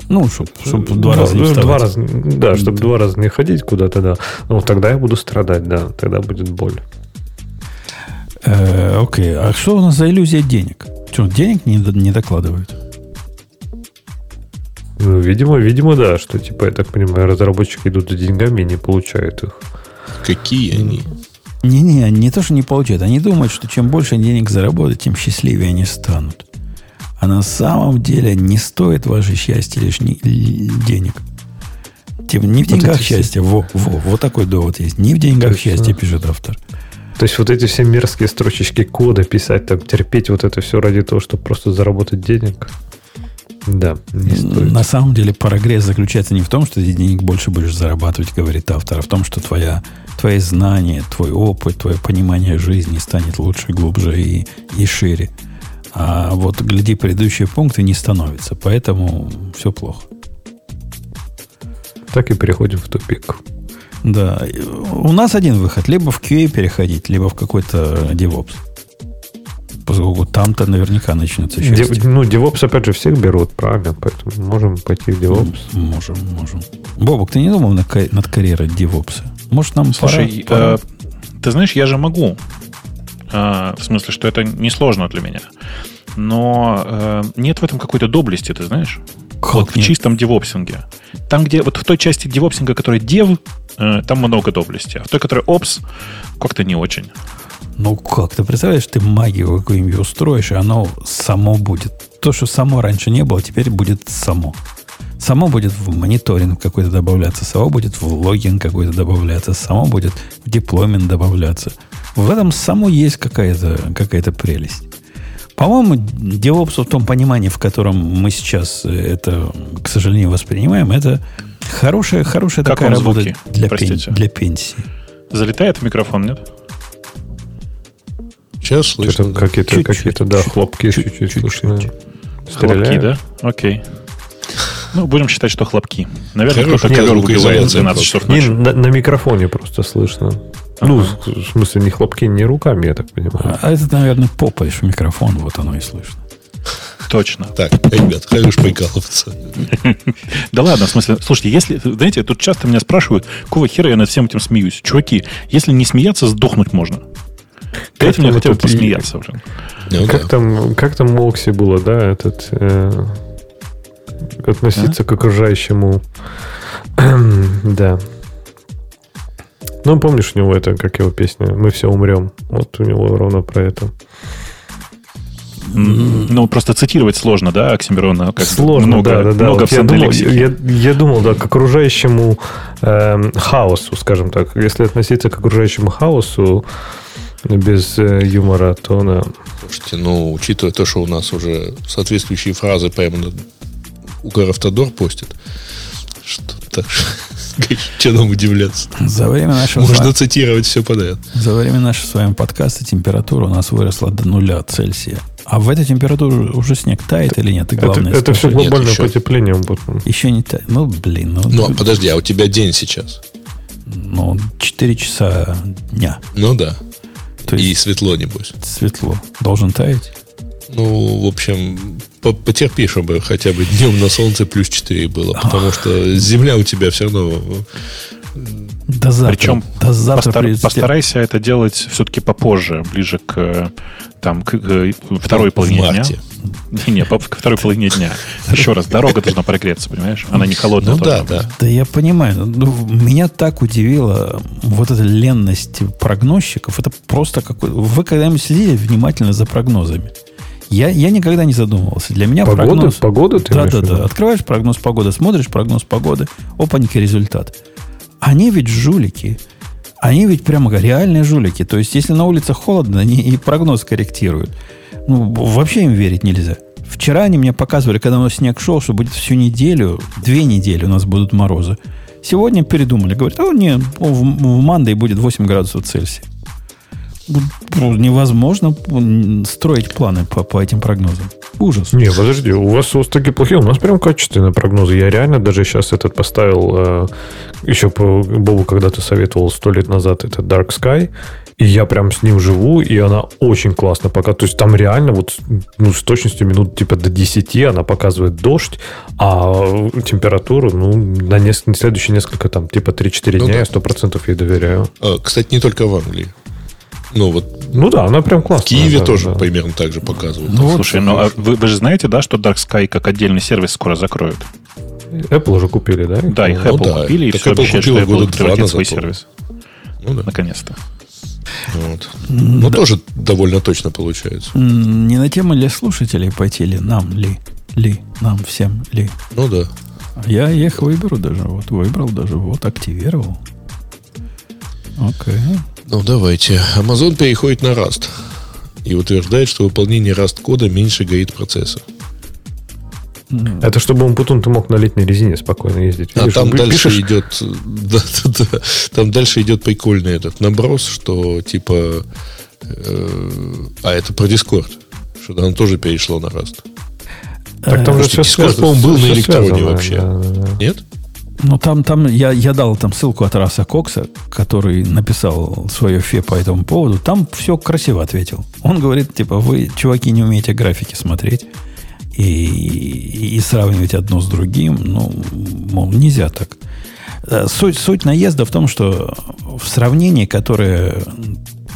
Ну, чтобы чтоб два да, раза не вставать. Два раза, да, чтобы два раза не ходить куда-то, да. Ну, тогда я буду страдать, да. Тогда будет боль. Э, окей, а что у нас за иллюзия денег? Что, денег не, не докладывают? Ну, видимо, видимо, да, что, типа, я так понимаю, разработчики идут за деньгами и не получают их. Какие они? Не-не, не то, что не получают. Они думают, что чем больше денег заработают, тем счастливее они станут. А на самом деле не стоит ваше счастье лишь не, денег. Тем, не в деньгах вот счастья. Во, во, вот такой довод есть. Не в деньгах Точно. счастья, пишет автор. То есть вот эти все мерзкие строчечки кода писать, там, терпеть вот это все ради того, чтобы просто заработать денег. Да, не стоит. На самом деле прогресс заключается не в том, что ты денег больше будешь зарабатывать, говорит автор, а в том, что твоя, твои знания, твой опыт, твое понимание жизни станет лучше, глубже и, и шире. А вот, гляди, предыдущие пункты не становятся. Поэтому все плохо. Так и переходим в тупик. Да. У нас один выход. Либо в QA переходить, либо в какой-то DevOps. Поскольку там-то наверняка начнется счастье. Ну, DevOps, опять же, всех берут, правильно? Поэтому можем пойти в DevOps. Можем, можем. Бобок, ты не думал над, над карьерой DevOps? Может, нам Слушай, пора, пора? Э, ты знаешь, я же могу. Э, в смысле, что это несложно для меня. Но э, нет в этом какой-то доблести, ты знаешь? Как вот нет? в чистом девопсинге. Там, где вот в той части девопсинга, которая дев, там много доблести. А в той, которая опс, как-то не очень. Ну как, ты представляешь, ты магию какую-нибудь устроишь, и оно само будет. То, что само раньше не было, теперь будет само. Само будет в мониторинг какой-то добавляться, само будет в логин какой-то добавляться, само будет в деплоймент добавляться. В этом само есть какая-то какая прелесть. По-моему, DevOps в том понимании, в котором мы сейчас это, к сожалению, воспринимаем, это хорошая, хорошая как такая работа звуки? для, пен, для пенсии. Залетает в микрофон, нет? Сейчас слышно. Какие-то, какие-то, да, хлопки чуть-чуть слышны. Хлопки, да? Окей. Ну, будем считать, что хлопки. Наверное, кто-то ковер убивает 12 часов ночи. На, на микрофоне просто слышно. Ну, в смысле, не хлопки, не руками, я так понимаю. А это, наверное, попаешь в микрофон, вот оно и слышно. Точно. Так, ребят, хорош прикалываться. Да ладно, в смысле, слушайте, если, знаете, тут часто меня спрашивают, какого хера я над всем этим смеюсь? Чуваки, если не смеяться, сдохнуть можно. Дайте мне хотя бы посмеяться уже. Ну как, там, как там Мокси было, да, этот... Э, относиться к окружающему... да. Ну, помнишь, у него это, как его песня, «Мы все умрем». Вот у него ровно про это. Ну, просто цитировать сложно, да, Оксимирона? Как сложно, много, да, да, да. Много вот я, думал, я, я думал, да, к окружающему э, хаосу, скажем так. Если относиться к окружающему хаосу без э, юмора, то она... Слушайте, ну, учитывая то, что у нас уже соответствующие фразы прямо Угаравтодор постит, что так что нам удивляться? За время нашего... Можно цитировать все подряд. За время нашего с вами подкаста температура у нас выросла до нуля Цельсия. А в этой температуре уже снег тает или нет? И главное, это, это все глобальное нет, потепление. Еще не тает. Ну, блин. Ну, ну, подожди, а у тебя день сейчас? Ну, 4 часа дня. Ну да. То есть, И светло, небось. Светло. Должен таять? Ну, в общем, потерпи, чтобы хотя бы днем на солнце плюс 4 было, потому что земля у тебя все равно... До завтра. Причем до завтра постар, постарайся это делать все-таки попозже, ближе к, там, к, к второй половине дня. Не, ко второй половине дня. Еще раз, дорога должна прогреться, понимаешь? Она не холодная. Ну да, да. Да я понимаю. Ну, меня так удивила вот эта ленность прогнозчиков. Это просто какой... Вы когда-нибудь следили внимательно за прогнозами? Я, я никогда не задумывался. Для меня погода, прогноз... Погода ты Да, да, да. Открываешь прогноз погоды, смотришь прогноз погоды, опаньки, результат. Они ведь жулики. Они ведь прямо реальные жулики. То есть, если на улице холодно, они и прогноз корректируют. Ну, вообще им верить нельзя. Вчера они мне показывали, когда у нас снег шел, что будет всю неделю, две недели у нас будут морозы. Сегодня передумали. Говорят, о, нет, в, в Мандой будет 8 градусов Цельсия. Ну, невозможно строить планы по, по этим прогнозам. Ужас. Не, подожди, у вас, у вас такие плохие, у нас прям качественные прогнозы. Я реально даже сейчас этот поставил, э, еще по Бобу когда-то советовал сто лет назад, это Dark Sky, и я прям с ним живу, и она очень классно пока. То есть там реально вот ну, с точностью минут типа до 10 она показывает дождь, а температуру, ну, на несколько, следующие несколько там, типа 3-4 ну, дня да. я 100% ей доверяю. А, кстати, не только в Англии. Ну, вот ну да, она прям классная. В Киеве да, тоже да. примерно так же показывают. Ну, Слушай, ну а вы, вы же знаете, да, что Dark Sky как отдельный сервис скоро закроют? Apple уже купили, да? Да, их ну, Apple да. купили, и так все Apple обещают, что Apple превратит свой сервис. Ну да. Наконец-то. Вот. Ну, да. тоже довольно точно получается. Не на тему ли слушателей пойти ли? Нам ли? Ли? Нам всем ли? Ну да. Я их выберу даже. Вот выбрал даже. Вот активировал. Окей. Ну, давайте. Amazon переходит на Rust и утверждает, что выполнение Rust кода меньше горит процесса. Это чтобы он потом ты мог на летней резине спокойно ездить. А Видишь, а там дальше пишешь... идет, да, да, да, там дальше идет прикольный этот наброс, что типа, э, а это про Discord, что там тоже перешло на Rust. Так там же Discord, по-моему, был на электроне вообще. Да, да, да. Нет? Ну, там, там я, я дал там ссылку от Раса Кокса, который написал свое фе по этому поводу. Там все красиво ответил. Он говорит, типа, вы, чуваки, не умеете графики смотреть и, и сравнивать одно с другим. Ну, мол, нельзя так. Э, суть, суть наезда в том, что в сравнении, которое...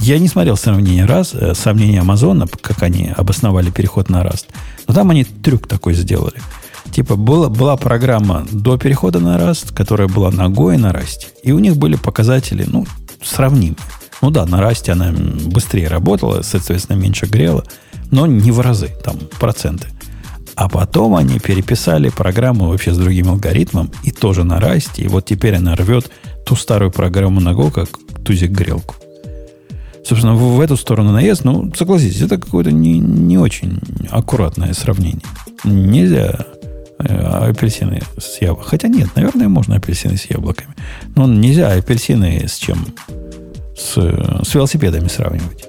Я не смотрел сравнение раз, э, сравнение Амазона, как они обосновали переход на Rust. Но там они трюк такой сделали – Типа была, была программа до перехода на Rust, которая была и на Rust. И у них были показатели, ну, сравнимые. Ну да, на Rust она быстрее работала, соответственно, меньше грела, но не в разы, там, проценты. А потом они переписали программу вообще с другим алгоритмом и тоже на Rust. И вот теперь она рвет ту старую программу на Go, как тузик грелку. Собственно, в, в эту сторону наезд, ну, согласитесь, это какое-то не, не очень аккуратное сравнение. Нельзя апельсины с яблоками. Хотя нет, наверное, можно апельсины с яблоками. Но нельзя апельсины с чем? С, с велосипедами сравнивать.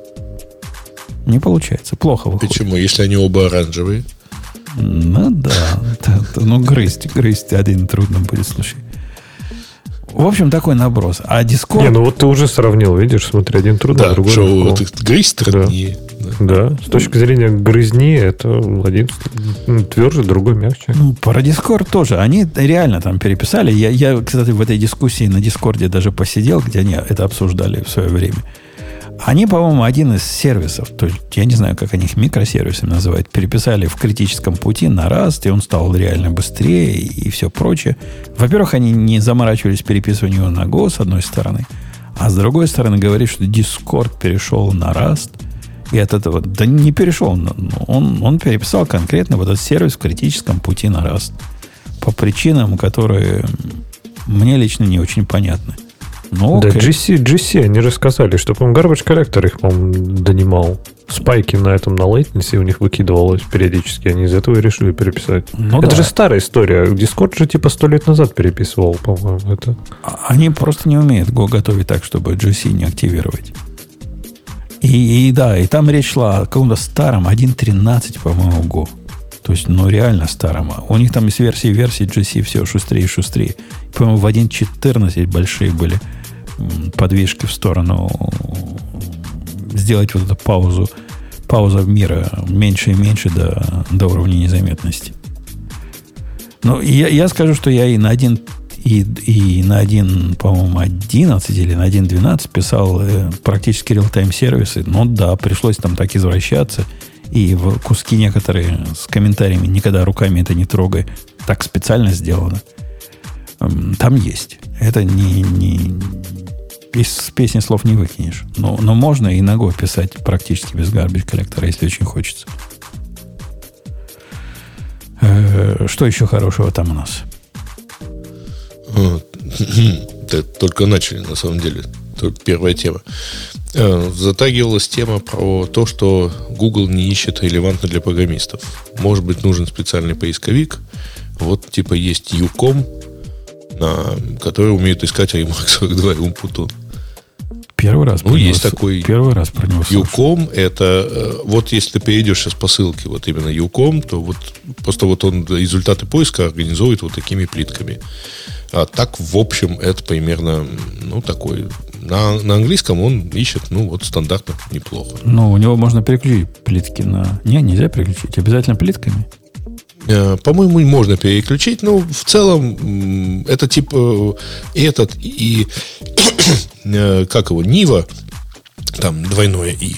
Не получается. Плохо выходит. Почему? Если они оба оранжевые? Ну да. Ну, грызть, грызть один трудно будет, слушай. В общем, такой наброс. А Discord... Не, ну вот ты уже сравнил, видишь, смотри, один трудно, да, другой что, легко. Вот, грызть труднее. Да. да, с точки зрения грызни, это один тверже, другой мягче. Ну, про Discord тоже. Они реально там переписали. Я, я, кстати, в этой дискуссии на Дискорде даже посидел, где они это обсуждали в свое время. Они, по-моему, один из сервисов, то есть я не знаю, как они их микросервисами называют, переписали в критическом пути на раз, и он стал реально быстрее и все прочее. Во-первых, они не заморачивались переписыванием на Go, с одной стороны, а с другой стороны говорит, что Discord перешел на Rust, и от этого, да не перешел, он, он переписал конкретно вот этот сервис в критическом пути на Rust. По причинам, которые мне лично не очень понятны. Ну, да, GC, GC, они рассказали, что, по-моему, Garbage Collector их, по-моему, донимал. Спайки на этом, на latency у них выкидывалось периодически. Они из этого решили переписать. Ну, это да. же старая история. Discord же типа сто лет назад переписывал, по-моему. Это... А, они просто не умеют Go готовить так, чтобы GC не активировать. И, и да, и там речь шла о каком-то старом 1.13, по-моему, Go. То есть, ну, реально старом. У них там из версии версии GC все шустрее и шустрее. По-моему, в 1.14 большие были подвижки в сторону сделать вот эту паузу, пауза мира меньше и меньше до, до уровня незаметности. Но я, я скажу, что я и на один и, и на один, по-моему, 11 или на 1.12 писал э, практически реал-тайм сервисы. Ну да, пришлось там так извращаться и в куски некоторые с комментариями «никогда руками это не трогай», так специально сделано. Там есть. Это не, не, из песни слов не выкинешь. Но, но можно и ногой писать практически без гарбич коллектора, если очень хочется. Э, что еще хорошего там у нас? Только начали, на самом деле. Только первая тема. Э, затрагивалась тема про то, что Google не ищет релевантно для программистов. Может быть, нужен специальный поисковик. Вот, типа, есть на, который умеет искать Ремарк 42 и Умпутун. Первый раз. Ну, есть такой... Первый раз про него Юком, это... Э, вот если ты перейдешь сейчас по ссылке, вот именно Юком, то вот просто вот он результаты поиска организует вот такими плитками. А так, в общем, это примерно, ну, такой... На, на английском он ищет, ну, вот стандартно неплохо. Ну, у него можно переключить плитки на... Не, нельзя переключить. Обязательно плитками? Э, по-моему, можно переключить, но в целом это типа этот и э, как его, Нива, там двойное И,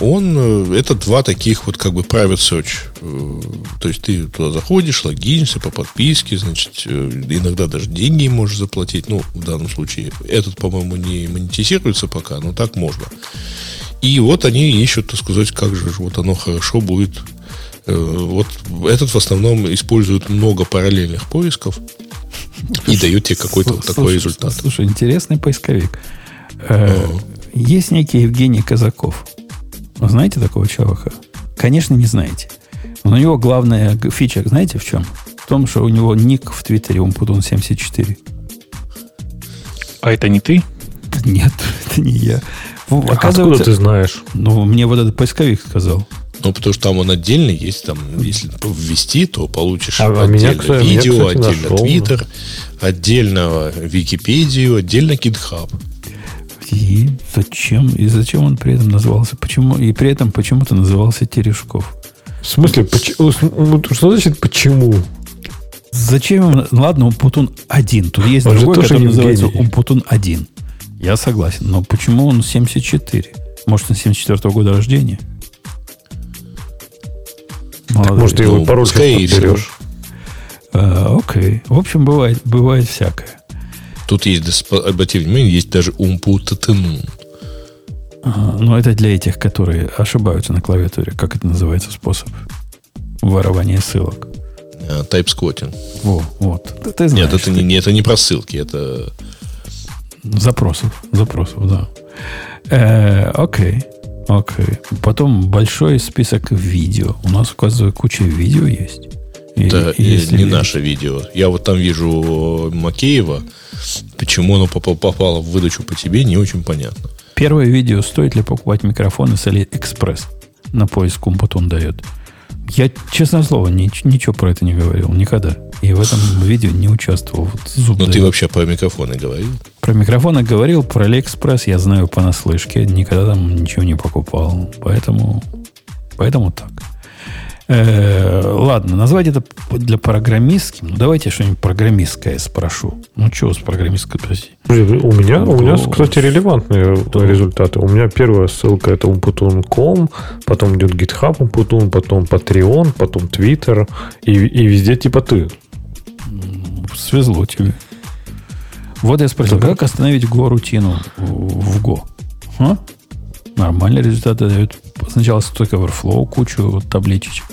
он, это два таких вот как бы private search. То есть ты туда заходишь, логинишься по подписке, значит, иногда даже деньги можешь заплатить. Ну, в данном случае этот, по-моему, не монетизируется пока, но так можно. И вот они ищут, так сказать, как же вот оно хорошо будет вот этот в основном использует много параллельных поисков и дает тебе какой-то вот такой результат. Слушай, интересный поисковик. Э, есть некий Евгений Казаков. Вы знаете такого человека? Конечно, не знаете. Но у него главная фича, знаете, в чем? В том, что у него ник в Твиттере Умпутун74. А это не ты? Нет, это не я. А откуда ты знаешь? Ну, мне вот этот поисковик сказал. Ну, потому что там он отдельно есть, там, если ввести, то получишь а, а отдельно меня, кстати, видео, меня, кстати, отдельно нашел. Twitter, отдельно Википедию, отдельно GitHub. И зачем? И зачем он при этом назывался? Почему? И при этом почему-то назывался Терешков. В смысле, почему? Что значит почему? Зачем? Ладно, Умпутун один. Тут есть он другой, который называется Умпутун один. Я согласен. Но почему он 74? Может, он 74 -го года рождения? Так, может, ты его ну, пароль берешь. А, окей. В общем, бывает, бывает всякое. Тут есть, обратите внимание, есть даже умпутатенун. Ага, но это для этих, которые ошибаются на клавиатуре. Как это называется способ ворования ссылок? Тайп-сквотинг. Во, вот. Ты, ты знаешь, Нет, это не, это не про ссылки, это... Запросов. Запросов, да. Э, окей. Окей. Потом большой список видео. У нас, оказывается, куча видео есть. Это и, если не наше видео. Я вот там вижу Макеева. Почему оно попало в выдачу по тебе, не очень понятно. Первое видео, стоит ли покупать микрофоны с AliExpress. На поиск Умпутун дает. Я, честное слово, ни, ничего про это не говорил. Никогда. И в этом видео не участвовал. Вот зуб Но ну, ты вообще про микрофоны говорил? Про микрофоны говорил, про AliExpress я знаю понаслышке. Никогда там ничего не покупал. Поэтому, поэтому так. Э, ладно, назвать это для программистским. Ну, давайте что-нибудь программистское спрошу. Ну, что с программистской спросить? У меня, у меня, кстати, релевантные да. результаты. У меня первая ссылка это umputun.com, потом идет GitHub Umputun, потом Patreon, потом Twitter, и, и везде типа ты. Свезло тебе. Вот я спросил, да. как остановить Go-рутину в Go? А? Нормальные результаты дают. Сначала Stack Overflow, кучу табличек.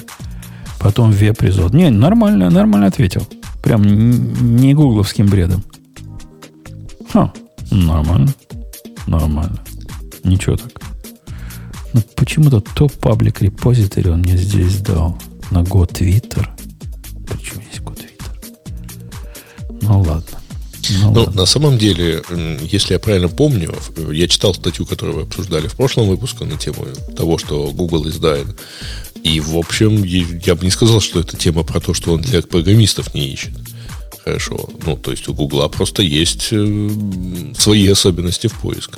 Потом веб-резот. Не, нормально, нормально ответил. Прям не гугловским бредом. Ха, нормально. Нормально. Ничего так. Ну, почему-то топ паблик репозиторий он мне здесь дал. На Go Twitter. Почему Twitter? Ну, ладно. Ну, ну на самом деле, если я правильно помню, я читал статью, которую вы обсуждали в прошлом выпуске на тему того, что Google издает. И, в общем, я бы не сказал, что это тема про то, что он для программистов не ищет. Хорошо. Ну, то есть у Гугла просто есть э, свои особенности в поиске.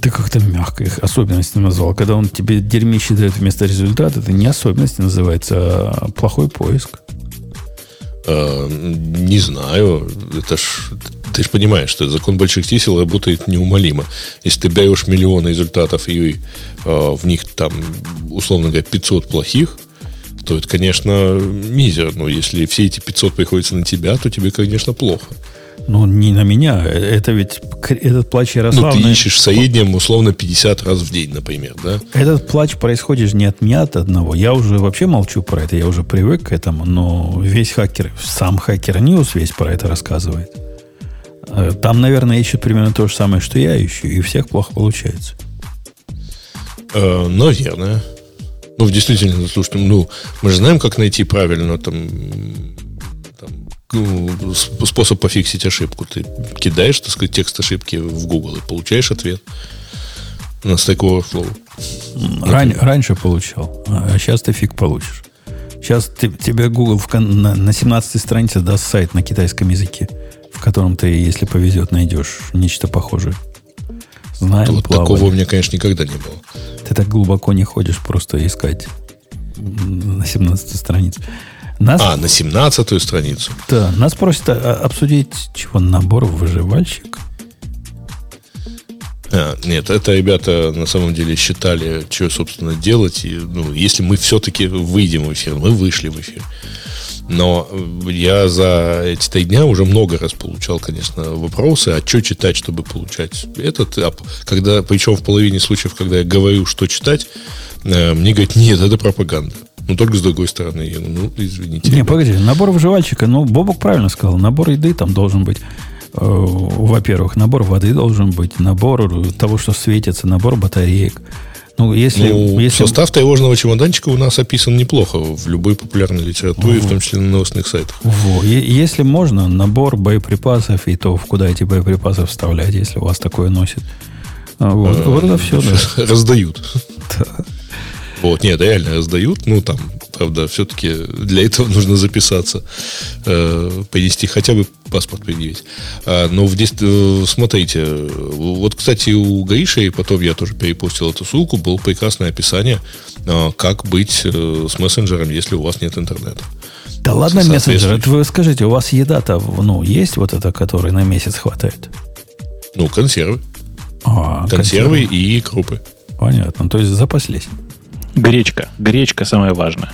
Ты как-то мягко их особенности назвал. Когда он тебе дерьмище дает вместо результата, это не особенности называется, а плохой поиск. Э, не знаю. Это ж Ты же понимаешь, что закон больших чисел работает неумолимо. Если ты даешь миллионы результатов и э, в них там, условно говоря, 500 плохих, то это, конечно, мизер. Но если все эти 500 приходятся на тебя, то тебе, конечно, плохо. Ну, не на меня. Это ведь этот плач Ярославны... Ну, ты ищешь в среднем, условно, 50 раз в день, например, да? Этот плач происходит не от меня, от одного. Я уже вообще молчу про это, я уже привык к этому, но весь Hacker, сам Hacker News весь про это рассказывает. Э, там, наверное, ищут примерно то же самое, что я ищу, и у всех плохо получается. Э, наверное. Ну, в действительности, слушай, ну, мы же знаем, как найти правильно там ну, способ пофиксить ошибку. Ты кидаешь, так сказать, текст ошибки в Google и получаешь ответ на Stack Overflow. Ран, раньше получал, а сейчас ты фиг получишь. Сейчас ты, тебе Google в, на, на 17 странице даст сайт на китайском языке, в котором ты, если повезет, найдешь нечто похожее. Знаем, вот такого у меня, конечно, никогда не было. Ты так глубоко не ходишь просто искать на 17 странице. Нас, а, на 17 страницу. Да, нас просят обсудить чего? Набор выживальщик? А, нет, это ребята на самом деле считали, что, собственно, делать. И, ну, если мы все-таки выйдем в эфир, мы вышли в эфир. Но я за эти три дня уже много раз получал, конечно, вопросы, а что читать, чтобы получать этот. А когда, причем в половине случаев, когда я говорю, что читать, э, мне говорят, нет, это пропаганда. Ну, только с другой стороны. Я, ну, извините. Не, погоди, набор выживальщика, ну, Бобок правильно сказал, набор еды там должен быть. Э, во-первых, набор воды должен быть, набор того, что светится, набор батареек, ну, если, ну, если... Состав тревожного чемоданчика у нас описан неплохо в любой популярной литературе, угу. в том числе на новостных сайтах. Во. Если можно, набор боеприпасов и то, в куда эти боеприпасы вставлять, если у вас такое носит. А, вот, а, вот это все, да. Раздают. Да. Вот, нет, реально раздают. Ну, там, правда, все-таки для этого нужно записаться, э, принести хотя бы паспорт предъявить. А, но в, э, смотрите, вот, кстати, у Гриши, и потом я тоже перепостил эту ссылку, было прекрасное описание, э, как быть э, с мессенджером, если у вас нет интернета. Да ладно мессенджер, это вы скажите, у вас еда-то, ну, есть вот эта, которая на месяц хватает? Ну, консервы. А, консервы, консервы и крупы. Понятно, то есть запаслись. Гречка. Гречка самое важное.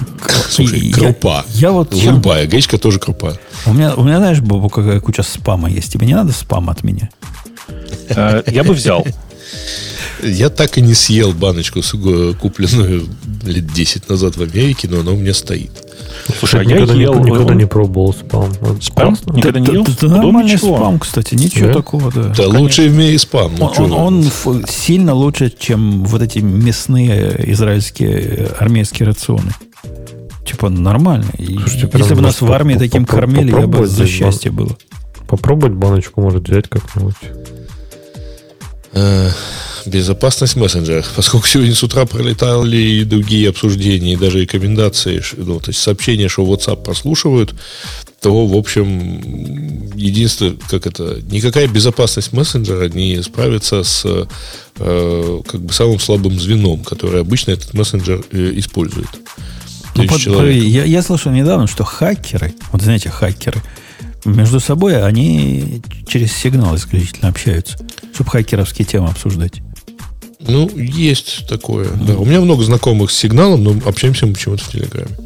Слушай, крупа. Я, я вот Любая гречка тоже крупа. У меня, у меня, знаешь, Бобу, какая куча спама есть. Тебе не надо спам от меня? Э, я бы взял. Я так и не съел баночку, купленную лет 10 назад в Америке, но она у меня стоит. Слушай, а я никогда, ел, не, никогда не пробовал спам. Спам? Никогда не ел? Это нормальный спам, кстати, ничего да? такого. Да, да лучший в мире спам. Ну, он, он, он сильно лучше, чем вот эти мясные израильские армейские рационы. Типа нормально. Слушайте, Если бы нас в армии таким кормили, я бы за счастье было. Попробовать баночку может взять как-нибудь. Безопасность мессенджеров. Поскольку сегодня с утра пролетали и другие обсуждения, и даже рекомендации, ну, то есть сообщения, что WhatsApp прослушивают, то, в общем, единственное, как это, никакая безопасность мессенджера не справится с э, как бы самым слабым звеном, которое обычно этот мессенджер э, использует. Ну, под, я, я слышал недавно, что хакеры, вот знаете, хакеры, между собой они через сигнал исключительно общаются, чтобы хакеровские темы обсуждать. Ну, есть такое. Да. У меня много знакомых с сигналом, но общаемся мы почему-то в Телеграме.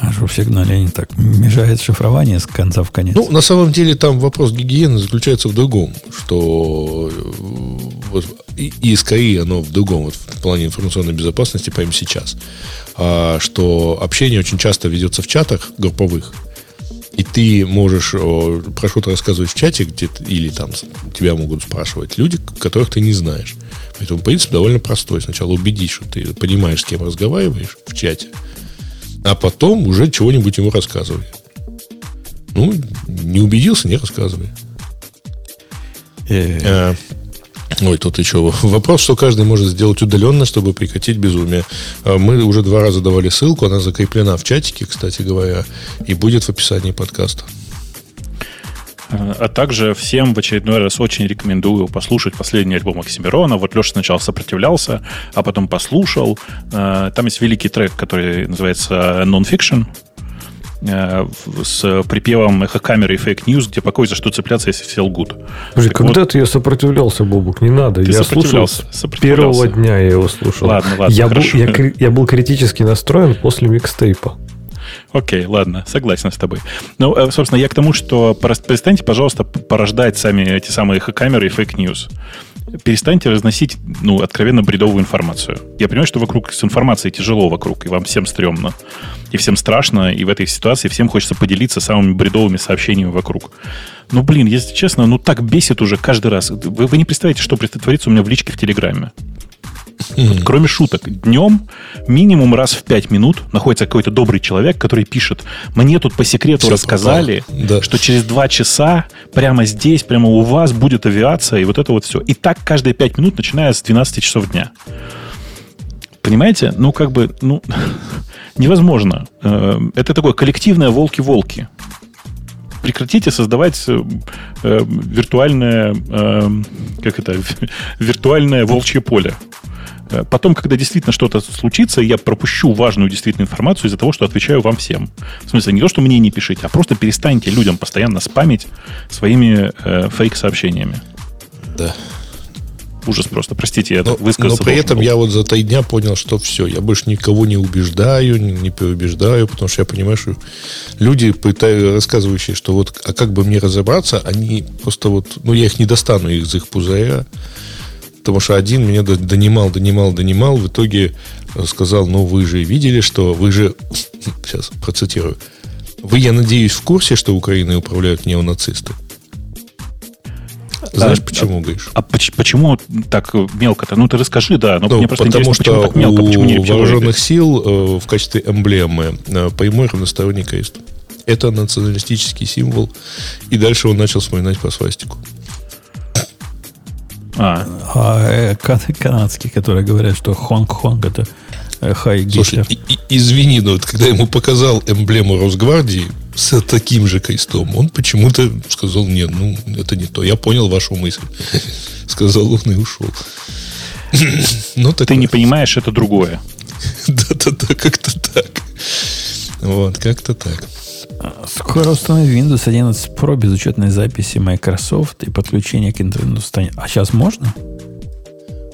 А что в сигнале они так мешает шифрование с конца в конец? Ну, на самом деле там вопрос гигиены заключается в другом, что э, вот, и, и скорее оно в другом, вот, в плане информационной безопасности прямо сейчас, а, что общение очень часто ведется в чатах групповых, и ты можешь про что-то рассказывать в чате, где или там тебя могут спрашивать люди, которых ты не знаешь. Поэтому принцип довольно простой. Сначала убедись, что ты понимаешь, с кем разговариваешь в чате, а потом уже чего-нибудь ему рассказывай. Ну, не убедился, не рассказывай. А, Ой, тут еще вопрос, что каждый может сделать удаленно, чтобы прекратить безумие. А, мы уже два раза давали ссылку, она закреплена в чатике, кстати говоря, и будет в описании подкаста. А также всем в очередной раз очень рекомендую послушать последний альбом Оксимирона. Вот Леша сначала сопротивлялся, а потом послушал. А, там есть великий трек, который называется Non-Fiction. Э, с припевом эхокамеры и fake news, где покой за что цепляться, если все лгут. Слушай, когда-то вот, я сопротивлялся, Бобук, не надо. я слушал с первого дня я его слушал. Ладно, ладно, я был, я, я был критически настроен после микстейпа. Окей, ладно, согласен с тобой. Ну, э, собственно, я к тому, что перестаньте, пожалуйста, порождать сами эти самые камеры и fake news. Перестаньте разносить, ну, откровенно бредовую информацию. Я понимаю, что вокруг с информацией тяжело вокруг, и вам всем стрёмно, и всем страшно, и в этой ситуации всем хочется поделиться самыми бредовыми сообщениями вокруг. Ну, блин, если честно, ну так бесит уже каждый раз. Вы, вы не представляете, что творится у меня в личке в Телеграме. Вот, кроме шуток, днем минимум раз в 5 минут находится какой-то добрый человек, который пишет, мне тут по секрету Все рассказали, да. что через 2 часа прямо здесь, прямо у вас будет авиация, и вот это вот все. И так каждые 5 минут, начиная с 12 часов дня. Понимаете? Ну, как бы, ну, невозможно. Э, это такое коллективное волки-волки прекратите создавать э, э виртуальное, э, как это, виртуальное волчье поле. Э, потом, когда действительно что-то случится, я пропущу важную действительно информацию из-за того, что отвечаю вам всем. В смысле, не то, что мне не пишите, а просто перестаньте людям постоянно спамить своими э, фейк-сообщениями. Да. Ужас просто. Простите, я но, высказался. Но при этом был. я вот за три дня понял, что все, я больше никого не убеждаю, не, не переубеждаю, потому что я понимаю, что люди, рассказывающие, что вот, а как бы мне разобраться, они просто вот, ну, я их не достану из их пузыря, потому что один меня донимал, донимал, донимал, в итоге сказал, ну вы же видели, что вы же, сейчас процитирую, вы, я надеюсь, в курсе, что Украиной управляют неонацисты? Знаешь, а, почему, а, Гриш? А почему так мелко-то? Ну, ты расскажи, да. Но ну, мне просто потому что почему так мелко, почему не вооруженных сил э, в качестве эмблемы э, прямой равносторонний крест. Это националистический символ. И дальше он начал вспоминать по свастику. А, а э, канадские, которые говорят, что honk honk это э, Хайль Гитлер. Слушай, и, извини, но вот когда ему показал эмблему Росгвардии с таким же крестом, он почему-то сказал, нет, ну, это не то. Я понял вашу мысль. Сказал он и ушел. Ну, Ты не понимаешь, это другое. Да-да-да, как-то так. Вот, как-то так. Скоро установим Windows 11 Pro без учетной записи Microsoft и подключения к интернету станет. А сейчас можно?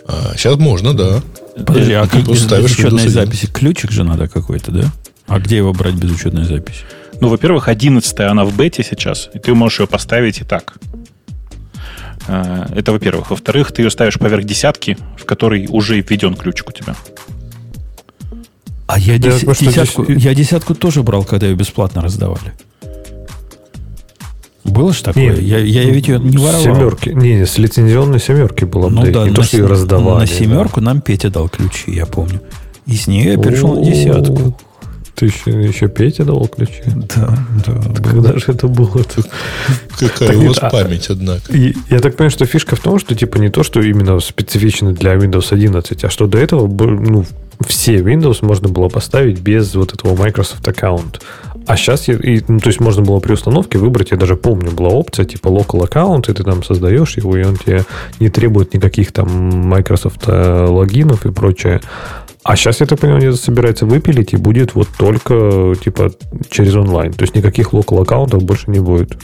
А, сейчас можно, да. Подожди, а как без, без учетной записи? Ключик же надо какой-то, да? А где его брать без учетной записи? Ну, во-первых, 11 она в бете сейчас, и ты можешь ее поставить и так. А, это во-первых. Во-вторых, ты ее ставишь поверх десятки, в которой уже введен ключик у тебя. А я, дес... я, десятку, я десятку тоже брал, когда ее бесплатно раздавали. Было же такое? Не, я, я ведь ее не воровал. Семерки. Не, не, с лицензионной семерки было ну, да, не то, что ее раздавали. На семерку да. нам Петя дал ключи, я помню. И с нее я перешел на десятку. Ты еще, еще Петя давал ключи? Да, да. Когда же это было? Какая так, у вас память, однако. Я так понимаю, что фишка в том, что типа не то, что именно специфично для Windows 11, а что до этого ну, все Windows можно было поставить без вот этого Microsoft аккаунт. А сейчас, и, ну, то есть можно было при установке выбрать, я даже помню, была опция типа local аккаунт, и ты там создаешь его, и он тебе не требует никаких там Microsoft э, логинов и прочее. А сейчас, я так понимаю, они собираются выпилить, и будет вот только типа через онлайн. То есть никаких local аккаунтов больше не будет.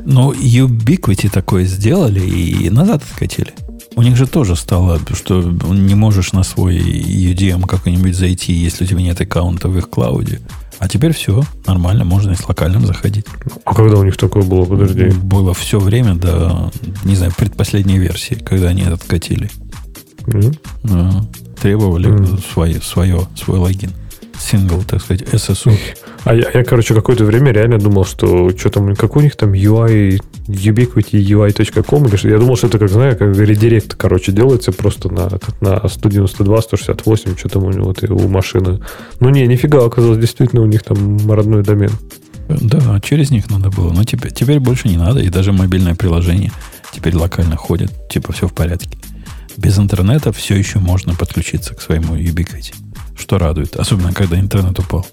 Ну, Ubiquiti такое сделали и назад откатили. У них же тоже стало, что не можешь на свой UDM как-нибудь зайти, если у тебя нет аккаунта в их клауде. А теперь все, нормально, можно и с локальным заходить. А когда у них такое было, подожди? Было все время до, не знаю, предпоследней версии, когда они это откатили. Mm-hmm. Да, требовали mm-hmm. свое, свое, свой логин сингл, так сказать, SSU. А я, я, короче, какое-то время реально думал, что что там, какой у них там UI, ubiquity UI.com, или что я думал, что это, как знаю, как редирект, короче, делается просто на, на 192, 168, что там у него вот, у машины. Ну, не, нифига, оказалось, действительно у них там родной домен. Да, через них надо было. Но теперь, теперь больше не надо, и даже мобильное приложение теперь локально ходит, типа все в порядке. Без интернета все еще можно подключиться к своему Ubiquiti что радует. Особенно, когда интернет упал.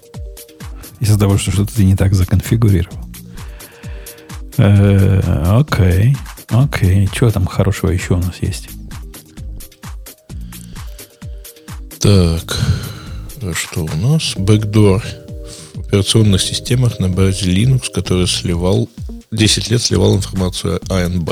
Из-за того, что что-то ты не так законфигурировал. Э, окей. Окей. Чего там хорошего еще у нас есть? Так. Что у нас? Backdoor операционных системах на базе Linux, который сливал 10 лет сливал информацию АНБ.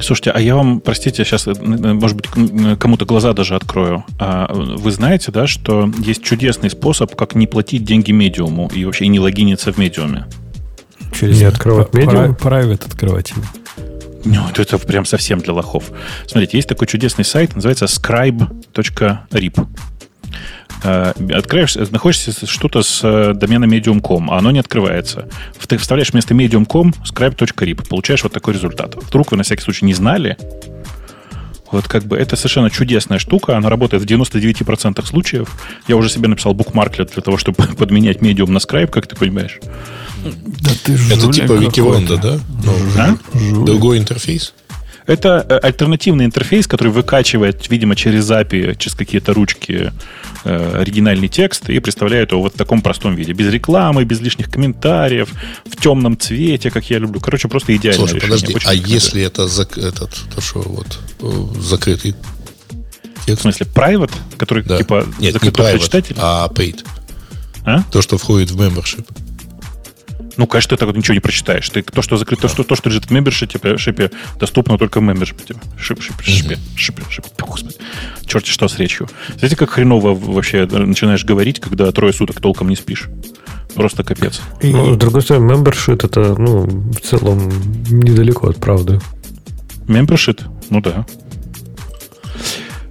Слушайте, а я вам, простите, сейчас, может быть, кому-то глаза даже открою. А вы знаете, да, что есть чудесный способ, как не платить деньги медиуму и вообще не логиниться в медиуме? Через не открывать медиум? Private открывать его. Ну, это прям совсем для лохов. Смотрите, есть такой чудесный сайт, называется scribe.rip. Э, открываешь, находишься что-то с э, домена medium.com, а оно не открывается. Ты вставляешь вместо medium.com scribe.rip, получаешь вот такой результат. Вдруг вы на всякий случай не знали, вот как бы это совершенно чудесная штука, она работает в 99% случаев. Я уже себе написал букмарклет для того, чтобы подменять медиум на Scribe, как ты понимаешь. Да ты это типа Викивонда, да? Ну, а? Другой интерфейс? Это э, альтернативный интерфейс, который выкачивает, видимо, через API, через какие-то ручки э, оригинальный текст и представляет его вот в таком простом виде. Без рекламы, без лишних комментариев, в темном цвете, как я люблю. Короче, просто идеально. Слушай, решение. подожди, Очень а красиво. если это зак- этот, то, что вот, э, закрытый текст? В смысле, private, который да. типа Нет, закрытый не private, читатель? а paid. А? То, что входит в membership. Ну, конечно, ты так вот ничего не прочитаешь. Ты то, что закрыто, то, что, то, что лежит в мембершипе, шипе, доступно только в мембершипе. Шип, шип, шипе, шипе, шипе. Господи. Черти что с речью. Знаете, как хреново вообще начинаешь говорить, когда трое суток толком не спишь? Просто капец. И... Ну, с другой стороны, membership это, ну, в целом недалеко от правды. Membership? Ну да.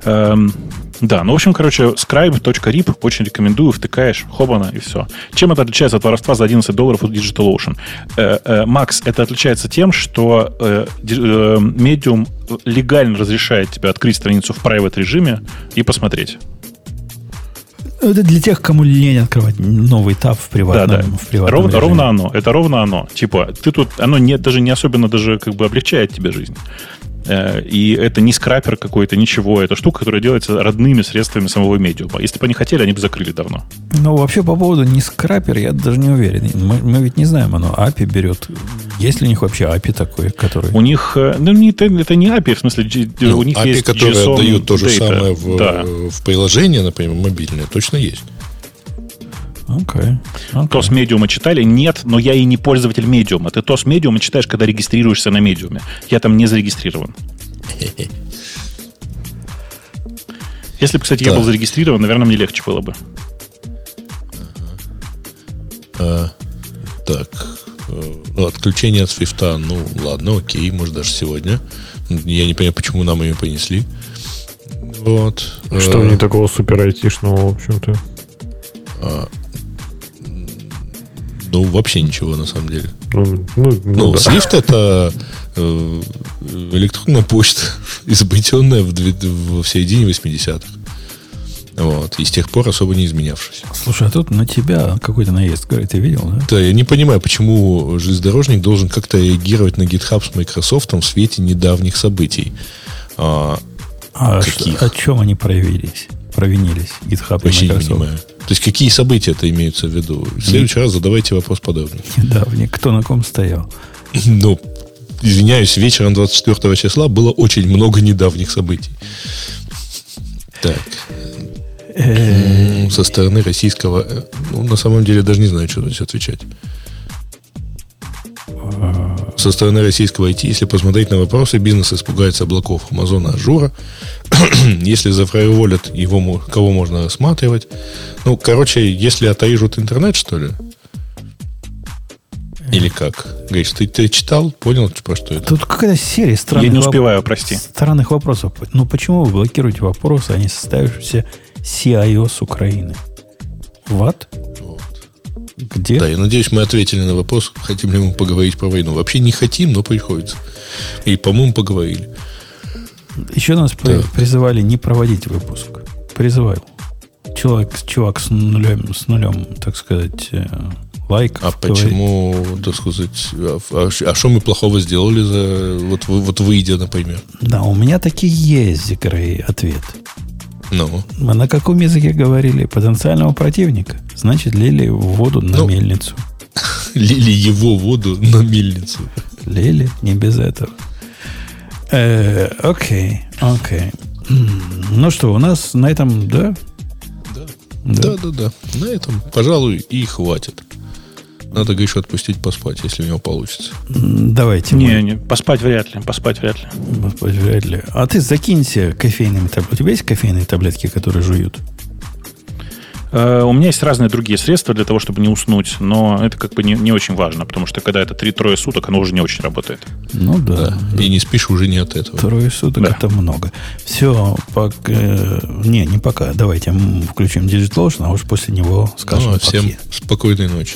Эм, да, ну, в общем, короче, scribe.rip очень рекомендую, втыкаешь, хобана, и все. Чем это отличается от воровства за 11 долларов у DigitalOcean? Э, э, Макс, это отличается тем, что э, Medium легально разрешает тебе открыть страницу в private режиме и посмотреть. Это для тех, кому лень открывать новый этап в приватном, да, да. В приватном ровно, ровно оно. Это ровно оно. Типа, ты тут, оно не, даже не особенно даже как бы облегчает тебе жизнь. Э, и это не скрапер какой-то, ничего. Это штука, которая делается родными средствами самого медиума. Если бы они хотели, они бы закрыли давно. Ну, вообще, по поводу не скрапер, я даже не уверен. Мы, мы ведь не знаем, оно API берет. Есть ли у них вообще API такой, который... У них... Э, ну, не, это, это не API, в смысле, ну, у них API, есть которые JSON отдают то же data. самое в, да. в приложение, например, мобильное, точно есть. Okay. okay. TOS медиума читали? Нет, но я и не пользователь медиума. Ты TOS медиума читаешь, когда регистрируешься на медиуме. Я там не зарегистрирован. Если бы, кстати, я был зарегистрирован, наверное, мне легче было бы. А, так. Э, отключение от свифта, ну, ладно, окей, может, даже сегодня. Я не понимаю, почему нам ее понесли. Вот. Что э, не такого супер айтишного, в общем-то? А, ну, вообще ничего, на самом деле. Ну, ну, ну, ну да. Swift это э, электронная почта, изобретенная в, в, в середине 80-х. Вот. И с тех пор особо не изменявшись. Слушай, а тут на тебя какой-то наезд, ты видел, да? Да, я не понимаю, почему железнодорожник должен как-то реагировать на GitHub с Microsoft в свете недавних событий. А, а каких? Что, о чем они проявились? Провинились GitHub Вообще и Microsoft. не понимаю. То есть какие события это имеются в виду? В следующий раз задавайте вопрос подобный. Недавний. Кто на ком стоял? Ну, извиняюсь, вечером 24 числа было очень много недавних событий. Так. Со стороны российского... Э, ну, на самом деле, даже не знаю, что здесь отвечать. Со стороны российского IT, если посмотреть на вопросы, бизнес испугается облаков Амазона Ажура. если за firewall ят его, кого можно рассматривать. Ну, короче, если отрежут интернет, что ли? Или как? Говоришь, ты, ты читал, понял, про что это? Тут какая-то серия странных Я не успеваю, воп... прости. Странных вопросов. Ну, почему вы блокируете вопросы, а не составившиеся CIO с Украины? Вот. Где? Да, я надеюсь, мы ответили на вопрос, хотим ли мы поговорить про войну. Вообще не хотим, но приходится. И, по-моему, поговорили. Еще нас так. призывали не проводить выпуск. Призываю. Чувак, чувак с нулем, с нулем, так сказать, э, лайк. А почему, так сказать, а, а, а что мы плохого сделали за вот, вот выйдя, например? Да, у меня таки есть, Грей, ответ. Ну. Мы на каком языке говорили? Потенциального противника. Значит, лили воду на ну, мельницу. Лили его воду на мельницу. Лили, не без этого. Э, окей, окей. Ну что, у нас на этом, да? Да. Да, да, да. На этом, пожалуй, и хватит. Надо Гришу отпустить поспать, если у него получится. Давайте. Не, мы... не, поспать вряд ли, поспать вряд ли. Поспать вряд ли. А ты закинься кофейными таблетками. У тебя есть кофейные таблетки, которые жуют? Э, у меня есть разные другие средства для того, чтобы не уснуть, но это как бы не, не очень важно, потому что когда это 3-3 суток, оно уже не очень работает. Ну да. да. И не спишь уже не от этого. Трое суток да. это много. Все, пока... Э, не, не пока. Давайте включим Digital Ocean, а уж после него скажем. Ну, а всем спокойной ночи.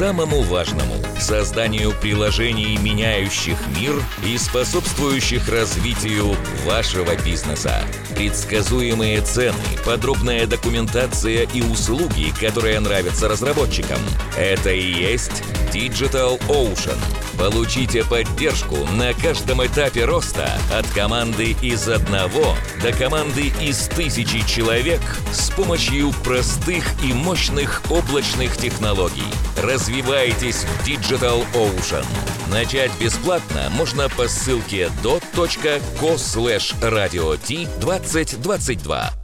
самому важному – созданию приложений, меняющих мир и способствующих развитию вашего бизнеса. Предсказуемые цены, подробная документация и услуги, которые нравятся разработчикам – это и есть Digital Ocean. Получите поддержку на каждом этапе роста от команды из одного до команды из тысячи человек с помощью простых и мощных облачных технологий развиваетесь в Digital Ocean. Начать бесплатно можно по ссылке dot.co/radio.t2022.